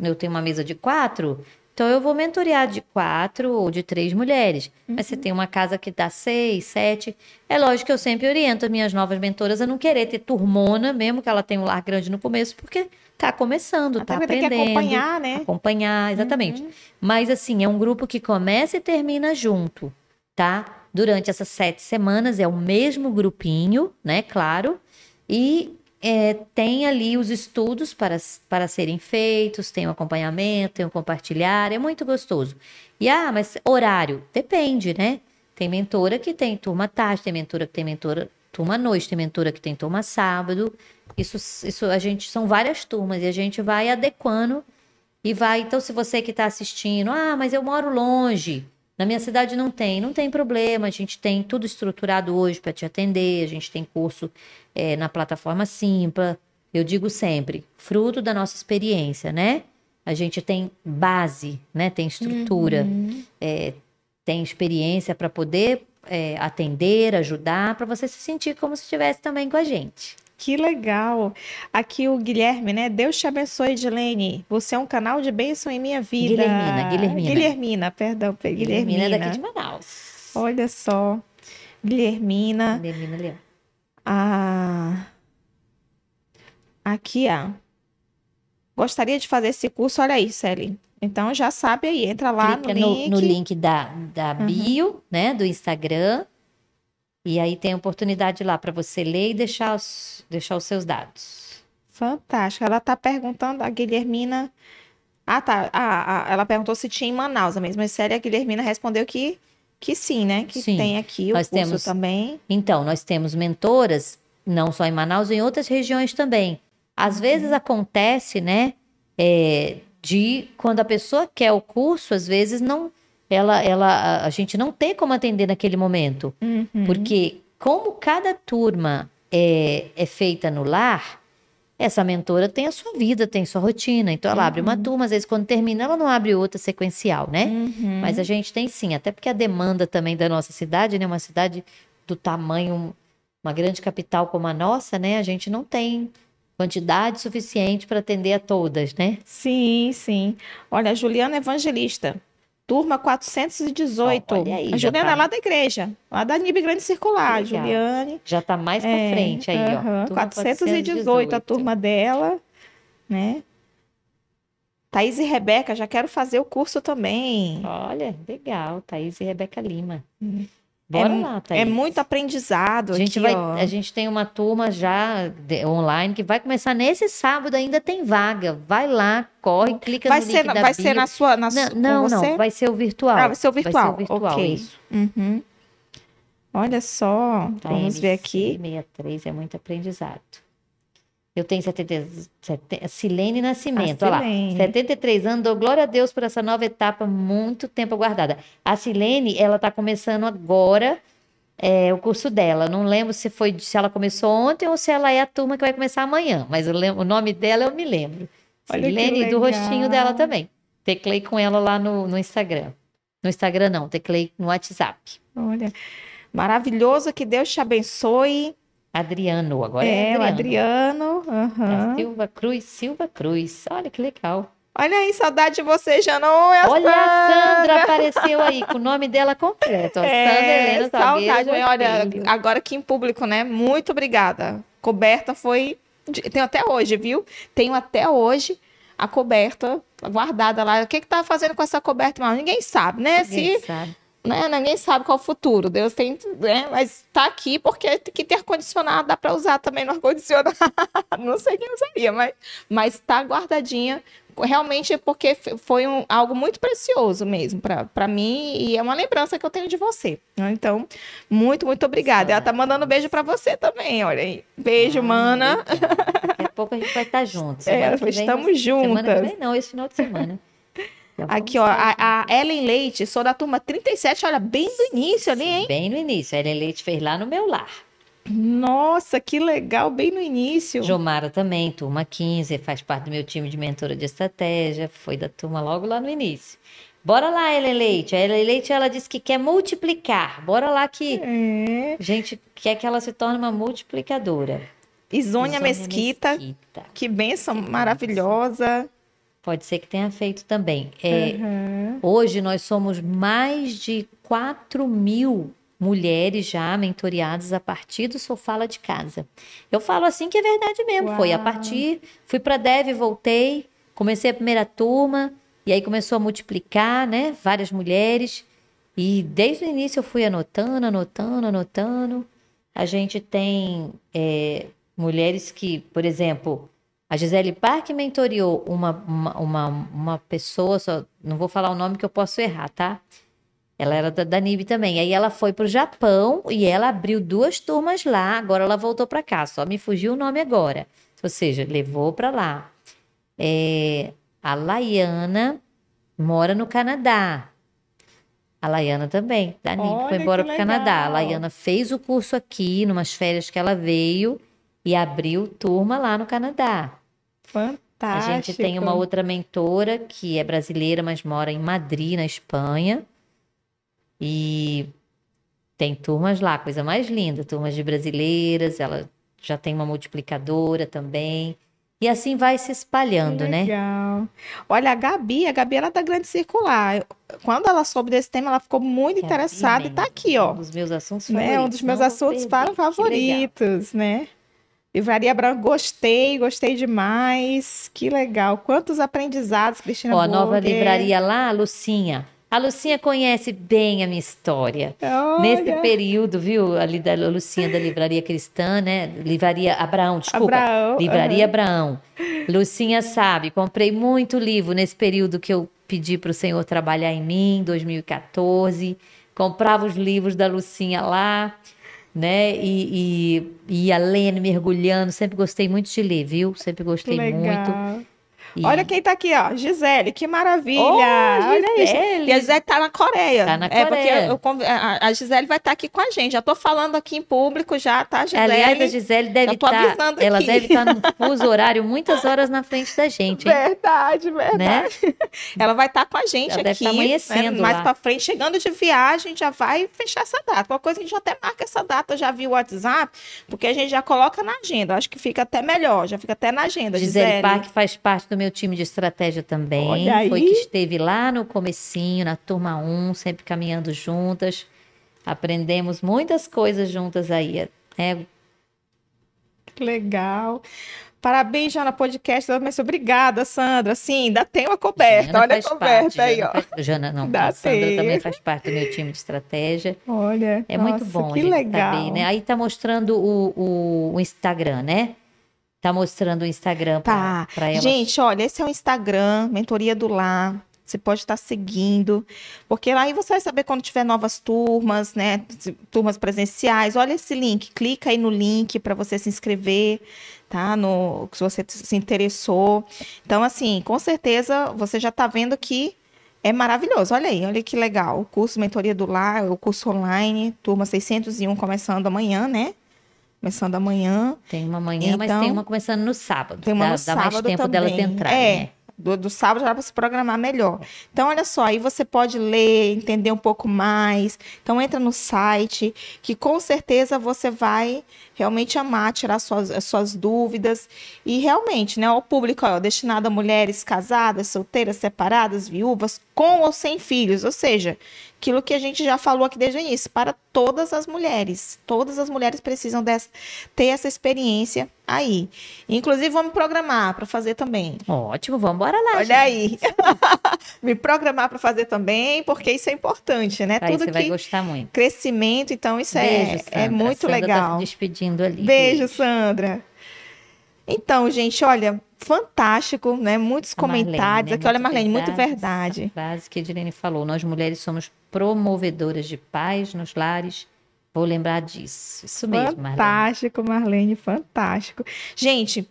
eu tenho uma mesa de quatro, então eu vou mentorear de quatro ou de três mulheres. Uhum. Mas você tem uma casa que dá seis, sete. É lógico que eu sempre oriento as minhas novas mentoras a não querer ter turmona, mesmo que ela tenha um lar grande no começo, porque tá começando, Até tá aprendendo. Tem que acompanhar, né? Acompanhar, exatamente. Uhum. Mas assim, é um grupo que começa e termina junto, tá? Durante essas sete semanas é o mesmo grupinho, né? Claro. E é, tem ali os estudos para, para serem feitos, tem o acompanhamento, tem o compartilhar, é muito gostoso. E ah, mas horário? Depende, né? Tem mentora que tem turma tarde, tem mentora que tem mentora turma noite, tem mentora que tem turma sábado. Isso, isso a gente são várias turmas e a gente vai adequando e vai. Então, se você que está assistindo, ah, mas eu moro longe. Na minha cidade não tem, não tem problema, a gente tem tudo estruturado hoje para te atender, a gente tem curso é, na plataforma Simpla. Eu digo sempre, fruto da nossa experiência, né? A gente tem base, né? Tem estrutura, uhum. é, tem experiência para poder é, atender, ajudar, para você se sentir como se estivesse também com a gente. Que legal. Aqui o Guilherme, né? Deus te abençoe, Edilene. Você é um canal de bênção em minha vida. Guilhermina, Guilhermina. Guilhermina, perdão. Guilhermina, Guilhermina é daqui de Manaus. Olha só. Guilhermina. Guilhermina Leão. Ah, aqui, ó. Gostaria de fazer esse curso, olha aí, Celi. Então já sabe aí, entra lá no link. No, no link da, da bio, uhum. né, do Instagram. E aí tem oportunidade lá para você ler e deixar os, deixar os seus dados. Fantástico. Ela tá perguntando, a Guilhermina. Ah, tá. Ah, ah, ela perguntou se tinha em Manaus a mesma série. A Guilhermina respondeu que, que sim, né? Que Sim. tem aqui o Nós curso temos- também. Então, nós temos mentoras, não só em Manaus, em outras regiões também. Às Uhum. vezes acontece, né, é, de quando a pessoa quer o curso, às vezes não, ela, ela, a- gente não tem como atender naquele momento, Uhum. porque como cada turma é, é feita no lar, essa mentora tem a sua vida, tem sua rotina. Então, ela abre uma turma, às vezes quando termina, ela não abre outra sequencial, né? Uhum. Mas a gente tem sim, até porque a demanda também da nossa cidade, né? Uma cidade do tamanho, uma grande capital como a nossa, né? A gente não tem quantidade suficiente para atender a todas, né? Sim, sim. Olha, a Juliana Evangelista, turma 418. Olha aí, a Juliana tá- é lá da igreja, lá da NIB Grande Circular. Legal. Juliane. Já tá mais para É, frente aí, aham, ó. Turma 418, a turma dela, né? Thaís e Rebeca, já quero fazer o curso também. Olha, legal, Thaís e Rebeca Lima. Hum. Bora é, lá, Thaís. é muito aprendizado A gente, aqui, vai, ó. a gente tem uma turma já de- online que vai começar nesse sábado, ainda tem vaga. Vai lá, corre, clica Vai no ser, link vai bio. ser na sua, na Não, su- não, não, vai ser o virtual. Ah, vai ser o virtual. Vai ser o virtual, ok. isso. Uhum. Olha só, Tá, vamos ver aqui. 63 é muito aprendizado. Eu tenho 70, 70, Silene Nascimento, A olha lá. Silene. 73 anos, dou glória a Deus por essa nova etapa, muito tempo aguardada. A Silene, ela tá começando agora é, o curso dela. Não lembro se foi se ela começou ontem ou se ela é a turma que vai começar amanhã, mas lembro- o nome dela eu me lembro. Olha Silene, do rostinho dela também. Teclei com ela lá no, no Instagram. No Instagram não, teclei no WhatsApp. Olha, maravilhoso, que Deus te abençoe. Adriano, agora é, é o Adriano. Adriano. aham. É Silva Cruz, Silva Cruz. Olha que legal. Olha aí, saudade de você, Janon. É Olha, a Sandra. Sandra apareceu aí com o nome dela completo. ó. Sandra É, Helena saudade. Salgueiro Olha, agora aqui em público, né? Muito obrigada. Coberta foi. Tenho até hoje, viu? Tenho até hoje a coberta guardada lá. O que que tá fazendo com essa coberta? Ninguém sabe, né? Ninguém Se, sabe. Né? Ninguém sabe qual é o futuro. Deus tem, né? Mas tá aqui porque tem que ter ar-condicionado, dá para usar também no ar-condicionado. Não sei quem usaria, mas, mas tá guardadinha. Realmente porque foi um- algo muito precioso mesmo para mim e é uma lembrança que eu tenho de você. né? Então, muito, muito obrigada. Ela tá mandando beijo para você também, olha aí. Beijo, Ah, mana. Daqui a pouco a gente vai estar juntos. É, estamos nós- Semana que juntas. vem não, esse final de semana. Aqui, ó, a, a Ellen Leite, sou da turma 37, olha, bem do início ali, hein? Bem no início. A Ellen Leite fez lá no meu lar. Nossa, que legal, bem no início. Jomara também, turma 15, faz parte do meu time de mentora de estratégia, foi da turma logo lá no início. Bora lá, Ellen Leite. A Ellen Leite, ela disse que quer multiplicar. Bora lá que É. a gente quer que ela se torne uma multiplicadora. Isônia Isônia Mesquita, Mesquita. que benção Que benção. Pode ser que tenha feito também. É, Uhum. Hoje nós somos mais de 4 mil mulheres já mentoriadas a partir do Sofala de Casa. Eu falo assim que é verdade mesmo. Foi a Uau. partir, fui para Dev, voltei, comecei a primeira turma, e aí começou a multiplicar, né? Várias mulheres. E desde o início eu fui anotando, anotando, anotando. A gente tem é, mulheres que, por exemplo, a Gisele Park mentoriou uma, uma, uma, uma pessoa, só, não vou falar o nome que eu posso errar, tá? Ela era da, da NIB também. Aí ela foi para o Japão e ela abriu duas turmas lá. Agora ela voltou para cá. Só me fugiu o nome agora. Ou seja, levou para lá. É, a Laiana mora no Canadá. A Laiana também, da NIB, foi embora para o Canadá. A. Laiana fez o curso aqui, numas férias que ela veio, e abriu turma lá no Canadá. A Fantástico. gente tem uma outra mentora que é brasileira, mas mora em Madrid, na Espanha. E tem turmas lá, coisa mais linda, turmas de brasileiras, ela já tem uma multiplicadora também. E assim vai se espalhando, né? Legal. Olha, a Gabi, a Gabi ela é da Grande Circular. Quando ela soube desse tema, ela ficou muito Gabi interessada e tá aqui, ó. Um dos meus assuntos Né? favoritos. Um dos meus assuntos legal. favoritos, né? Livraria Branca, gostei, gostei demais. Que legal. Quantos aprendizados, Cristina Ó, a nova livraria lá, Lucinha, A Lucinha conhece bem a minha história. Olha. Nesse período, viu, ali da Lucinha da Livraria Cristã, né? Livraria Abraão, desculpa. Abraão, Livraria aham. Abraão. Lucinha sabe, comprei muito livro nesse período que eu pedi para o Senhor trabalhar em mim, 2014. Comprava os livros da Lucinha lá, né? E, e, e ia lendo, mergulhando. Sempre gostei muito de ler, viu? Sempre gostei muito. E- Olha quem tá aqui, ó. Gisele, que maravilha. Ô, Olha isso. Gisele. E a Gisele tá na Coreia. Tá na É porque Coreia. eu a Gisele vai estar aqui com a gente. Já tô falando aqui em público já, tá, Gisele? Aliás, a Gisele deve estar. avisando ela deve estar num fuso horário muitas horas na frente da gente, hein? Verdade, verdade. Né? Ela vai estar com a gente Ela deve aqui. tá amanhecendo né? Mais lá. pra frente, chegando de viagem, já vai fechar essa data. Qualquer coisa a gente já até marca essa data, já viu o WhatsApp, porque a gente já coloca na agenda. Acho que fica até melhor, já fica até na agenda. Gisele Gisele. Park faz parte do meu time de estratégia também. Foi que esteve lá no comecinho, na turma 1, sempre caminhando juntas. Aprendemos muitas coisas juntas aí. né? Legal. Parabéns, Jana Podcast. Mas obrigada, Sandra. Sim, ainda tem uma coberta. Jana Olha a coberta parte, aí, Jana ó. faz- Jana não, Dá a Sandra tempo. também faz parte do meu time de estratégia. Olha, É nossa, muito bom que gente legal. saber, né? Aí tá mostrando o, o, o Instagram, né? Tá mostrando o Instagram Tá. pra, pra ela. Gente, olha, esse é o Instagram, Mentoria do Lar. Você pode estar seguindo, porque lá aí você vai saber quando tiver novas turmas, né? Turmas presenciais. Olha esse link, clica aí no link para você se inscrever, tá? No, se você se interessou. Então, assim, com certeza você já está vendo que é maravilhoso. Olha aí, olha que legal. O curso Mentoria do Lar, o curso online, turma 601 começando amanhã, né? Começando amanhã. Tem uma manhã, mas Então, tem uma começando no sábado. Tem uma dá, no dá mais sábado tempo também. delas entrarem, É. né? Do, do sábado já dá para se programar melhor. Então, olha só, aí você pode ler, entender um pouco mais. Então, entra no site, que com certeza você vai realmente amar, tirar suas, as suas dúvidas. E realmente, né, o público ó, destinado a mulheres casadas, solteiras, separadas, viúvas, com ou sem filhos. Ou seja, aquilo que a gente já falou aqui desde o início, para todas as mulheres. Todas as mulheres precisam dessa, ter essa experiência aí. Inclusive, me programar para fazer também. Ótimo, vamos embora lá. Olha gente. aí. Me programar para fazer também, porque isso é importante, né? Aí Tudo você vai que gostar muito. crescimento, então isso Beijo, é, Sandra. é muito Sandra Tá legal. se despedindo ali. Beijo, Sandra. Então, gente, olha, fantástico, né? Muitos Marlene, comentários né? aqui. Olha, Muito Marlene, muito verdade. verdade. Essa frase que a Edilene falou. Nós mulheres somos promovedoras de paz nos lares. Vou lembrar disso. Isso mesmo, Marlene. Fantástico, Marlene, fantástico. Gente,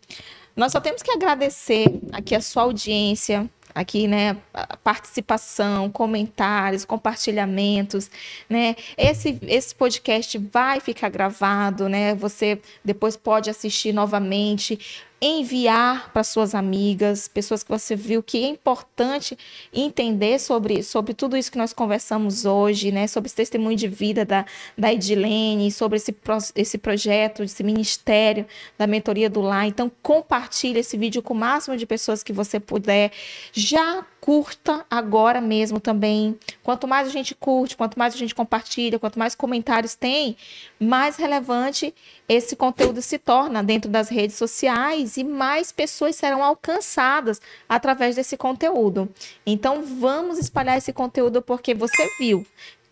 nós só temos que agradecer aqui a sua audiência, aqui, né, participação, comentários, compartilhamentos, né? Esse esse podcast vai ficar gravado, né? Você depois pode assistir novamente, enviar para suas amigas, pessoas que você viu que é importante entender sobre, sobre tudo isso que nós conversamos hoje, né? Sobre esse testemunho de vida da, da Edilene, sobre esse, esse projeto, esse ministério da mentoria do lar. Então, compartilhe esse vídeo com o máximo de pessoas que você puder. Já curta agora mesmo também. Quanto mais a gente curte, quanto mais a gente compartilha, quanto mais comentários tem, mais relevante esse conteúdo se torna dentro das redes sociais e mais pessoas serão alcançadas através desse conteúdo. Então, vamos espalhar esse conteúdo porque você viu.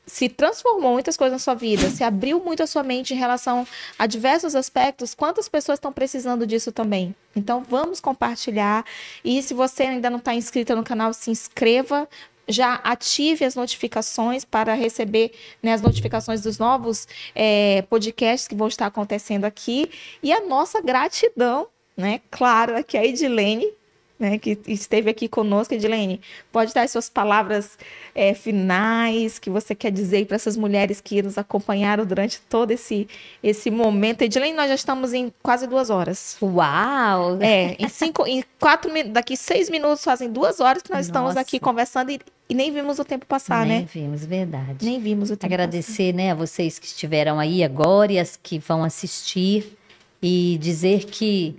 Se transformou muitas coisas na sua vida, se abriu muito a sua mente em relação a diversos aspectos, quantas pessoas estão precisando disso também? Então, vamos compartilhar. E se você ainda não está inscrita no canal, se inscreva, já ative as notificações para receber né, as notificações dos novos eh, podcasts que vão estar acontecendo aqui. E a nossa gratidão, né? Claro, aqui a Edilene, né, que esteve aqui conosco. Edilene, pode dar as suas palavras eh, finais que você quer dizer para essas mulheres que nos acompanharam durante todo esse, esse momento. Edilene, nós já estamos em quase duas horas. Uau! É, em cinco, em quatro, daqui seis minutos fazem duas horas que nós estamos Nossa. aqui conversando e, e nem vimos o tempo passar, Nem né? vimos, verdade. Nem vimos o tempo Agradecer, né, a vocês que estiveram aí agora e as que vão assistir e dizer que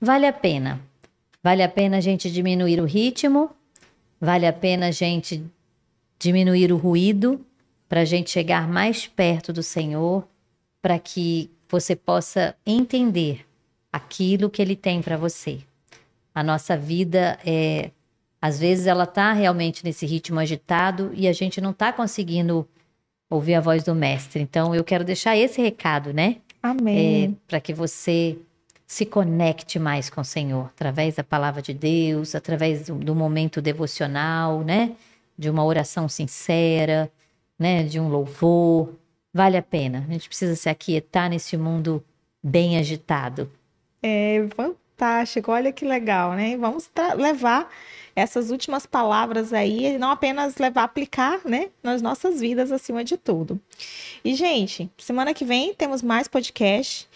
vale a pena. Vale a pena a gente diminuir o ritmo, vale a pena a gente diminuir o ruído para a gente chegar mais perto do Senhor, para que você possa entender aquilo que Ele tem para você. A nossa vida é Às vezes ela está realmente nesse ritmo agitado e a gente não está conseguindo ouvir a voz do mestre. Então eu quero deixar esse recado, né? Amém. É, Para que você se conecte mais com o Senhor, através da palavra de Deus, através do, do momento devocional, né? De uma oração sincera, né? De um louvor. Vale a pena. A gente precisa se aquietar nesse mundo bem agitado. É fantástico, olha que legal, né? Vamos levar essas últimas palavras aí e não apenas levar a aplicar, né, nas nossas vidas acima de tudo. E gente, semana que vem temos mais podcast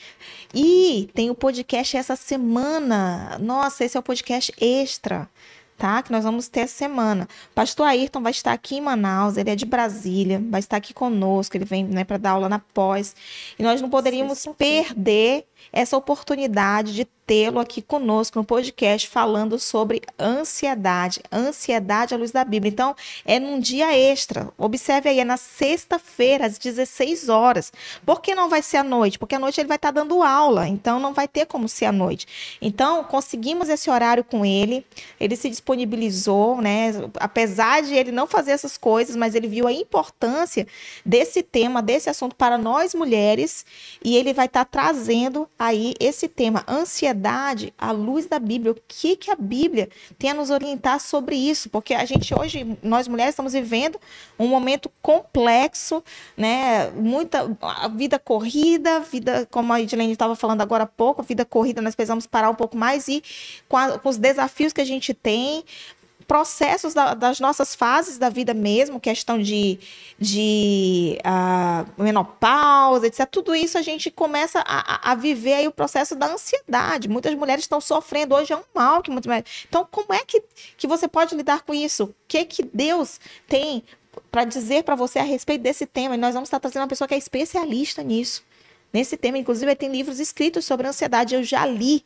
e tem o podcast essa semana. Nossa, esse é o podcast extra tá? Que nós vamos ter essa semana. Pastor Ayrton vai estar aqui em Manaus, ele é de Brasília, vai estar aqui conosco, ele vem né, para dar aula na pós. E nós não poderíamos perder essa oportunidade de tê-lo aqui conosco no podcast falando sobre ansiedade, ansiedade à luz da Bíblia. Então, é num dia extra. Observe aí, é na sexta-feira, às 16 horas. Por que não vai ser à noite? Porque à noite ele vai estar dando aula, então não vai ter como ser à noite. Então, conseguimos esse horário com ele, ele se disponibilizou, né? Apesar de ele não fazer essas coisas, mas ele viu a importância desse tema, desse assunto para nós mulheres, e ele vai estar trazendo aí esse tema, ansiedade, à luz da Bíblia. O que, que a Bíblia tem a nos orientar sobre isso? Porque a gente hoje, nós mulheres, estamos vivendo um momento complexo, né? Muita a vida corrida, vida, como a Edilene estava falando agora há pouco, a vida corrida, nós precisamos parar um pouco mais e com, a, com os desafios que a gente tem, processos da, das nossas fases da vida mesmo, questão de, de uh, menopausa, etc. Tudo isso a gente começa a, a, viver aí o processo da ansiedade. Muitas mulheres estão sofrendo, hoje é um mal que muitas mulheres... Então, como é que, que você pode lidar com isso? O que, que Deus tem para dizer para você a respeito desse tema? E nós vamos estar trazendo uma pessoa que é especialista nisso. Nesse tema, inclusive, tem livros escritos sobre ansiedade, eu já li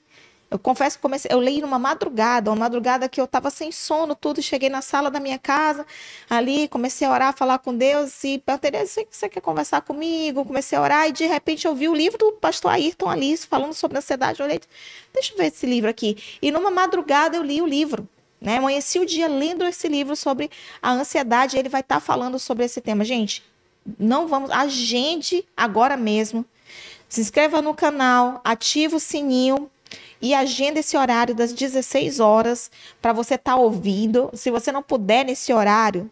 eu confesso que comecei, eu li numa madrugada, uma madrugada que eu estava sem sono, tudo, cheguei na sala da minha casa, ali, comecei a orar, falar com Deus, e Tereza, você quer conversar comigo? Comecei a orar, e de repente eu vi o livro do pastor Ayrton ali, falando sobre ansiedade, eu olhei, deixa eu ver esse livro aqui. E numa madrugada eu li o livro, né? Amanheci o dia lendo esse livro sobre a ansiedade, ele vai estar tá falando sobre esse tema. Gente, não vamos, agende agora mesmo, se inscreva no canal, ative o sininho, e agenda esse horário das 16 horas para você estar tá ouvindo. Se você não puder nesse horário,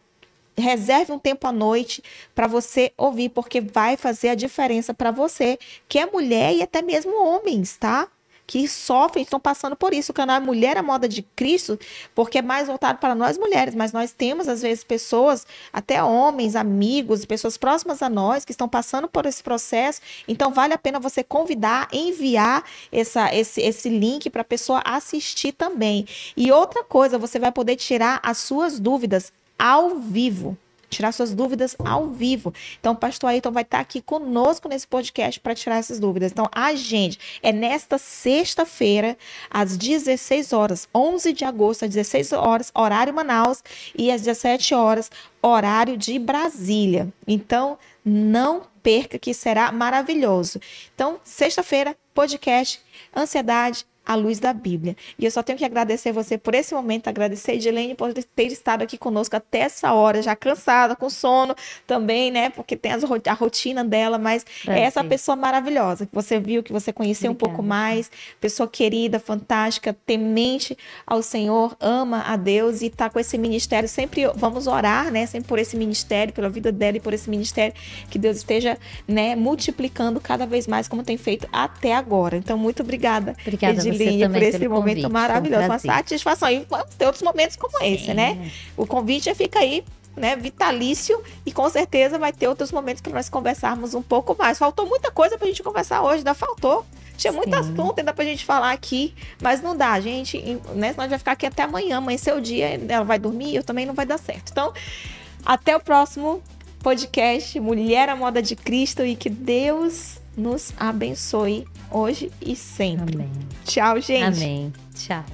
reserve um tempo à noite para você ouvir, porque vai fazer a diferença para você, que é mulher e até mesmo homens, tá? Que sofrem, estão passando por isso. O canal é Mulher à Moda de Cristo, porque é mais voltado para nós mulheres, mas nós temos, às vezes, pessoas, até homens, amigos, pessoas próximas a nós, que estão passando por esse processo. Então, vale a pena você convidar, enviar essa, esse, esse link para a pessoa assistir também. E outra coisa, você vai poder tirar as suas dúvidas ao vivo tirar suas dúvidas ao vivo. Então, o pastor Ayrton vai estar aqui conosco nesse podcast para tirar essas dúvidas. Então, a gente é nesta sexta-feira, às 16 horas, 11 de agosto, às 16 horas, horário Manaus, e às 17 horas, horário de Brasília. Então, não perca que será maravilhoso. Então, sexta-feira, podcast Ansiedade à luz da Bíblia. E eu só tenho que agradecer você por esse momento, agradecer a Edilene por ter estado aqui conosco até essa hora, já cansada, com sono também, né? Porque tem a rotina dela, mas é, é essa sim. pessoa maravilhosa que você viu, que você conheceu Obrigada. um pouco mais, pessoa querida, fantástica, temente ao Senhor, ama a Deus e está com esse ministério. Sempre vamos orar, né? Sempre por esse ministério, pela vida dela e por esse ministério, que Deus esteja, né, multiplicando cada vez mais como tem feito até agora. Então, muito obrigada, obrigada Edilene Linha, por esse momento convite, maravilhoso. Um uma satisfação. E vamos ter outros momentos como Sim. esse, né? O convite fica aí né, vitalício e com certeza vai ter outros momentos para nós conversarmos um pouco mais. Faltou muita coisa para a gente conversar hoje, ainda faltou. Tinha Sim. muito assunto ainda para a gente falar aqui, mas não dá, gente, né? Senão a gente vai ficar aqui até amanhã, amanhecer o dia, ela vai dormir, eu também não vai dar certo. Então, até o próximo podcast Mulher à Moda de Cristo e que Deus nos abençoe hoje e sempre. Amém. Tchau, gente. Amém. Tchau.